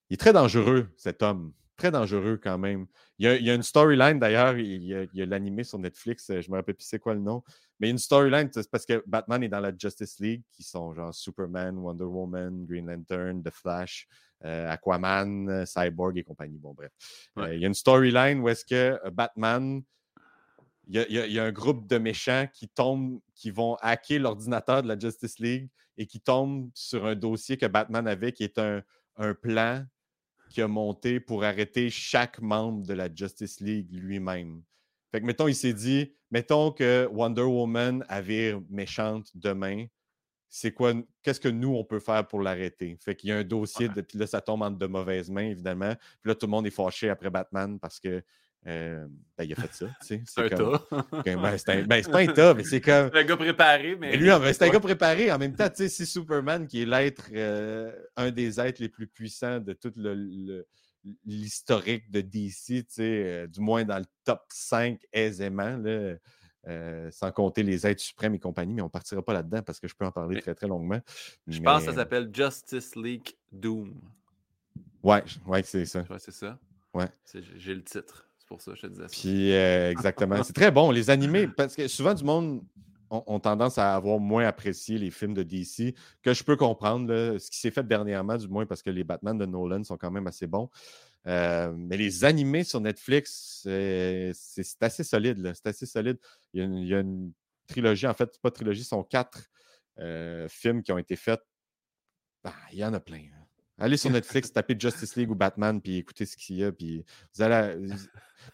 Il est très dangereux, cet homme très dangereux quand même. Il y a, une storyline d'ailleurs, il y a, l'animé sur Netflix, euh, je me rappelle plus c'est quoi le nom, mais une storyline, c'est parce que Batman est dans la Justice League, qui sont genre Superman, Wonder Woman, Green Lantern, The Flash, euh, Aquaman, euh, Cyborg et compagnie. Bon, bref. il y a une storyline où est-ce que Batman, il y, a, un groupe de méchants qui tombent, qui vont hacker l'ordinateur de la Justice League et qui tombent sur un dossier que Batman avait, qui est un, un plan qui a monté pour arrêter chaque membre de la Justice League lui-même. Fait que, mettons, il s'est dit, mettons que Wonder Woman avait méchante demain, c'est quoi, qu'est-ce que nous, on peut faire pour l'arrêter? Fait qu'il y a un dossier, de, puis là, ça tombe entre de mauvaises mains, évidemment. Puis là, tout le monde est fâché après Batman parce que euh, ben, il a fait ça. C'est un tas. Ben, c'est ben, pas un tas, mais c'est comme. un gars préparé. Mais... lui, c'est un gars préparé. En même temps, c'est Superman qui est l'être, euh, un des êtres les plus puissants de tout l'historique de DC, euh, du moins dans le top 5 aisément. Là. sans compter les êtres suprêmes et compagnie, mais on ne partira pas là-dedans parce que je peux en parler très très longuement. Je pense que ça s'appelle Justice League Doom. Ouais, ouais c'est ça. Ouais, c'est ça. Ouais. J'ai le titre pour ça, je te disais Puis, euh, exactement. C'est très bon. Les animés, parce que souvent, du monde ont, tendance à avoir moins apprécié les films de DC, que je peux comprendre, ce qui s'est fait dernièrement, du moins, parce que les Batman de Nolan sont quand même assez bons. Euh, mais les animés sur Netflix, c'est assez solide. C'est assez solide. Il y, a une, trilogie, en fait, pas trilogie, sont quatre euh, films qui ont été faits. Ben, il y en a plein. Allez sur Netflix, tapez Justice League ou Batman, puis écoutez ce qu'il y a. Puis vous allez.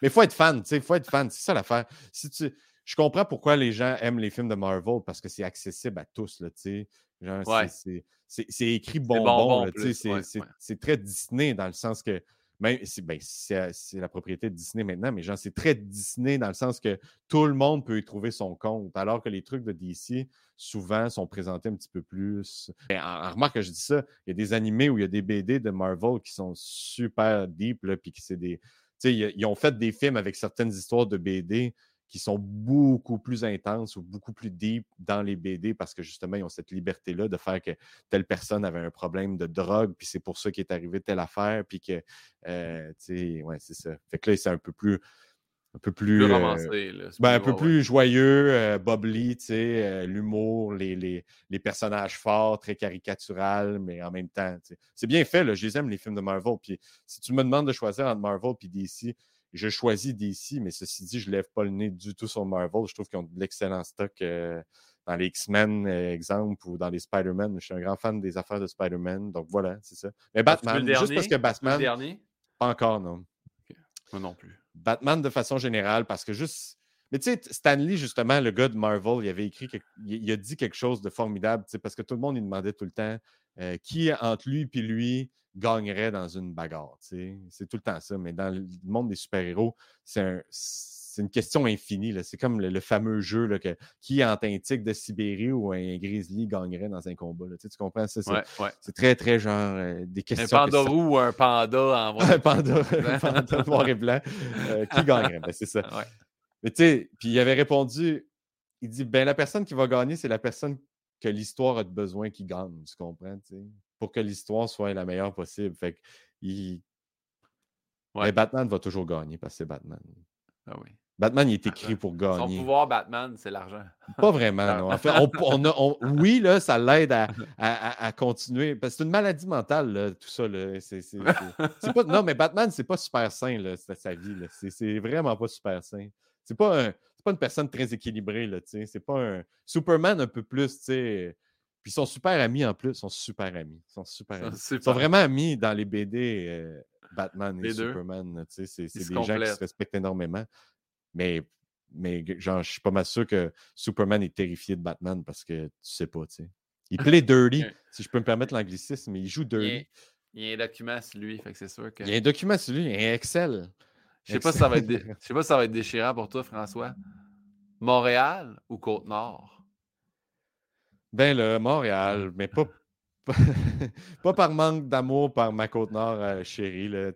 Mais il faut être fan, tu sais, il faut être fan. C'est ça l'affaire. Si tu... Je comprends pourquoi les gens aiment les films de Marvel parce que c'est accessible à tous, là, tu sais. C'est écrit bonbon, bon, c'est très Disney dans le sens que ben, c'est la propriété de Disney maintenant, mais genre, c'est très Disney dans le sens que tout le monde peut y trouver son compte, alors que les trucs de DC, souvent, sont présentés un petit peu plus. Ben, en, remarque que je dis ça, il y a des animés où il y a des BD de Marvel qui sont super deep, puis qui c'est des. Tu sais, ils ont fait des films avec certaines histoires de BD qui sont beaucoup plus intenses ou beaucoup plus deep dans les BD parce que justement, ils ont cette liberté-là de faire que telle personne avait un problème de drogue, puis c'est pour ça qu'il est arrivé telle affaire, puis que, euh, tu sais, ouais, c'est ça. Fait que là, c'est un peu plus. Un peu plus. Euh, ben, un peu plus joyeux, euh, bubbly, tu sais, l'humour, les, les, les, personnages forts, très caricatural, mais en même temps, c'est bien fait, là. Je les aime, les films de Marvel. Puis si tu me demandes de choisir entre Marvel et DC, je choisis DC, mais ceci dit, je ne lève pas le nez du tout sur Marvel. Je trouve qu'ils ont de l'excellent stock euh, dans les X-Men, euh, exemple, ou dans les Spider-Man. Je suis un grand fan des affaires de Spider-Man. Donc voilà, c'est ça. Mais Batman, juste parce que Batman. dernier? Pas encore, non. Moi non plus. Batman de façon générale, parce que juste. Mais tu sais, Stanley, justement, le gars de Marvel, il avait écrit, il a dit quelque chose de formidable, parce que tout le monde, il demandait tout le temps euh, qui entre lui et lui gagnerait dans une bagarre. C'est tout le temps ça. Mais dans le monde des super-héros, c'est une question infinie. C'est comme le, fameux jeu là, que, qui entre un tigre de Sibérie ou un grizzly gagnerait dans un combat. Tu, comprends? Ça? C'est très, très genre euh, des questions. Un panda roux ou un panda en un panda, un panda noir et blanc. Euh, qui gagnerait? Ben, c'est ça. Mais tu sais, puis il avait répondu, il dit, ben la personne qui va gagner, c'est la personne que l'histoire a besoin qui gagne, tu comprends? Pour que l'histoire soit la meilleure possible. Fait que il... Mais Batman va toujours gagner parce que c'est Batman. Ah oui. Batman, il est écrit pour gagner. Son pouvoir, Batman, c'est l'argent. Pas vraiment, non. En fait, on, oui, là, ça l'aide à, à, continuer. Parce que c'est une maladie mentale, tout ça. C'est, pas, non, mais Batman, c'est pas super sain, là, sa vie. C'est, vraiment pas super sain. C'est pas un, pas une personne très équilibrée, là. C'est pas un Superman un peu plus, tu sais. Puis ils sont super amis en plus, ils sont super amis. Ils sont super amis. Ils sont vraiment amis dans les BD euh, Batman et Superman. Tu sais, c'est des gens qui se respectent énormément. Mais, mais genre, je suis pas mal sûr que Superman est terrifié de Batman parce que tu sais pas, tu sais. Il plaît dirty, si je peux me permettre l'anglicisme, mais il joue dirty. Il y a un document sur lui, fait que c'est sûr que. Il y a un document sur lui, il y a un Excel. Je sais pas si ça va être, je sais pas si ça va être déchirant pour toi, François. Montréal ou Côte-Nord? Ben là, Montréal, mais pas, pas, par manque d'amour par ma Côte-Nord euh, chérie. Là,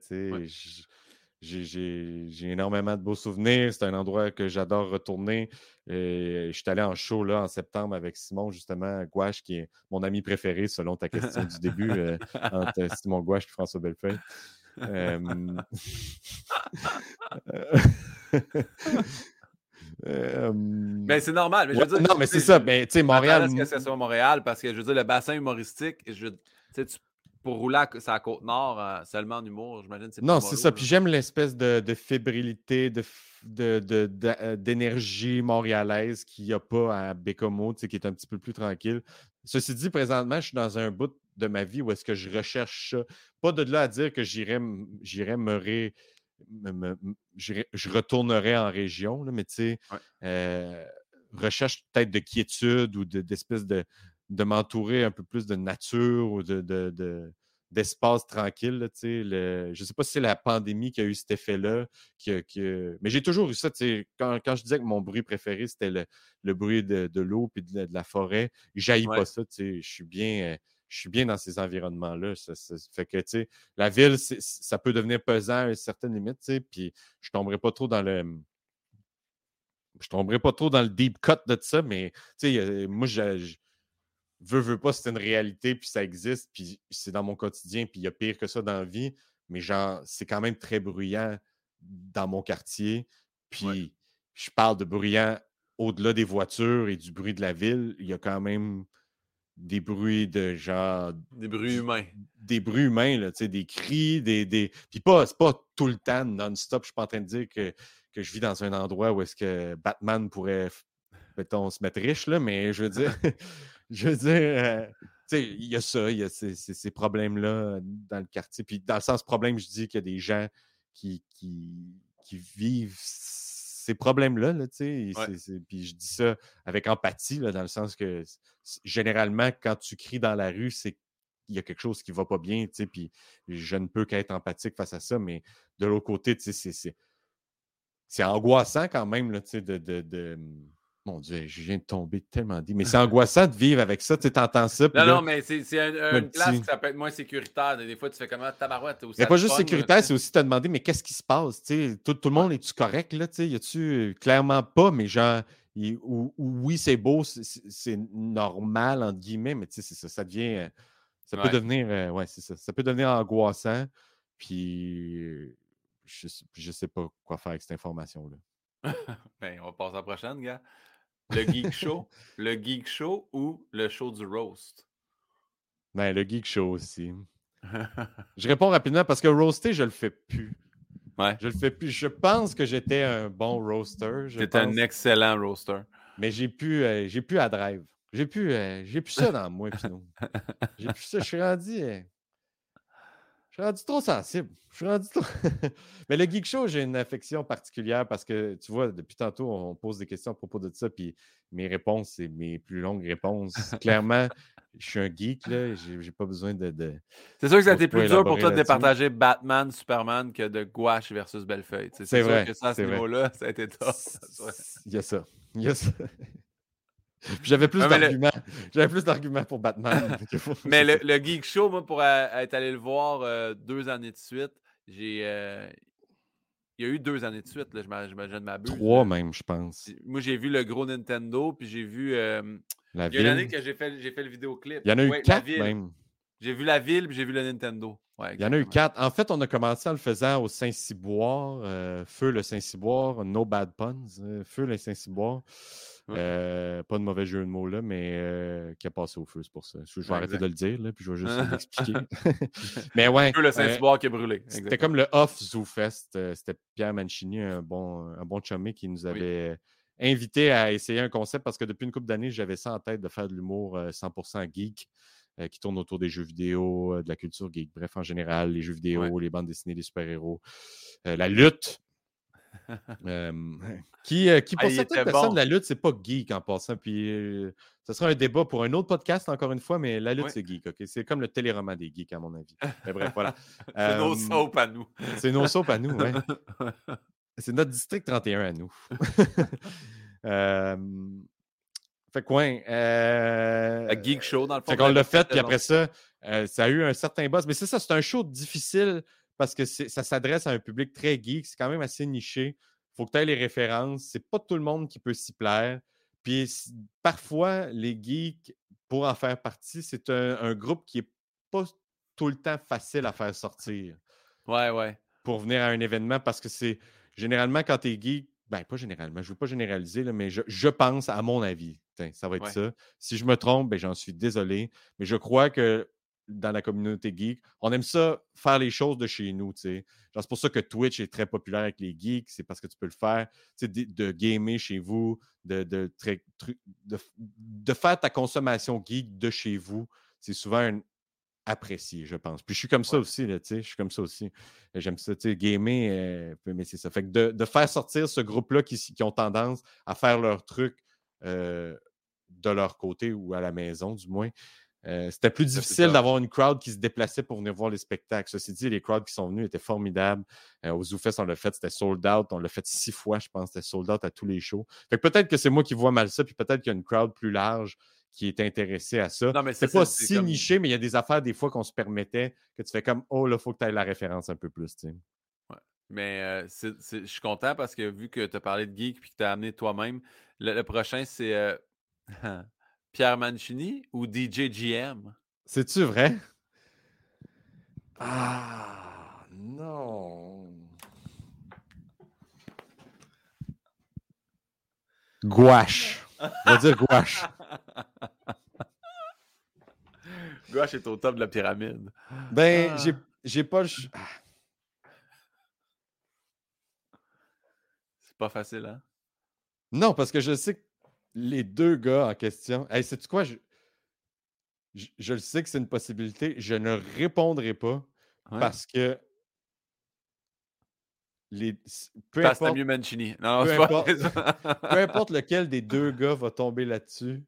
J'ai énormément de beaux souvenirs. C'est un endroit que j'adore retourner. Et je suis allé en show là, en septembre avec Simon, justement, Gouache, qui est mon ami préféré, selon ta question du début, euh, entre Simon Gouache et François Bellefeuille. Euh, euh, mais c'est normal. Mais je veux dire, non, mais c'est ça. Mais tu sais, Montréal. Que c'est soit Montréal? Parce que je veux dire, le bassin humoristique, je, tu, pour rouler à, côte nord euh, seulement en humour, j'imagine c'est Non, c'est ça. Puis j'aime l'espèce de, de, fébrilité, de, d'énergie montréalaise qu'il n'y a pas à Bécomo, qui est un petit peu plus tranquille. Ceci dit, présentement, je suis dans un bout de ma vie où est-ce que je recherche ça. Pas de là à dire que j'irais me, je retournerai en région, là, mais tu sais, euh, recherche peut-être de quiétude ou d'espèce de, de, m'entourer un peu plus de nature ou de, d'espace tranquille. je ne sais pas si c'est la pandémie qui a eu cet effet-là. Mais j'ai toujours eu ça. Quand, quand je disais que mon bruit préféré, c'était le, bruit de, l'eau et de, la forêt, j'haïs pas ça. Je suis bien. Je suis bien dans ces environnements-là. Ça, fait que, la ville, ça peut devenir pesant à une certaine limite, puis je ne tomberai pas trop dans le. Je tomberai pas trop dans le deep cut de ça, mais moi, je, veux, veux pas, c'est une réalité, puis ça existe, puis c'est dans mon quotidien, puis il y a pire que ça dans la vie, mais genre, c'est quand même très bruyant dans mon quartier. Puis je parle de bruyant au-delà des voitures et du bruit de la ville, il y a quand même des bruits de genre. Des bruits humains. Des bruits humains, là, des cris, des. des... Puis pas, c'est pas tout le temps non-stop. Je suis pas en train de dire que, que je vis dans un endroit où est-ce que Batman pourrait, mettons, se mettre riche, là, mais je veux dire. je veux dire, euh, il y a ça, il y a ces, problèmes-là dans le quartier. Puis dans le sens problème, je dis qu'il y a des gens qui, qui, vivent ces problèmes-là, là, puis je dis ça avec empathie, là, dans le sens que généralement, quand tu cries dans la rue, c'est qu'il y a quelque chose qui ne va pas bien, puis je ne peux qu'être empathique face à ça, mais de l'autre côté, c'est angoissant quand même là, de, de mon Dieu, je viens de tomber tellement dit. Mais c'est angoissant de vivre avec ça. Tu entends ça. Non, non, mais c'est une place qui ça peut être moins sécuritaire. Des fois, tu fais comment tabarouette. C'est pas juste sécuritaire, c'est aussi te demander, mais qu'est-ce qui se passe? Tout, tout, le monde, est-tu correct? Là, y a-tu clairement pas, mais genre, oui, c'est beau, c'est normal, entre guillemets, mais ça, ça devient. Euh, ça peut devenir. Euh, ouais, c'est ça. Ça peut devenir angoissant. Puis, je, je sais pas quoi faire avec cette information-là. ben, on va passer à la prochaine, gars. Le Geek Show, le Geek Show ou le show du roast? Ben, le Geek Show aussi. je réponds rapidement parce que roaster, je le fais plus. Ouais. Je le fais plus. Je pense que j'étais un bon roaster. J'étais un excellent roaster. Mais j'ai plus, euh, j'ai plus à drive. J'ai plus, euh, j'ai plus ça dans moi, J'ai plus ça. Je suis rendu. Euh, suis rendu trop sensible. Je suis rendu trop. Mais le Geek Show, j'ai une affection particulière parce que, tu vois, depuis tantôt, on pose des questions à propos de ça, puis mes réponses, c'est mes plus longues réponses. Clairement, je suis un geek, là. J'ai pas besoin de. C'est sûr que ça a été plus dur pour toi de départager Batman, Superman que de Gouache versus Bellefeuille. C'est vrai. que ça, à ce niveau-là, ça a été top. Il y a ça. Il y a ça. J'avais plus d'arguments. J'avais plus d'arguments pour Batman. mais le, Geek Show, moi, pour être allé le voir euh, deux années de suite, j'ai. Euh, il y a eu deux années de suite, là, ma bulle. Trois même, je pense. Moi, j'ai vu le gros Nintendo, puis j'ai vu. Euh, la il y a une année que j'ai fait, fait le vidéoclip. Il y en a eu quatre même. J'ai vu la ville, puis j'ai vu le Nintendo. il y en a eu quatre. En fait, on a commencé en le faisant au Saint-Cyboire, Feu le Saint-Cyboire, No Bad Puns, Feu le Saint-Cyboire. Euh, pas de mauvais jeu de mots là, mais euh, qui a passé au feu, c'est pour ça. Je vais arrêter de le dire, là, puis je vais juste l'expliquer. mais ouais. le Saint-Cyboire qui a brûlé. C'était comme le Off Zoo Fest. Euh, c'était Pierre Mancini, un bon, un bon chummy qui nous avait invité à essayer un concept parce que depuis une couple d'années, j'avais ça en tête de faire de l'humour 100% geek. qui tourne autour des jeux vidéo, de la culture geek, bref, en général, les jeux vidéo, les bandes dessinées, les super-héros, la lutte, qui, euh, qui, pour certaines personnes, la lutte, c'est pas geek en passant. Puis euh, ce sera un débat pour un autre podcast, encore une fois, mais la lutte, c'est geek. C'est comme le téléroman des geeks, à mon avis. Mais bref, voilà. c'est nos soaps à nous. c'est nos soaps à nous, ouais. c'est notre district 31 à nous. Euh, fait ouais. Euh, La Geek Show, dans le fond. Fait qu'on l'a fait, puis après ça, euh, ça a eu un certain buzz. Mais c'est ça, c'est un show difficile parce que ça s'adresse à un public très geek. C'est quand même assez niché. Il faut que tu aies les références. C'est pas tout le monde qui peut s'y plaire. Puis parfois, les geeks, pour en faire partie, c'est un, groupe qui n'est pas tout le temps facile à faire sortir. Ouais, ouais. Pour venir à un événement parce que c'est généralement quand tu es geek, ben pas généralement, je ne veux pas généraliser, mais je, pense, à mon avis, ça va être ça. Si je me trompe, ben, j'en suis désolé, mais je crois que dans la communauté geek. On aime ça, faire les choses de chez nous. C'est pour ça que Twitch est très populaire avec les geeks. C'est parce que tu peux le faire, de, de gamer chez vous, de, de, de, faire ta consommation geek de chez vous. C'est souvent apprécié, je pense. Puis je suis comme ça aussi, là, je suis comme ça aussi. J'aime ça, tu sais, gamer, euh, mais c'est ça. Fait que de, faire sortir ce groupe-là qui, qui, ont tendance à faire leur truc euh, de leur côté ou à la maison, du moins, euh, c'était plus difficile d'avoir une crowd qui se déplaçait pour venir voir les spectacles. Ceci dit, les crowds qui sont venus étaient formidables. Euh, au ZooFest, on l'a fait, c'était sold out. On l'a fait six fois, je pense. C'était sold out à tous les shows. Fait que peut-être que c'est moi qui vois mal ça, puis peut-être qu'il y a une crowd plus large qui est intéressée à ça. c'est pas si niché, mais il y a des affaires des fois qu'on se permettait que tu fais comme Oh, là, il faut que tu aies la référence un peu plus. Ouais. Mais euh, je suis content parce que vu que tu as parlé de geek et que tu as amené toi-même, le, prochain, c'est. Pierre Mancini ou DJ GM? C'est-tu vrai? Ah, non. Gouache. On va dire gouache. gouache est au top de la pyramide. Ben, ah. j'ai pas C'est pas facile, hein? Non, parce que je sais que les deux gars en question. Hey, sais-tu quoi? Je, je, le sais que c'est une possibilité. Je ne répondrai pas parce que. Les, peu, importe, mieux Mancini. Non, peu, importe, peu importe lequel des deux gars va tomber là-dessus,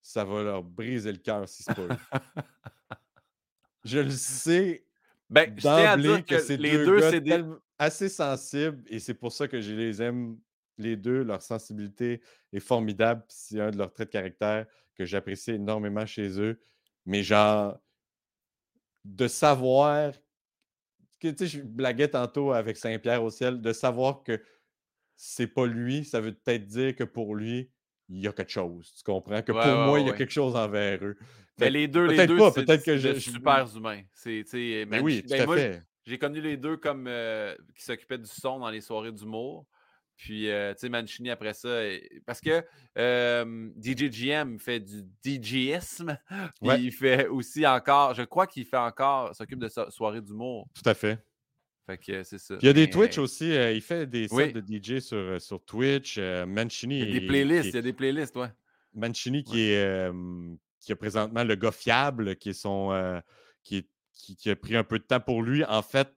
ça va leur briser le cœur si c'est pas Je le sais ben, d'emblée que, c'est les deux, c'est des... assez sensibles et c'est pour ça que je les aime les deux, leur sensibilité est formidable. C'est un de leurs traits de caractère que j'apprécie énormément chez eux. Mais genre, de savoir que, tu sais, je blaguais tantôt avec Saint-Pierre au ciel, de savoir que c'est pas lui, ça veut peut-être dire que pour lui, il y a quelque chose. Tu comprends? Que pour moi, il y a quelque chose envers eux. Mais les deux, les deux, peut-être que je super humain. C'est, mais oui, tout ben fait. J'ai connu les deux comme euh, qui s'occupaient du son dans les soirées d'humour. Puis, euh, tu sais, Mancini après ça, parce que euh, DJ GM fait du DJisme, puis il fait aussi encore, je crois qu'il fait encore, s'occupe de sa soirée d'humour. Tout à fait. Fait que c'est ça. il y a des Twitch aussi, euh, il fait des sets de DJ sur, sur Twitch. Mancini. Il y a des playlists, il y a des playlists, ouais. Mancini qui est qui a présentement le gars fiable, qui est son qui, qui a pris un peu de temps pour lui. En fait,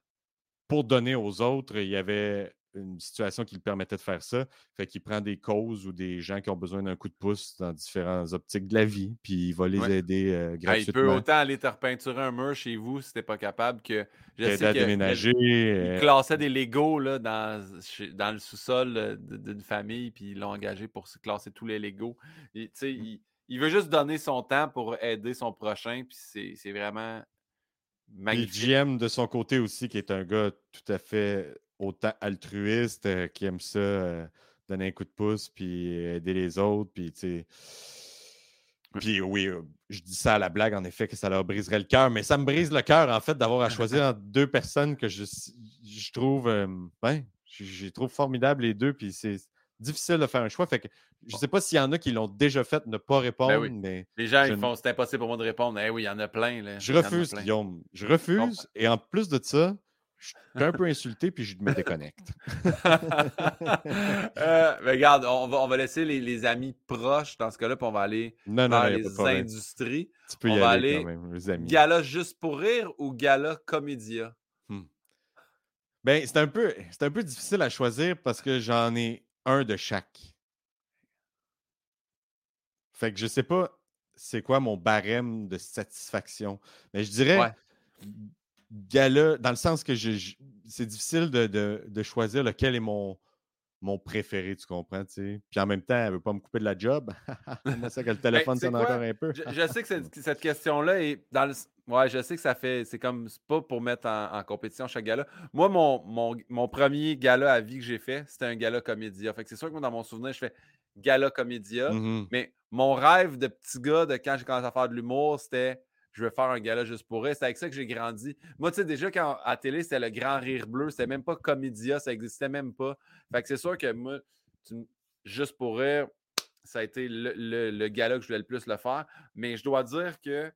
pour donner aux autres, il y avait une situation qui lui permettait de faire ça. Fait qu'il prend des causes ou des gens qui ont besoin d'un coup de pouce dans différentes optiques de la vie, puis il va les aider gratuitement. il peut autant aller te repeinturer un mur chez vous si t'es pas capable que. Je sais à déménager. Il, classait des Legos là, dans, dans le sous-sol d'une famille, puis ils l'ont engagé pour classer tous les Legos. Et, il, il veut juste donner son temps pour aider son prochain, puis c'est vraiment magnifique. Et GM de son côté aussi, qui est un gars tout à fait autant altruiste, euh, qui aime ça, euh, donner un coup de pouce, puis aider les autres, puis tu sais. Puis oui, euh, je dis ça à la blague, en effet, que ça leur briserait le cœur, mais ça me brise le cœur, en fait, d'avoir à choisir entre deux personnes que je, je trouve, ben, je, trouve formidables les deux, puis c'est difficile de faire un choix. Fait que je ne sais pas s'il y en a qui l'ont déjà fait ne pas ben répondre, mais. Les gens, ils font c'est impossible pour moi de répondre. Eh oui, il y en a plein. Là. Je refuse, Guillaume. Je refuse. Et en plus de ça, je suis un peu insulté, puis je me déconnecte. euh, regarde, on va, on va laisser les, les, amis proches dans ce cas-là, puis on va aller non, non, les industries. Tu peux y on va aller, quand même, les amis. Gala juste pour rire ou gala comédia? Hmm. Ben, c'est un, peu, un peu difficile à choisir parce que j'en ai un de chaque. Fait que je sais pas c'est quoi mon barème de satisfaction. Mais je dirais gala, dans le sens que c'est difficile de, choisir lequel est mon, mon préféré, tu comprends, tu sais? Puis en même temps, elle veut pas me couper de la job. ça que le Ben, téléphone sais sonne quoi? encore un peu. Je, je sais que cette, cette question-là est dans le. Ouais, je sais que ça fait. C'est comme. C'est pas pour mettre en, en compétition chaque gala. Moi, mon, mon, mon premier gala à vie que j'ai fait, c'était un gala comédia. Fait que c'est sûr que moi, dans mon souvenir, je fais gala comédia. Mhm. Mais mon rêve de petit gars de quand j'ai commencé à faire de l'humour, c'était je veux faire un gala juste pour rire. C'est avec ça que j'ai grandi. Moi, tu sais, déjà, quand à télé, c'était le grand rire bleu. C'était même pas comédia. Ça existait même pas. Fait que c'est sûr que moi, tu juste pour rire, ça a été le, le, le gala que je voulais le plus le faire. Mais je dois dire que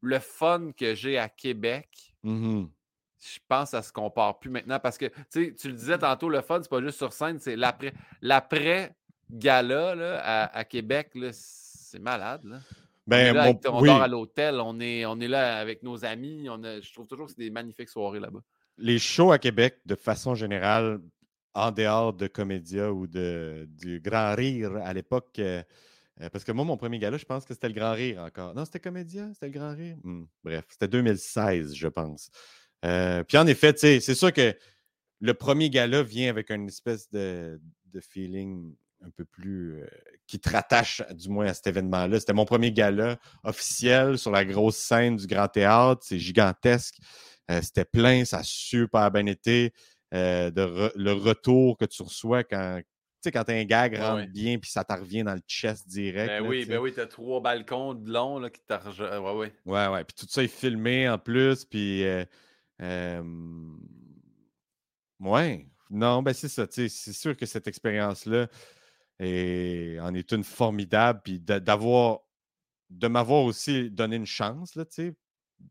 le fun que j'ai à Québec, Mhm. je pense que ça se compare plus maintenant parce que, tu sais, tu le disais tantôt, le fun, c'est pas juste sur scène, c'est l'après. L'après-gala là, à, à Québec, c'est malade. Là. On est Ben, là, mon- avec- on oui, dort à l'hôtel, on est, on est là avec nos amis. On a- je trouve toujours que c'est des magnifiques soirées là-bas. les shows à Québec, de façon générale, en dehors de Comédia ou de, du Grand Rire à l'époque, euh, euh, parce que moi, mon premier gala, je pense que c'était le Grand Rire encore. Non, c'était Comédia, c'était le Grand Rire? Hmm, bref, c'était 2016, je pense. Euh, puis en effet, c'est sûr que le premier gala vient avec une espèce de, de feeling un peu plus. euh, qui te rattache, du moins, à cet événement-là. C'était mon premier gala officiel sur la grosse scène du Grand Théâtre. C'est gigantesque. Euh, C'était plein, ça a super bien été. Euh, de re- le retour que tu reçois quand. Tu sais, quand un gag rentre ouais. bien puis ça t'en revient dans le chest direct. Ben là, oui, ben oui, t'as trois balcons de long là, qui t'arrangent. Ouais, ouais. Ouais, ouais. Puis tout ça est filmé en plus. Puis. euh, euh, ouais. Non, ben c'est ça. tu sais, C'est sûr que cette expérience-là est- en est une formidable. Puis d'avoir. De m'avoir aussi donné une chance, là, tu sais.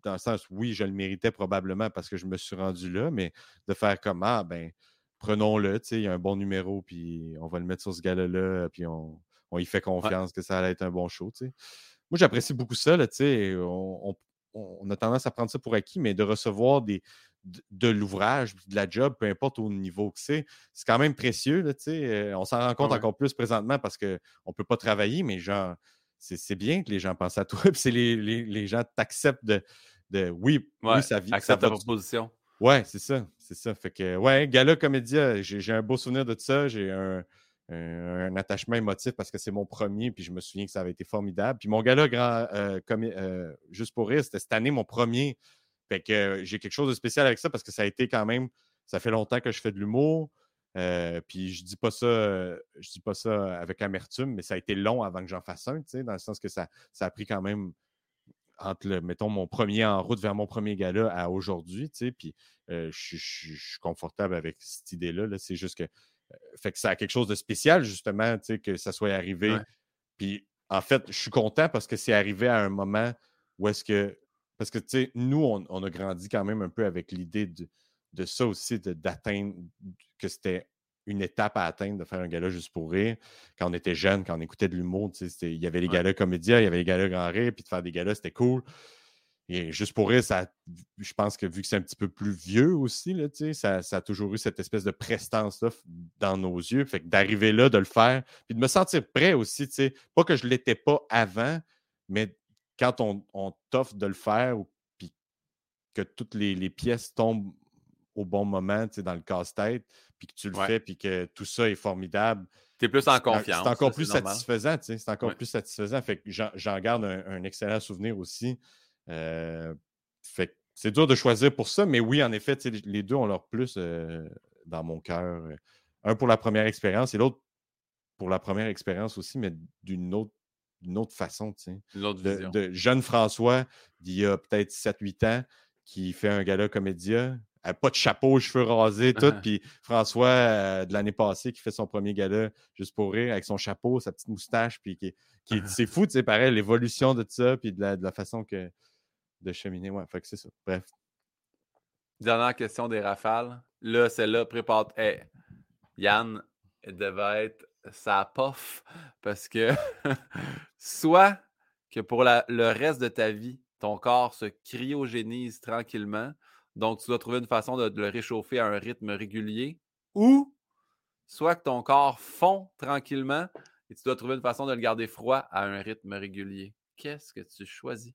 Dans le sens, oui, je le méritais probablement parce que je me suis rendu là, mais de faire comme ah, ben, prenons-le, tu sais, il y a un bon numéro, puis on va le mettre sur ce gars-là, puis on, on y fait confiance que ça allait être un bon show, tu sais. Moi, j'apprécie beaucoup ça, là, tu sais. On, on- on a tendance à prendre ça pour acquis, mais de recevoir des, de, de l'ouvrage, de la job, peu importe au niveau que c'est, c'est quand même précieux, là, tu sais. Euh, On s'en rend compte ouais. encore plus présentement parce qu'on ne peut pas travailler, mais genre, c'est c'est bien que les gens pensent à toi, puis c'est les, les, les gens t'acceptent de, de oui, Ouais, oui, ça vit. Accepte ta proposition. Ouais, c'est ça, c'est ça. Fait que, ouais, Gala Comédia, j'ai j'ai un beau souvenir de ça. J'ai un, un- un attachement émotif parce que c'est mon premier, puis je me souviens que ça avait été formidable. Puis mon Gala grand, euh, euh, Juste pour rire, c'était cette année mon premier. Fait que euh, j'ai quelque chose de spécial avec ça parce que ça a été quand même, ça fait longtemps que je fais de l'humour. Euh, puis je dis pas ça, euh, je dis pas ça avec amertume, mais ça a été long avant que j'en fasse un, dans le sens que ça, ça a pris quand même entre le, mettons, mon premier en route vers mon premier gala à aujourd'hui, tu sais, puis euh, je, je- je suis confortable avec cette idée-là. là. C'est juste que, euh, fait que ça a quelque chose de spécial, justement, tu sais, que ça soit arrivé. Puis, en fait, je suis content parce que c'est arrivé à un moment où est-ce que, parce que, tu sais, nous, on, on a grandi quand même un peu avec l'idée de, de ça aussi, d'atteindre, que c'était une étape à atteindre de faire un gala juste pour rire. Quand on était jeune, quand on écoutait de l'humour, tu sais, c'était- il y avait les Ouais. galas comédia, il y avait les galas grand rire, puis de faire des galas, c'était cool. Et juste pour rire, ça, je pense que vu que c'est un petit peu plus vieux aussi, là, tu sais, ça, ça a toujours eu cette espèce de prestance-là dans nos yeux. Fait que d'arriver là, de le faire, puis de me sentir prêt aussi, tu sais, pas que je ne l'étais pas avant, mais quand on, on t'offre de le faire, ou- puis que toutes les, les pièces tombent au bon moment, tu sais, dans le casse-tête, puis que tu le Ouais. fais, puis que tout ça est formidable, T'es plus en confiance. C'est encore ça, plus satisfaisant, tu sais, c'est encore Ouais. plus satisfaisant. Fait que j'en, garde un, un excellent souvenir aussi. Euh, fait que c'est dur de choisir pour ça, mais oui, en effet, tu les deux ont leur plus euh, dans mon cœur. Euh, Un pour la première expérience et l'autre pour la première expérience aussi, mais d'une autre, d'une autre façon, tu sais. Une autre De, vision. de jeune François, d'il y a peut-être 7-8 ans, qui fait un gala comédia, euh, pas de chapeau, cheveux rasés, tout. Puis François, euh, de l'année passée, qui fait son premier gala juste pour rire, avec son chapeau, sa petite moustache, puis qui, qui est- c'est fou, tu sais, pareil, l'évolution de ça, puis de la, de la façon que de cheminer. Ouais, fait que c'est ça. Bref. Dernière question des rafales. Là, celle-là, prépare. Hey, Yann, elle devait être sa pof parce que soit que pour le reste de ta vie, ton corps se cryogénise tranquillement, donc tu dois trouver une façon de, le réchauffer à un rythme régulier, ou soit que ton corps fond tranquillement et tu dois trouver une façon de le garder froid à un rythme régulier. Qu'est-ce que tu choisis?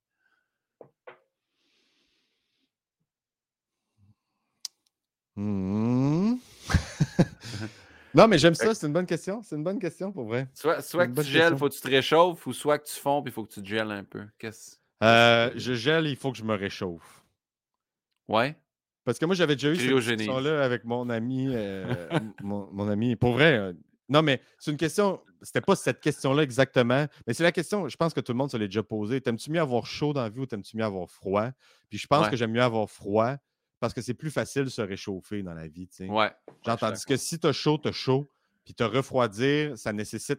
Hmm. Non, mais j'aime ça, c'est une bonne question. C'est une bonne question pour vrai. Soit, soit que tu gèles, il faut que tu te réchauffes, ou soit que tu fonds, puis il faut que tu te gèles un peu. Qu'est-ce euh, je gèle, il faut que je me réchauffe. Ouais. Parce que moi, j'avais déjà eu cette question-là avec mon ami. Euh, mon, ami. Pour vrai, euh, non, mais c'est une question. C'était pas cette question-là exactement, mais c'est la question, je pense que tout le monde se l'est déjà posée. T'aimes-tu mieux avoir chaud dans la vie ou t'aimes-tu mieux avoir froid? Puis je pense que j'aime mieux avoir froid parce que c'est plus facile de se réchauffer dans la vie. Ouais. Genre, tandis que si t'as chaud, t'as chaud. Puis te refroidir, ça nécessite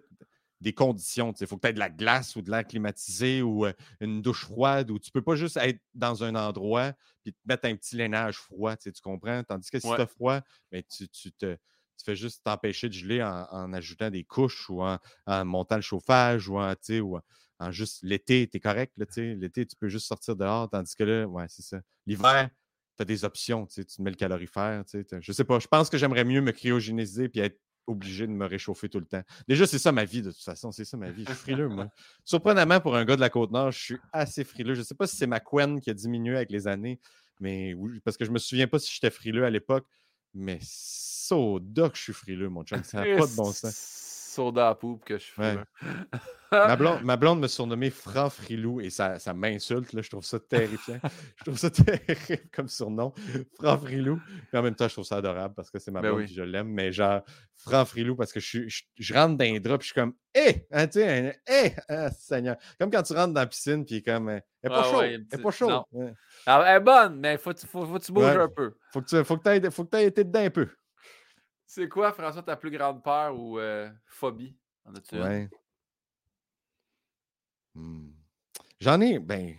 des conditions. Il faut que tu aies de la glace ou de l'air climatisé ou euh, une douche froide ou tu peux pas juste être dans un endroit et te mettre un petit lainage froid, tu comprends? Tandis que si tu as froid, ben, tu, te, fais juste t'empêcher de geler en, ajoutant des couches ou en, montant le chauffage ou en, ou en juste l'été, tu es correct. L'été, tu peux juste sortir dehors, tandis que là, ouais, c'est ça. L'hiver, tu as des options, tu mets le calorifère. Je sais pas, je pense que j'aimerais mieux me cryogéniser puis être obligé de me réchauffer tout le temps. Déjà, c'est ça ma vie, de toute façon. C'est ça ma vie. Je suis frileux, moi. Surprenamment, pour un gars de la Côte-Nord, je suis assez frileux. Je ne sais pas si c'est ma couenne qui a diminué avec les années, mais oui, parce que je ne me souviens pas si j'étais frileux à l'époque, mais soda que je suis frileux, mon chum. Ça n'a pas de bon sens soda à poupe que je fais. ma, blonde, ma, blonde, me surnommait Franc Frilou et ça, ça m'insulte. Je trouve ça terrifiant. je trouve ça terrible comme surnom. Franc Frilou. Et en même temps, je trouve ça adorable parce que c'est ma ben blonde et je l'aime. Mais genre, Franc Frilou parce que je, je, rentre dans un drap et je suis comme Hé! Hein, tu sais, hé! Ah, Seigneur. Comme quand tu rentres dans la piscine puis comme Elle n'est pas chaud. elle n'est pas chaud. elle est bonne, mais faut, faut, faut que tu bouges un peu. Faut que tu faut que aies été dedans un peu. C'est quoi, François, ta plus grande peur ou euh, phobie? En as-tu. Mmh. J'en ai, ben,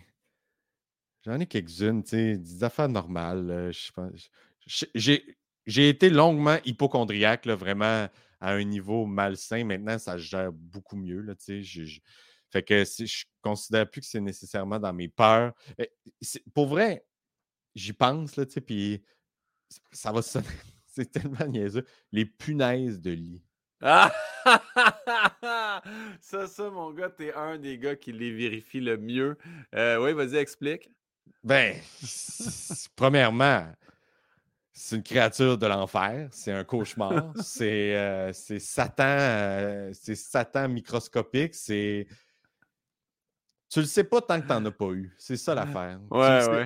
j'en ai quelques-unes, tu sais, des affaires normales. je pense. J'ai été longuement hypochondriaque, là, vraiment à un niveau malsain. Maintenant, ça gère beaucoup mieux, là, tu sais. Fait que je ne considère plus que c'est nécessairement dans mes peurs. Pour vrai, j'y pense, là, tu sais, puis ça va sonner c'est tellement niaiseux. Les punaises de lit. Ah! ça, ça, mon gars, t'es un des gars qui les vérifie le mieux. Euh, oui, vas-y, explique. Ben, premièrement, c'est une créature de l'enfer, c'est un cauchemar, c'est euh, Satan, euh, c'est Satan microscopique, c'est tu le sais pas tant que tu n'en as pas eu. C'est ça l'affaire.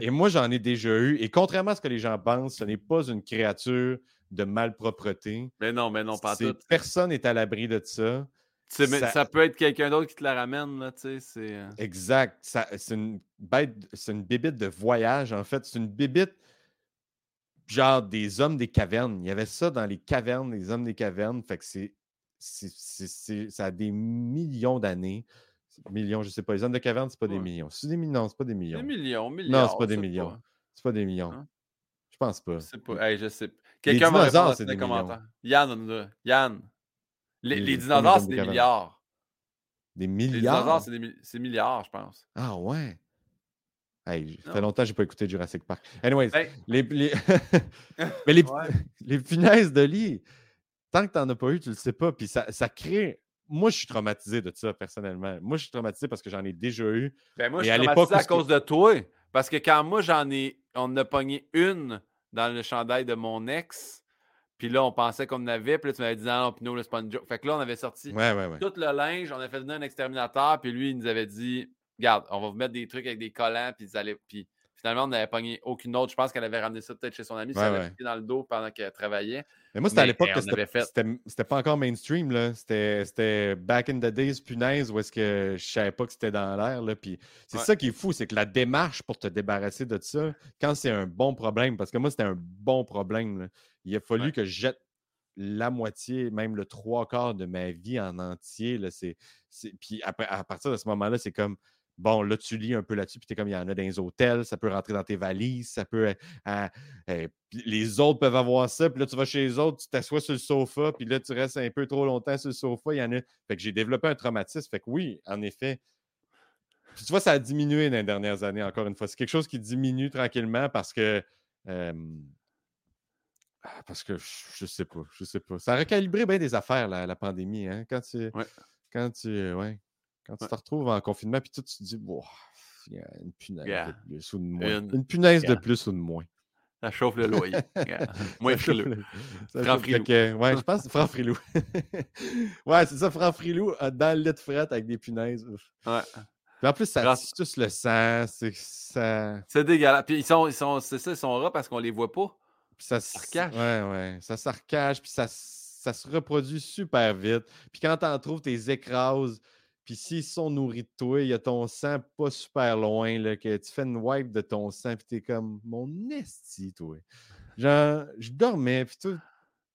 Et moi, j'en ai déjà eu. Et contrairement à ce que les gens pensent, ce n'est pas une créature de malpropreté. Mais non, mais non, pas tout. Personne n'est à l'abri de ça. Ça... peut être quelqu'un d'autre qui te la ramène, là, tu sais. Euh. Exact. C'est une bête, c'est une bébite de voyage, en fait. C'est une bébite genre des hommes des cavernes. Il y avait ça dans les cavernes, les hommes des cavernes. Fait que c'est. Ça a des millions d'années. Millions, je sais pas. Les hommes de cavernes, c'est pas des millions. C'est des millions, c'est pas des millions. Des millions, millions. Non, c'est pas des millions. C'est pas des millions. Hein? Je pense pas. Je sais pas. je sais. Quelqu'un va répondre dans les commentaires. Yann, Yann. Les, les, dinosaures, c'est des milliards. Des milliards? Les dinosaures, c'est des milliards, je pense. Ah ouais? Hey, ça fait longtemps que je n'ai pas écouté Jurassic Park. Anyways, les, les... mais les, les punaises de lit, tant que tu n'en as pas eu, tu ne le sais pas. Puis ça, ça crée moi, je suis traumatisé de ça, personnellement. Moi, je suis traumatisé parce que j'en ai déjà eu. Ben, moi, je suis traumatisé à, cause de toi. Parce que quand moi, j'en ai. On a pogné une dans le chandail de mon ex. Puis là, on pensait qu'on en avait. Puis là, tu m'avais dit, non, Pinot, le sponge. Fait que là, on avait sorti tout le linge. On avait fait venir un exterminateur. Puis lui, il nous avait dit, regarde, on va vous mettre des trucs avec des collants. Puis, allez... puis finalement, on n'avait pogné aucune autre. Je pense qu'elle avait ramené ça peut-être chez son ami. ça avait dans le dos pendant qu'elle travaillait. Mais moi, c'était à l'époque que c'était pas encore mainstream. C'était back in the days, punaise, où est-ce que je savais pas que c'était dans l'air. Puis c'est ça qui est fou, c'est que la démarche pour te débarrasser de ça, quand c'est un bon problème, parce que moi, c'était un bon problème, il a fallu que je jette la moitié, même le trois quarts de ma vie en entier. Là, Puis après, à partir de ce moment-là, c'est comme Bon, là, tu lis un peu là-dessus, puis tu es comme il y en a dans les hôtels, ça peut rentrer dans tes valises, ça peut. Euh, euh, les autres peuvent avoir ça, puis là, tu vas chez les autres, tu t'assois sur le sofa, puis là, tu restes un peu trop longtemps sur le sofa. Il y en a. Fait que j'ai développé un traumatisme. Fait que oui, en effet. tu vois, ça a diminué dans les dernières années, encore une fois. C'est quelque chose qui diminue tranquillement parce que. Ah, parce que je sais pas, je sais pas. Ça a recalibré bien des affaires, la, la pandémie, hein? Quand tu. Quand tu. Ouais. Quand tu te retrouves en confinement, puis tout, tu te dis, il y a une punaise de plus ou de moins. Une, punaise de plus ou de moins. Ça chauffe le loyer. Moins frileux. Franck Frilou. ouais, je pense que c'est Franck Frilou. ouais, c'est ça, Franck Frilou dans le lit de frette avec des punaises. Ouais. Puis en plus, ça tous le sang. C'est ça. C'est dégueulasse. Puis ils sont, ils sont, c'est ça, ils sont rats parce qu'on les voit pas. Puis ça se recache. Ouais, ouais. Ça se recache, puis ça, ça se reproduit super vite. Puis quand t'en trouves, t'es écrases. Puis s'ils sont nourris de toi, il y a ton sang pas super loin, là, que tu fais une wipe de ton sang, puis t'es comme mon esti, toi. Genre, je dormais, puis toi,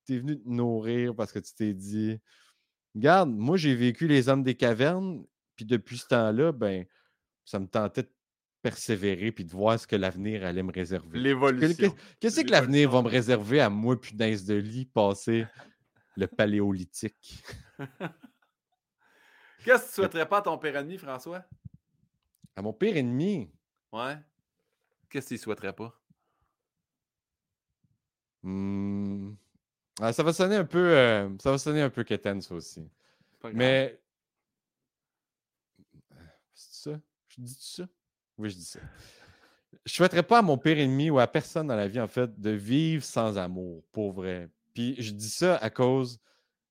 t'es venu te nourrir parce que tu t'es dit, regarde, moi j'ai vécu les hommes des cavernes, puis depuis ce temps-là, ben, ça me tentait de persévérer puis de voir ce que l'avenir allait me réserver. L'évolution. Qu'est-ce que l'avenir va me réserver à moi, punaise de lit, passer le paléolithique? Qu'est-ce que tu souhaiterais pas à ton père ennemi, François? À mon pire ennemi? Ouais. Qu'est-ce qu'il souhaiterait pas? Mmh. Ah, ça va sonner un peu. Euh, ça va sonner un peu quétaine, ça aussi. Mais. C'est ça? Je dis ça? Oui, je dis ça. Je souhaiterais pas à mon pire ennemi ou à personne dans la vie, en fait, de vivre sans amour, pour vrai. Puis je dis ça à cause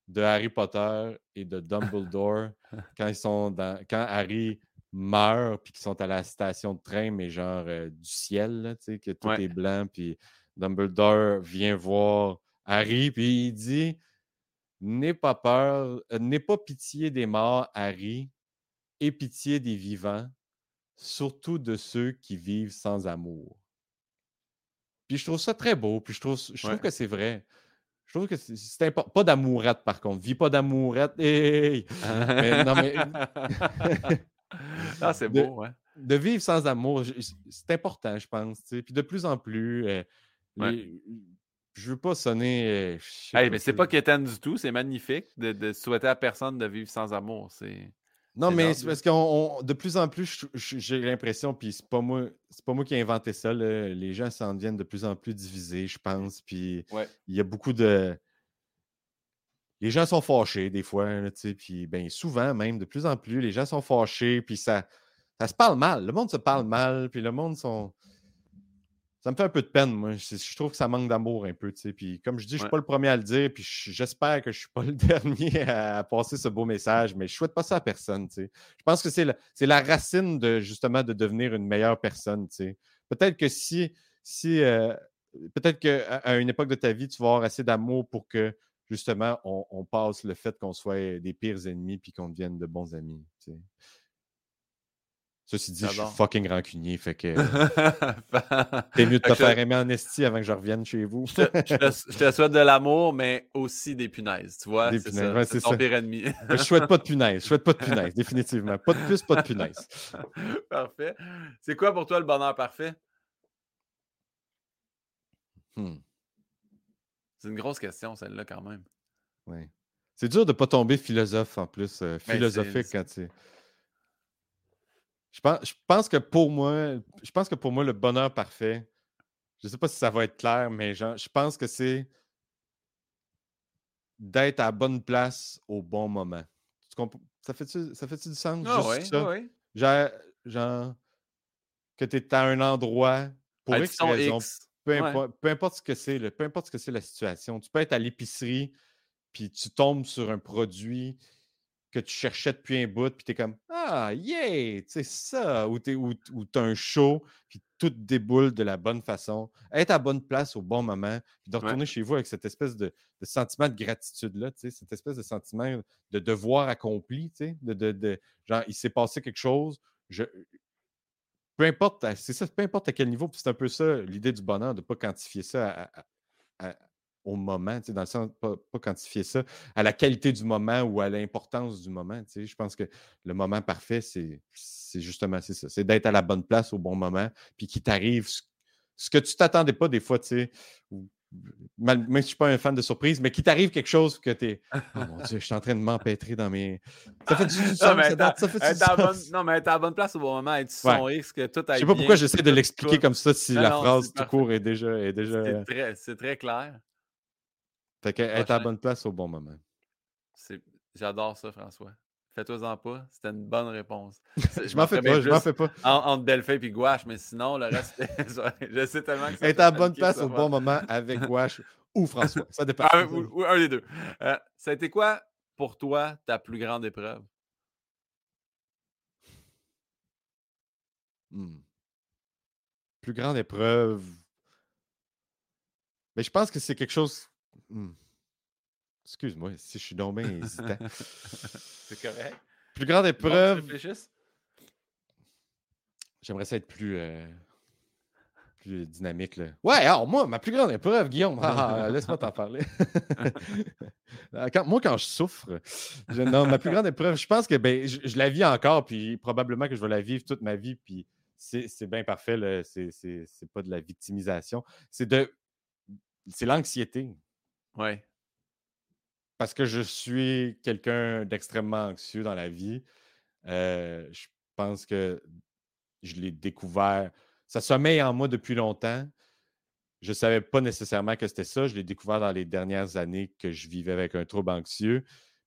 de Harry Potter et de Dumbledore quand ils sont dans quand Harry meurt puis qu'ils sont à la station de train mais genre euh, du ciel tu sais que tout est blanc puis Dumbledore vient voir Harry puis il dit n'aie pas peur euh, n'aie pas pitié des morts Harry et pitié des vivants surtout de ceux qui vivent sans amour puis je trouve ça très beau puis je trouve je trouve que c'est vrai je trouve que c'est important. Pas d'amourette, par contre. Vis pas d'amourette. Hey! mais, non, mais. ah, c'est beau, ouais. De vivre sans amour, c'est important, je pense. Puis de plus en plus, euh, je veux pas sonner. Euh, mais c'est pas quétaine du tout. C'est magnifique de, de, souhaiter à personne de vivre sans amour. C'est. Non, mais c'est parce que de plus en plus, j'ai l'impression, puis c'est pas moi, c'est pas moi qui ai inventé ça. Les gens s'en deviennent de plus en plus divisés, je pense. Puis il y a beaucoup de. Les gens sont fâchés des fois, puis ben, souvent même, de plus en plus, les gens sont fâchés, puis ça, ça se parle mal. Le monde se parle mal, puis le monde sont ça me fait un peu de peine, moi. Je, trouve que ça manque d'amour un peu, tu sais. Puis comme je dis, je ne suis pas le premier à le dire, puis j'espère que je ne suis pas le dernier à passer ce beau message, mais je ne souhaite pas ça à personne, tu sais. Je pense que c'est la, la, racine de, justement, de devenir une meilleure personne, tu sais. Peut-être que si, si euh, peut-être qu'à une époque de ta vie, tu vas avoir assez d'amour pour que, justement, on, on passe le fait qu'on soit des pires ennemis puis qu'on devienne de bons amis, tu sais. Ceci dit, je suis fucking rancunier, fait que t'es mieux de te faire aimer en esti avant que je revienne chez vous. je, te, souhaite de l'amour, mais aussi des punaises, tu vois. c'est ça. c'est ton pire ennemi. je souhaite pas de punaises, je souhaite pas de punaises, définitivement. Pas de plus, pas de punaises. parfait. C'est quoi pour toi le bonheur parfait? Hmm. C'est une grosse question, celle-là, quand même. Oui. C'est dur de ne pas tomber philosophe en plus, euh, ben, philosophique quand tu. Je pense, je pense que pour moi, je pense que pour moi, le bonheur parfait, je ne sais pas si ça va être clair, mais je pense que c'est d'être à la bonne place au bon moment. Ça fait-tu ça fait du sens? Ah juste ça? Genre, genre, que tu es à un endroit pour X raison. Peu, importe, peu importe ce que c'est, peu importe ce que c'est la situation. Tu peux être à l'épicerie, puis tu tombes sur un produit que tu cherchais depuis un bout, puis tu es comme Ah, yeah, c'est ça, ou tu as un show, puis tout déboule de la bonne façon, être à bonne place au bon moment, puis de retourner chez vous avec cette espèce de, sentiment de gratitude-là, cette espèce de sentiment de devoir accompli, de, de, de, genre, il s'est passé quelque chose, je, peu importe, c'est ça, peu importe à quel niveau, c'est un peu ça l'idée du bonheur, de ne pas quantifier ça à au moment, dans le sens, pas, pas, quantifier ça, à la qualité du moment ou à l'importance du moment. Je pense que le moment parfait, c'est justement ça. C'est d'être à la bonne place au bon moment, puis qu'il t'arrive ce, que tu t'attendais pas des fois, tu sais. Même si je ne suis pas un fan de surprise, mais qu'il t'arrive quelque chose que tu es. Oh mon Dieu, je suis en train de m'empêtrer dans mes. Ça fait du sens, non, mais ça, fait du sens. non, mais être à la bonne place au bon moment, être son X, que tout Je sais pas pourquoi j'essaie de l'expliquer comme ça si la phrase tout court est déjà. Est déjà... C'est très, très clair. Fait qu'être à la bonne place au bon moment. J'adore ça, François. Fais-toi-en pas. C'était une bonne réponse. je m'en fais pas, je m'en fais pas. entre Delphin et Gouache, mais sinon, le reste, je sais tellement que ça. Être à bonne place au bon moment avec Gouache ou François. Ça dépend. Ah, ou, un des deux. Euh, ça a été quoi pour toi ta plus grande épreuve? Hmm. Plus grande épreuve. Mais je pense que c'est quelque chose. Hmm. Excuse-moi si je suis donc bien hésitant. c'est correct. Plus grande épreuve. J'aimerais ça être plus, euh, plus dynamique. Là. Ouais, alors moi, ma plus grande épreuve, Guillaume, ah, laisse-moi t'en parler. moi, quand je souffre, non, ma plus grande épreuve, je pense que ben, je, la vis encore, puis probablement que je vais la vivre toute ma vie, puis c'est bien parfait, c'est pas de la victimisation. C'est de. C'est l'anxiété. Ouais parce que je suis quelqu'un d'extrêmement anxieux dans la vie, je pense que je l'ai découvert. Ça sommeille en moi depuis longtemps. Je ne savais pas nécessairement que c'était ça. Je l'ai découvert dans les dernières années que je vivais avec un trouble anxieux.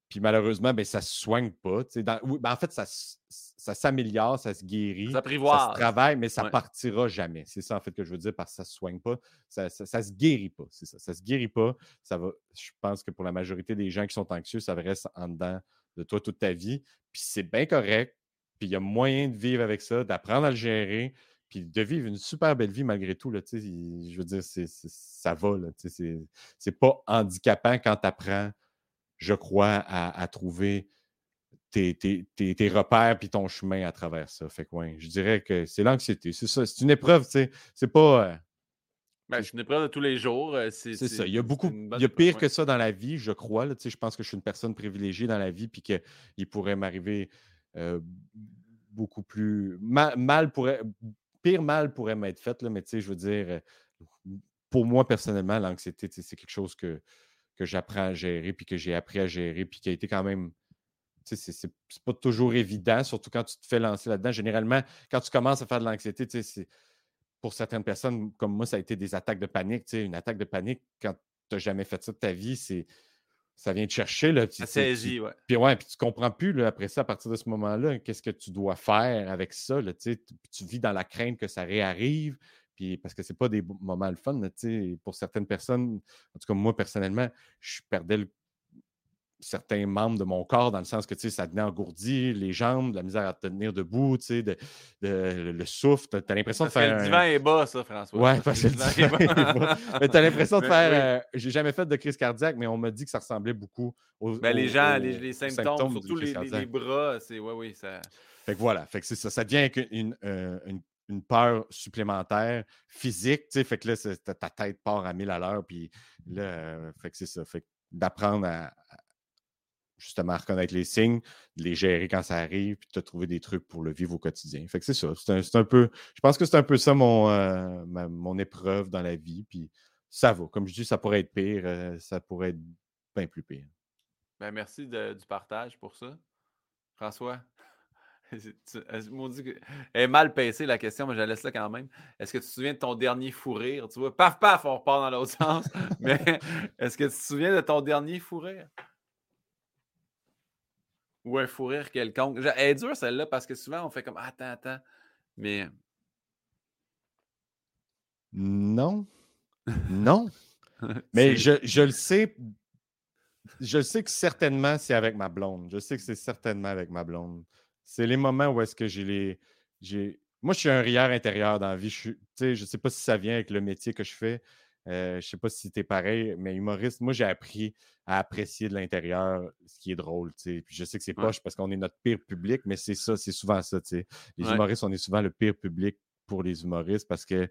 Puis malheureusement, ben, ça ne se soigne pas. Ben, en fait, ça, ça s'améliore, ça se guérit, ça se travaille, mais ça ne partira jamais. C'est ça, en fait, que je veux dire, parce que ça ne se soigne pas. Ça ne se guérit pas. C'est ça. Ça ne se guérit pas. Ça va, je pense que pour la majorité des gens qui sont anxieux, ça reste en dedans de toi toute ta vie. Puis c'est bien correct. Puis il y a moyen de vivre avec ça, d'apprendre à le gérer, puis de vivre une super belle vie malgré tout. Là, je veux dire, ça va. C'est pas handicapant quand tu apprends je crois, à, trouver tes, repères puis ton chemin à travers ça. Fait que, je dirais que c'est l'anxiété. C'est ça. C'est une épreuve, tu sais. C'est pas. Euh, ben, c'est une épreuve de tous les jours. Euh, c'est ça. Il y a beaucoup. Il y a pire que ça dans la vie, je crois. Là, je pense que je suis une personne privilégiée dans la vie puis qu'il pourrait m'arriver euh, beaucoup plus. Mal, pourrait. Pire mal pourrait m'être fait, là, mais je veux dire, pour moi, personnellement, l'anxiété, c'est quelque chose que, que j'apprends à gérer, puis que j'ai appris à gérer, puis qui a été quand même. C'est, c'est pas toujours évident, surtout quand tu te fais lancer là-dedans. Généralement, quand tu commences à faire de l'anxiété, pour certaines personnes comme moi, ça a été des attaques de panique. Une attaque de panique, quand tu n'as jamais fait ça de ta vie, c'est ça vient te chercher. Là, ça saisit, ouais. Puis ouais, puis tu comprends plus là, après ça, à partir de ce moment-là, qu'est-ce que tu dois faire avec ça. Là, tu vis dans la crainte que ça réarrive. Puis parce que c'est pas des moments le fun, pour certaines personnes, en tout cas moi personnellement, je perdais certains membres de mon corps dans le sens que ça tenait engourdi, les jambes, la misère à tenir debout, de, de, le souffle. Tu as, l'impression de faire. Le divan est bas, ça, François. Ouais, parce que le divan est bas. Mais tu as l'impression de faire. Euh, j'ai jamais fait de crise cardiaque, mais on m'a dit que ça ressemblait beaucoup aux. Ben, les gens, les, symptômes, surtout les, les, bras, c'est. Ouais, oui, ça. Fait que voilà, fait que ça. Ça devient une, euh, une, une peur supplémentaire physique, tu sais, fait que là, ta tête part à 1000 à l'heure, puis là, euh, fait que c'est ça, fait d'apprendre à, justement à reconnaître les signes, de les gérer quand ça arrive, puis de trouver des trucs pour le vivre au quotidien. Fait que c'est ça, c'est un, peu, je pense que c'est un peu ça mon, euh, mon épreuve dans la vie, puis ça va. Comme je dis, ça pourrait être pire, euh, ça pourrait être bien plus pire. Ben, merci du partage pour ça. François? Elle est mal pincée la question, mais je la laisse là quand même. Est-ce que tu te souviens de ton dernier fou rire? Tu vois, paf, paf, on repart dans l'autre sens. mais est-ce que tu te souviens de ton dernier fou rire? Ou un fou rire quelconque? Elle est dure celle-là parce que souvent on fait comme attends, attends. Mais. Non. Non. mais je, je le sais. Je sais que certainement c'est avec ma blonde. Je sais que c'est certainement avec ma blonde. C'est les moments où est-ce que j'ai les. J'ai... Moi, je suis un rieur intérieur dans la vie. Je ne je sais pas si ça vient avec le métier que je fais. Euh, je ne sais pas si c'était pareil, mais humoriste, moi, j'ai appris à apprécier de l'intérieur ce qui est drôle. Puis je sais que c'est poche parce qu'on est notre pire public, mais c'est ça, c'est souvent ça. Les humoristes, on est souvent le pire public pour les humoristes parce que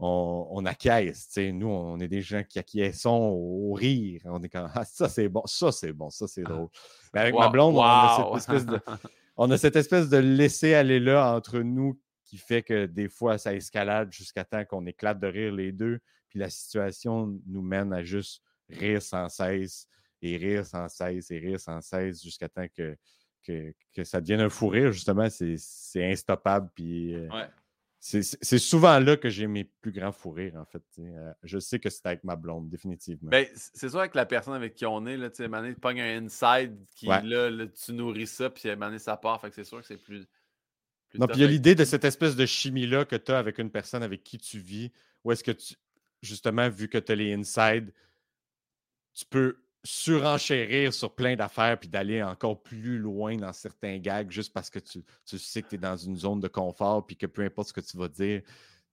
on, on acquiesce. Nous, on est des gens qui acquiescent au rire. On est comme Ah, ça c'est bon, ça c'est bon, ça c'est drôle. Mais avec ma blonde, on a cette espèce de. on a cette espèce de laisser aller là entre nous qui fait que des fois, ça escalade jusqu'à temps qu'on éclate de rire les deux. Puis la situation nous mène à juste rire sans cesse et rire sans cesse et rire sans cesse jusqu'à temps que, que, ça devienne un fou rire. Justement, c'est instoppable. Puis euh, c'est souvent là que j'ai mes plus grands fous rires, en fait. Euh, je sais que c'est avec ma blonde, définitivement. Ben, c'est sûr avec la personne avec qui on est, là, tu sais, tu pognes un inside qui, là, tu nourris ça, puis un ça part. Fait que c'est sûr que c'est plus, Non, puis il y a l'idée de cette espèce de chimie-là que tu as avec une personne avec qui tu vis, où est-ce que tu, justement, vu que tu as les inside, tu peux surenchérir sur plein d'affaires puis d'aller encore plus loin dans certains gags juste parce que tu, sais que tu es dans une zone de confort puis que peu importe ce que tu vas dire,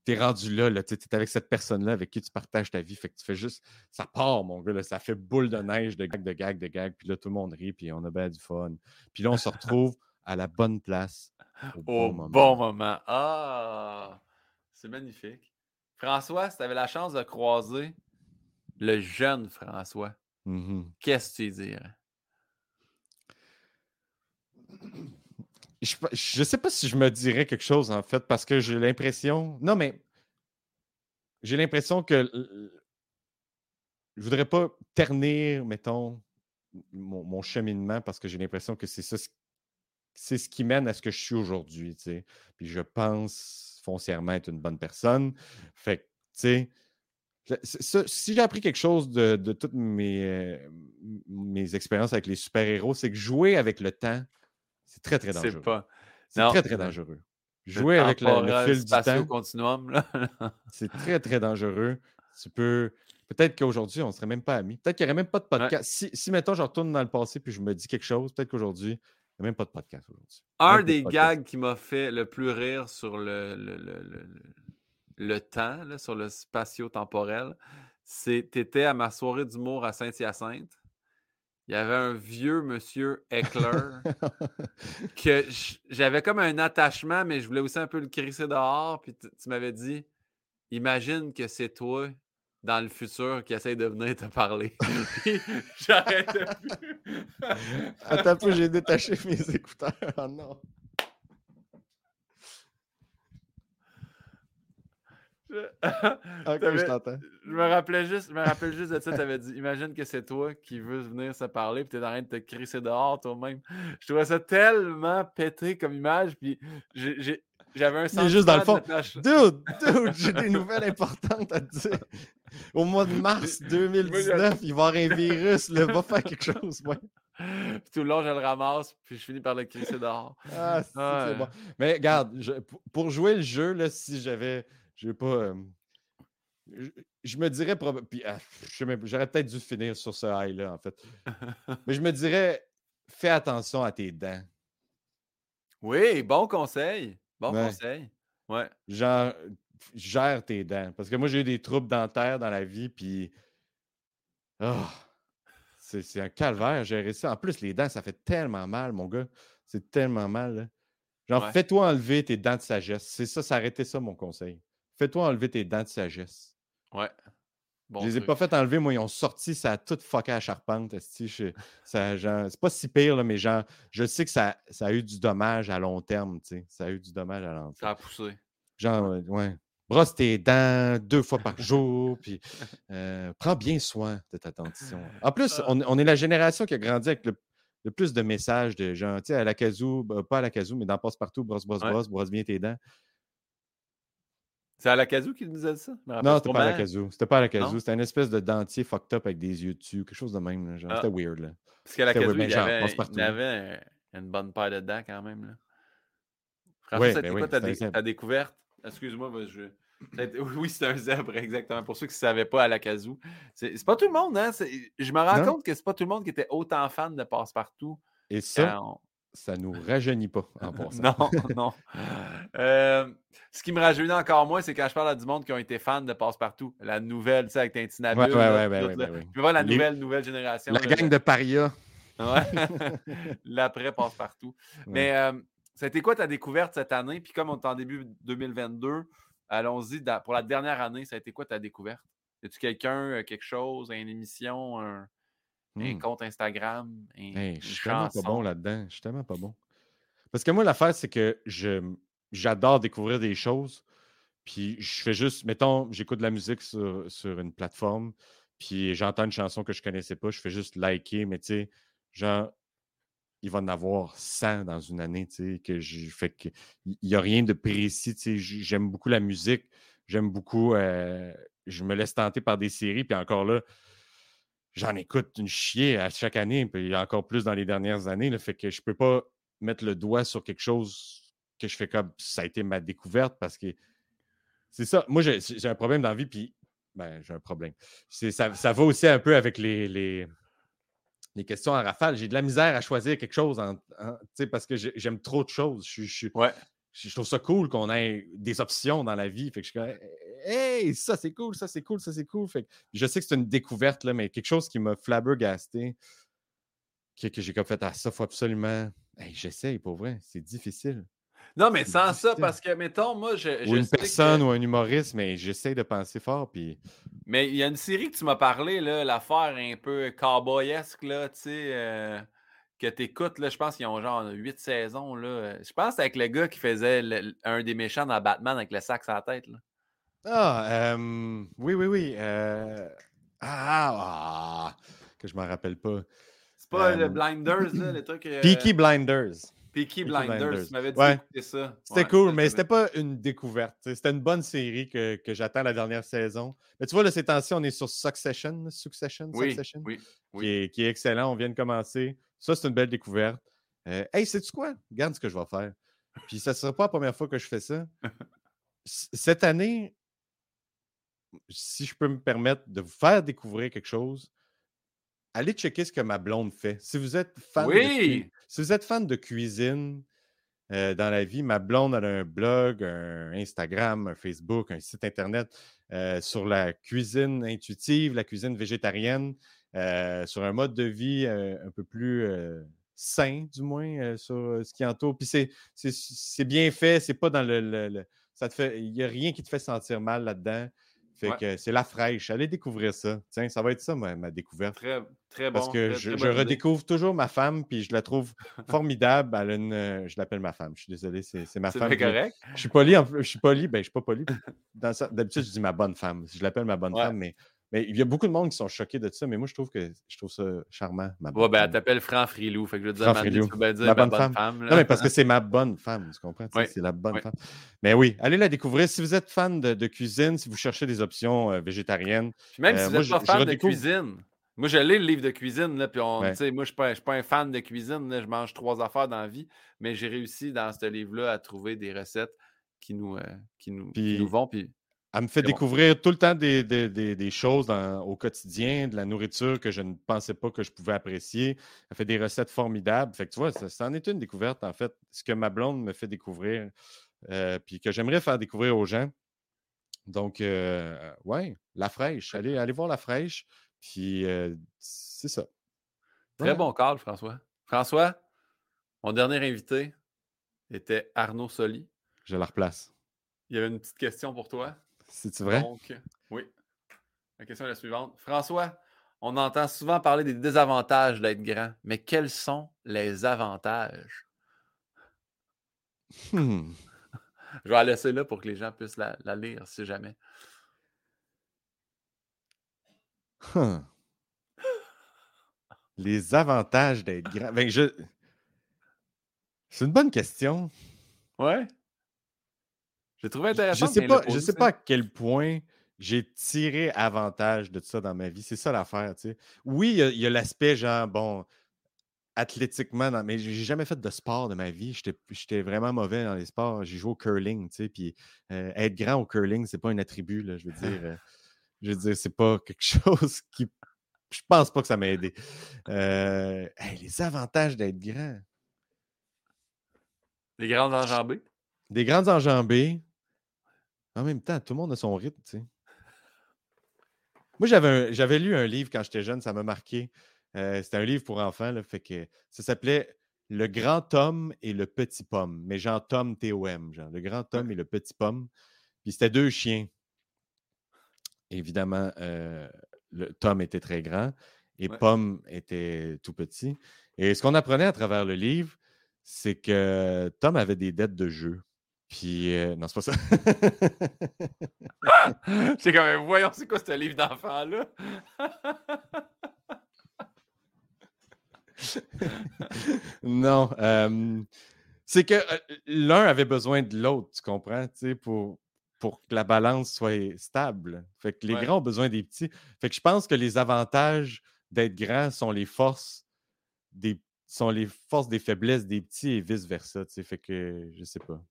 tu es rendu là, là tu es avec cette personne-là avec qui tu partages ta vie. Fait que tu fais juste, ça part, mon gars, ça fait boule de neige de gag, de gag, de gag. Puis là, tout le monde rit, puis on a bien du fun. Puis là, on se retrouve à la bonne place. Au, bon, moment. Ah, c'est magnifique. François, si tu avais la chance de croiser le jeune François, Mmh Qu'est-ce que tu dirais? Je ne sais pas si je me dirais quelque chose, en fait, parce que j'ai l'impression. Non, mais j'ai l'impression que je voudrais pas ternir, mettons, mon, cheminement parce que j'ai l'impression que c'est ça, c'est ce qui mène à ce que je suis aujourd'hui, Puis je pense foncièrement être une bonne personne. Fait que, tu sais, si j'ai appris quelque chose de, toutes mes, euh, mes expériences avec les super-héros, c'est que jouer avec le temps, c'est très, très dangereux. C'est très, très dangereux. Jouer avec le, fil du temps. continuum, c'est très, très dangereux. Tu peux. Peut-être qu'aujourd'hui, on ne serait même pas amis. Peut-être qu'il n'y aurait même pas de podcast. Si, si, mettons, je retourne dans le passé puis je me dis quelque chose, peut-être qu'aujourd'hui, il n'y a même pas de podcast aujourd'hui. Un des gags qui m'a fait le plus rire sur le, le le temps là, sur le spatio-temporel, c'est étais à ma soirée d'humour à Saint-Hyacinthe. Il y avait un vieux monsieur Eckler que j'avais comme un attachement, mais je voulais aussi un peu le crisser dehors. Puis tu m'avais dit Imagine que c'est toi dans le futur qui essaye de venir te parler. j'arrête plus. Attends un peu, j'ai détaché mes écouteurs. Oh non. je me rappelais juste, je me rappelle juste de ça. Tu avais dit Imagine que c'est toi qui veux venir se parler, puis tu es en train de te crisser dehors toi-même. Je trouvais ça tellement pété comme image, puis j'avais un sentiment. juste dans le fond. Dude, dude, j'ai des nouvelles importantes à te dire. Au mois de mars 2019, il va y avoir un virus, là, va faire quelque chose. Puis tout le long, je le ramasse, puis je finis par le crisser dehors. Ah, c'est bon. Mais regarde, pour jouer le jeu, là, si j'avais je vais pas. je, me dirais. Puis, ah, j'aurais peut-être dû finir sur ce high-là, en fait. Mais je me dirais, fais attention à tes dents. Oui, bon conseil. Bon conseil. Ouais. Genre, gère tes dents. Parce que moi, j'ai eu des troubles dentaires dans la vie, puis. Oh, c'est un calvaire, gérer ça. En plus, les dents, ça fait tellement mal, mon gars. C'est tellement mal. Genre, fais-toi enlever tes dents de sagesse. C'est ça, arrêtait ça, mon conseil. Fais-toi enlever tes dents de sagesse. Ouais. Bon je les ai pas fait enlever, moi, ils ont sorti, ça a tout fucké à la charpente. C'est pas si pire, là, mais genre, je sais que ça, ça, a eu du dommage à long terme, Ça a eu du dommage à long terme. Ça a poussé. Genre, ouais. Brosse tes dents deux fois par jour, puis euh, prends bien soin de ta dentition. En plus, ah. on, est la génération qui a grandi avec le, plus de messages de gens, tu sais, à la casou, bah, pas à la casou, mais dans Passe-Partout, brosse, brosse, brosse, brosse bien tes dents. C'est à la casou qu'il nous a dit ça? Non, c'était pas à la. C'était pas à la. C'était une espèce de dentier fucked up avec des yeux dessus, quelque chose de même. Ah. C'était weird. Là. Parce qu'à la il, avait, il avait une bonne paire de dents quand même. Là. François, ouais, c'était ben quoi ta, découverte? Excuse-moi, je... Oui, c'est un zèbre, exactement. Pour ceux qui ne savaient pas à la. C'est pas tout le monde, hein? Je me rends compte que c'est pas tout le monde qui était autant fan de Passe-Partout. Et ça, ça nous rajeunit pas en passant. non, non. Euh, ce qui me rajeunit encore moins, c'est quand je parle à du monde qui ont été fans de Passe-Partout. La nouvelle, tu sais, avec Tintinabule. Ouais, ouais, ouais, ouais, Tu vois la nouvelle, nouvelle génération. La gang de Paria. Ouais. L'après Passe-Partout. Mais euh, ça a été quoi ta découverte cette année? Puis comme on est en début 2022, allons-y, pour la dernière année, ça a été quoi ta découverte? Es-tu quelqu'un, euh, quelque chose, une émission, un un mmh. compte Instagram, un Je suis tellement pas bon là-dedans. Je suis tellement pas bon. Parce que moi, l'affaire, c'est que j'adore découvrir des choses. Puis je fais juste, mettons, j'écoute de la musique sur, sur une plateforme, puis j'entends une chanson que je connaissais pas, je fais juste liker, mais tu sais, genre, il va en avoir 100 dans une année, tu sais, que je fait que il n'y a rien de précis, tu sais, j'aime beaucoup la musique, j'aime beaucoup, euh, je me laisse tenter par des séries, puis encore là, j'en écoute une chier à chaque année, puis encore plus dans les dernières années, le fait que je peux pas mettre le doigt sur quelque chose que je fais comme ça a été ma découverte parce que c'est ça. Moi, j'ai un problème dans la vie, puis ben, j'ai un problème. Ça, ça va aussi un peu avec les, les, les questions à rafale. J'ai de la misère à choisir quelque chose en, parce que j'aime trop de choses. Je, je, ouais. je, trouve ça cool qu'on ait des options dans la vie. Fait que je suis Hey, ça c'est cool, ça c'est cool, ça c'est cool. Fait je sais que c'est une découverte, là, mais quelque chose qui m'a flabbergasté, que, que j'ai comme fait, ah, ça, faut absolument. Hey, J'essaye pour vrai, c'est difficile. Non, mais sans ça, parce que, mettons, moi, je. Ou une personne ou un humoriste, mais j'essaie de penser fort. Puis... Mais il y a une série que tu m'as parlé, là, l'affaire un peu cowboyesque, là, tu sais, euh, que tu écoutes, là, je pense qu'ils ont genre huit saisons, là. Je pense que avec le gars qui faisait un des méchants dans Batman avec le sac sur la tête, là. Ah, oui, oui, oui. Euh, ah, ah, que je m'en rappelle pas. C'est pas le Blinders, là, le truc. Euh, Peaky Blinders. Peaky Blinders, tu m'avais dit d'écouter ça. C'était cool, mais c'était pas une découverte. C'était une bonne série que, que j'attends la dernière saison. Mais tu vois, là, ces temps-ci, on est sur Succession. Succession, oui, Succession oui, Qui, est, qui, est, excellent. On vient de commencer. Ça, c'est une belle découverte. Euh, hey, sais-tu quoi? Regarde ce que je vais faire. Puis ça ne sera pas la première fois que je fais ça. Cette année, si je peux me permettre de vous faire découvrir quelque chose, allez checker ce que ma blonde fait. Si vous êtes fan, de, si vous êtes fan de cuisine euh, dans la vie, ma blonde a un blog, un Instagram, un Facebook, un site Internet euh, sur la cuisine intuitive, la cuisine végétarienne, euh, sur un mode de vie un peu plus sain, du moins, sur ce qui entoure. Puis c'est bien fait, c'est pas dans le, ça te fait. Il n'y a rien qui te fait sentir mal là-dedans. Fait que c'est la fraîche. Allez découvrir ça. Tiens, ça va être ça, ma, découverte. Très, très bon. Parce que je, redécouvre toujours ma femme, puis je la trouve formidable. Elle une, euh, je l'appelle ma femme. Je suis désolé, c'est ma femme. C'est correct. Je, suis poli, je suis poli, ben je suis pas poli. D'habitude, je dis ma bonne femme. Je l'appelle ma bonne femme, mais mais il y a beaucoup de monde qui sont choqués de ça, mais moi, je trouve que je trouve ça charmant. Ma ouais, ben, elle t'appelle Franck Frilou. Fait que je veux dire, tu peux bien dire ma, bonne, femme. Non, mais parce que c'est ma bonne femme, tu comprends? C'est la bonne femme. Mais oui, allez la découvrir. Si vous êtes fan de, cuisine, si vous cherchez des options euh, végétariennes. même si euh, vous n'êtes pas fan de cuisine. Moi, j'ai lu le livre de cuisine, là, puis on, moi, je ne suis, pas un fan de cuisine. je mange trois affaires dans la vie, mais j'ai réussi dans ce livre-là à trouver des recettes qui nous, euh, qui nous, qui nous vont. Puis elle me fait découvrir tout le temps des, choses au quotidien, de la nourriture que je ne pensais pas que je pouvais apprécier. Elle fait des recettes formidables. Fait que tu vois, ça, en est une découverte, en fait. Ce que ma blonde me fait découvrir, euh, puis que j'aimerais faire découvrir aux gens. Donc, euh, ouais, la fraîche. Allez, allez voir la fraîche. Puis, euh, c'est ça. Très bon call, François. François, mon dernier invité était Arnaud Soli. Je la replace. Il y avait une petite question pour toi. C'est vrai? Donc, oui. La question est la suivante. François, on entend souvent parler des désavantages d'être grand, mais quels sont les avantages? Hmm. Je vais la laisser là pour que les gens puissent la, lire si jamais. Les avantages d'être grand. Ben, je... C'est une bonne question. Ouais. J'ai trouvé intéressant. Je sais pas, je sais pas à quel point j'ai tiré avantage de ça dans ma vie. C'est ça l'affaire, tu sais. Oui, il y a, l'aspect genre, bon, athlétiquement, mais j'ai jamais fait de sport de ma vie. J'étais vraiment mauvais dans les sports. J'ai joué au curling, tu sais, puis euh, être grand au curling, c'est pas un attribut, là, je veux dire. Euh, je veux dire, c'est pas quelque chose qui... Je pense pas que ça m'a aidé. Euh, les avantages d'être grand. Les grandes enjambées? Des grandes enjambées. En même temps, tout le monde a son rythme, tu sais. Moi, j'avais lu un livre quand j'étais jeune, ça m'a marqué. Euh, c'était un livre pour enfants, là, fait que ça s'appelait Le grand homme et le petit pomme. Mais genre Tom T-O-M, genre. Le grand homme et le petit pomme. Puis c'était deux chiens. Évidemment, euh, le, Tom était très grand et Pomme était tout petit. Et ce qu'on apprenait à travers le livre, c'est que Tom avait des dettes de jeu. Puis, euh, non, c'est pas ça. c'est quand même, voyons, c'est quoi ce livre d'enfant-là? non. euh, c'est que euh, l'un avait besoin de l'autre, tu comprends, tu sais, pour, pour que la balance soit stable. Fait que les Ouais. grands ont besoin des petits. Fait que je pense que les avantages d'être grand sont les forces des sont les forces des faiblesses des petits et vice-versa. Fait que je sais pas.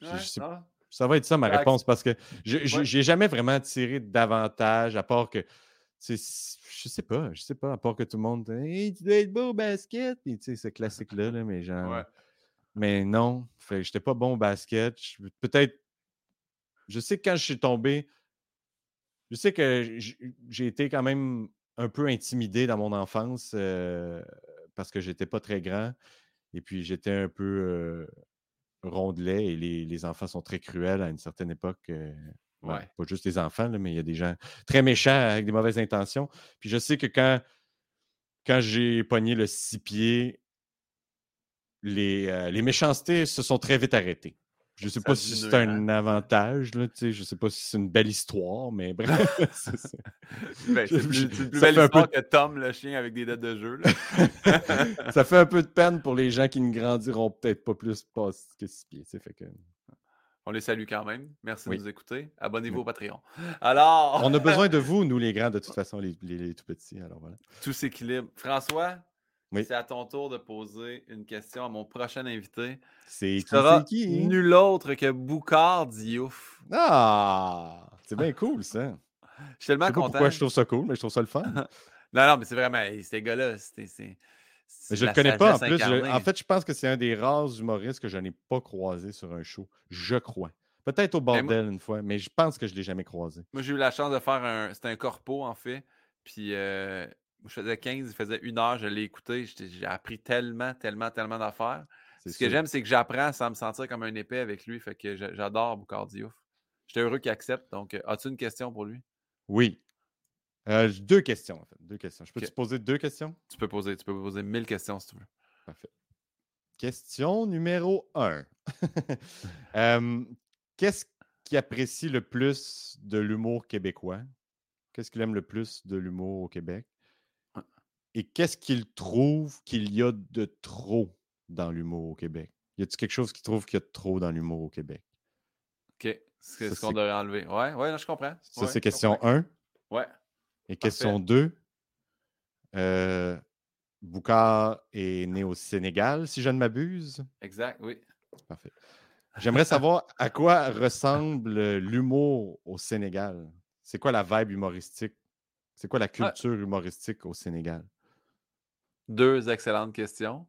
Je- Ouais, je sais ah. ça va être ça ma Relax. réponse parce que je je- Ouais. j'ai jamais vraiment tiré d'avantage à part que je sais pas, je sais pas, à part que tout le monde Hey, tu dois être beau au basket, puis tu sais, ce classique-là, là, mais genre. Ouais. Mais non, que j'étais pas bon au basket. Je- Peut-être. Je sais que quand je suis tombé, je sais que j'ai été quand même un peu intimidé dans mon enfance euh, parce que j'étais pas très grand. Et puis j'étais un peu euh, rondelet et les, les enfants sont très cruels à une certaine époque. euh, ouais, Ouais. Pas juste les enfants, là, mais il y a des gens très méchants avec des mauvaises intentions. Puis je sais que quand, quand j'ai pogné le six pieds, les, euh, les méchancetés se sont très vite arrêtées. Je ne sais Ça pas si c'est hein? un avantage, là, tu sais, je ne sais pas si c'est une belle histoire, mais bref. c'est. Ben, plus, belle un peu histoire que Tom, le chien avec des dettes de jeu. là. ça fait un peu de peine pour les gens qui ne grandiront peut-être pas plus pas que six pieds. Fait que... On les salue quand même. Merci Oui. de nous écouter. Abonnez-vous Oui. au Patreon. Alors, On a besoin de vous, nous les grands, de toute façon, les, les- les tout petits. Alors voilà. tout s'équilibre. François, Oui. c'est à ton tour de poser une question à mon prochain invité. C'est Qui qui? nul autre que Boucard Diouf. Ah! C'est bien cool, ça. Je suis Je tellement sais pas content. pourquoi je trouve ça cool, mais je trouve ça le fun. Non, non, mais c'est vraiment, ces gars-là, c'est. Mais je la le connais pas en plus. je- en fait, je pense que c'est un des rares humoristes que je n'ai pas croisé sur un show. Je crois. Peut-être au moi- bordel une fois, mais je pense que je ne l'ai jamais croisé. Moi, j'ai eu la chance de faire un. C'était un corpo, en fait. Puis, euh, je faisais 15, il faisait une heure, je l'ai écouté. J'ai appris tellement, tellement, tellement d'affaires. Ce que j'aime, c'est que j'apprends sans me sentir comme un épais avec lui. Fait que j'a- j'adore Boucard Diouf. J'étais heureux qu'il accepte. Donc, euh, as-tu une question pour lui? Oui. Euh, deux questions, en fait. Deux questions. Je peux te poser deux questions? Tu peux poser, tu peux poser mille questions si tu veux. Parfait. Question numéro un. Euh, Qu'est-ce qu'il apprécie le plus de l'humour québécois? Qu'est-ce qu'il aime le plus de l'humour au Québec? Et qu'est-ce qu'il trouve qu'il y a de trop dans l'humour au Québec? Y a-t-il quelque chose qu'il trouve qu'il y a de trop dans l'humour au Québec? OK. C'est ce qu'on devrait enlever. Ouais, ouais, je comprends. Ça, Ouais, c'est question comprends. 1. Ouais. Et question 2. Euh, Boucard est né au Sénégal, si je ne m'abuse? Exact, oui. Parfait. J'aimerais savoir à quoi ressemble l'humour au Sénégal. C'est quoi la vibe humoristique? C'est quoi la culture humoristique au Sénégal? Deux excellentes questions.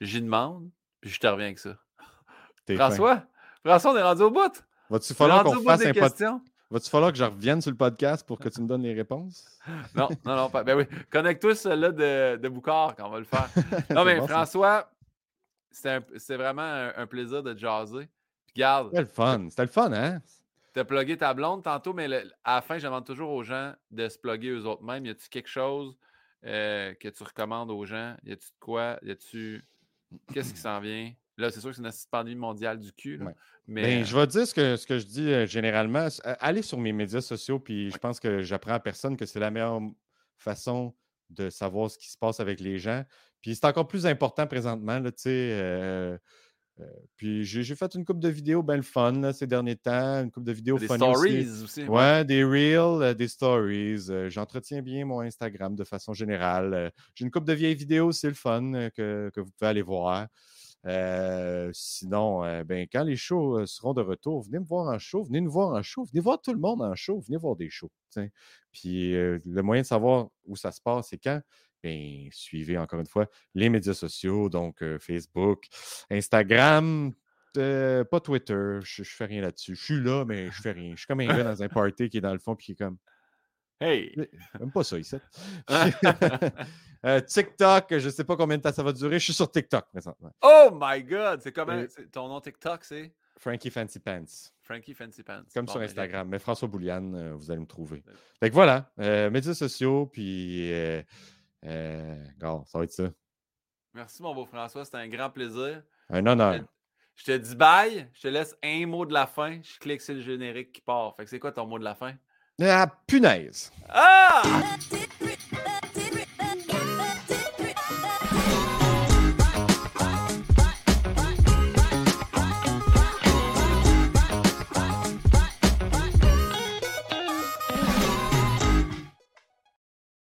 J'y demande, puis je te reviens avec ça. Fin. François, François, on est rendu au bout. Va-tu falloir qu'on fasse un pod- questions. Va-tu falloir que je revienne sur le podcast pour que tu me donnes les réponses? Non, non, non, pas. Ben oui, connecte-toi celle-là de, de Boucard quand on va le faire. Non, C'est mais bon. François, c'était vraiment un, un plaisir de te jaser. Puis garde, C'était le fun. C'était le fun, hein? t'as plugué ta blonde tantôt, mais le- à la fin, je demande toujours aux gens de se plugger eux autres mêmes. Y a-tu quelque chose euh, que tu recommandes aux gens? Y a-tu de quoi? Y a-tu. Qu'est-ce qui s'en vient? Là, c'est sûr que c'est une pandémie mondiale du cul. là, Ouais. Mais Ben, euh, je vais te dire ce que, ce que je dis euh, généralement. Euh, Allez sur mes médias sociaux, puis je pense que j'apprends à personne que c'est la meilleure façon de savoir ce qui se passe avec les gens. Puis c'est encore plus important présentement, là, tu sais. Euh, puis j'ai fait une couple de vidéos bien le fun là, ces derniers temps, une couple de vidéos des funny aussi. stories aussi. Ouais, des reels, euh, des stories. euh, J'entretiens bien mon Instagram de façon générale. J'ai une couple de vieilles vidéos, c'est le fun que, que vous pouvez aller voir. Sinon, ben, quand les shows seront de retour, venez me voir en show, venez nous voir en show, venez voir tout le monde en show, venez voir des shows. t'sais. Puis le moyen de savoir où ça se passe et quand, ben, suivez encore une fois les médias sociaux, donc euh, Facebook, Instagram, euh, pas Twitter, je, je fais rien là-dessus. Je suis là, mais je fais rien. Je suis comme un gars dans un party qui est dans le fond puis qui est comme. Hey! Même pas ça, ici. Euh, TikTok, je sais pas combien de temps ça va durer. Je suis sur TikTok présentement. Oh my God! C'est comment? Ton nom TikTok, c'est? Frankie Fancy Pants. Frankie Fancy Pants. Comme Bon, sur ben, Instagram. Mais François Bouliane, euh, vous allez me trouver. Fait que voilà, médias sociaux, puis euh, ça va être ça. Merci, mon beau François. C'était un grand plaisir. Un honneur. Je te dis bye. Je te laisse un mot de la fin. Je clique sur le générique qui part. Fait que c'est quoi ton mot de la fin? Ah, punaise! Ah!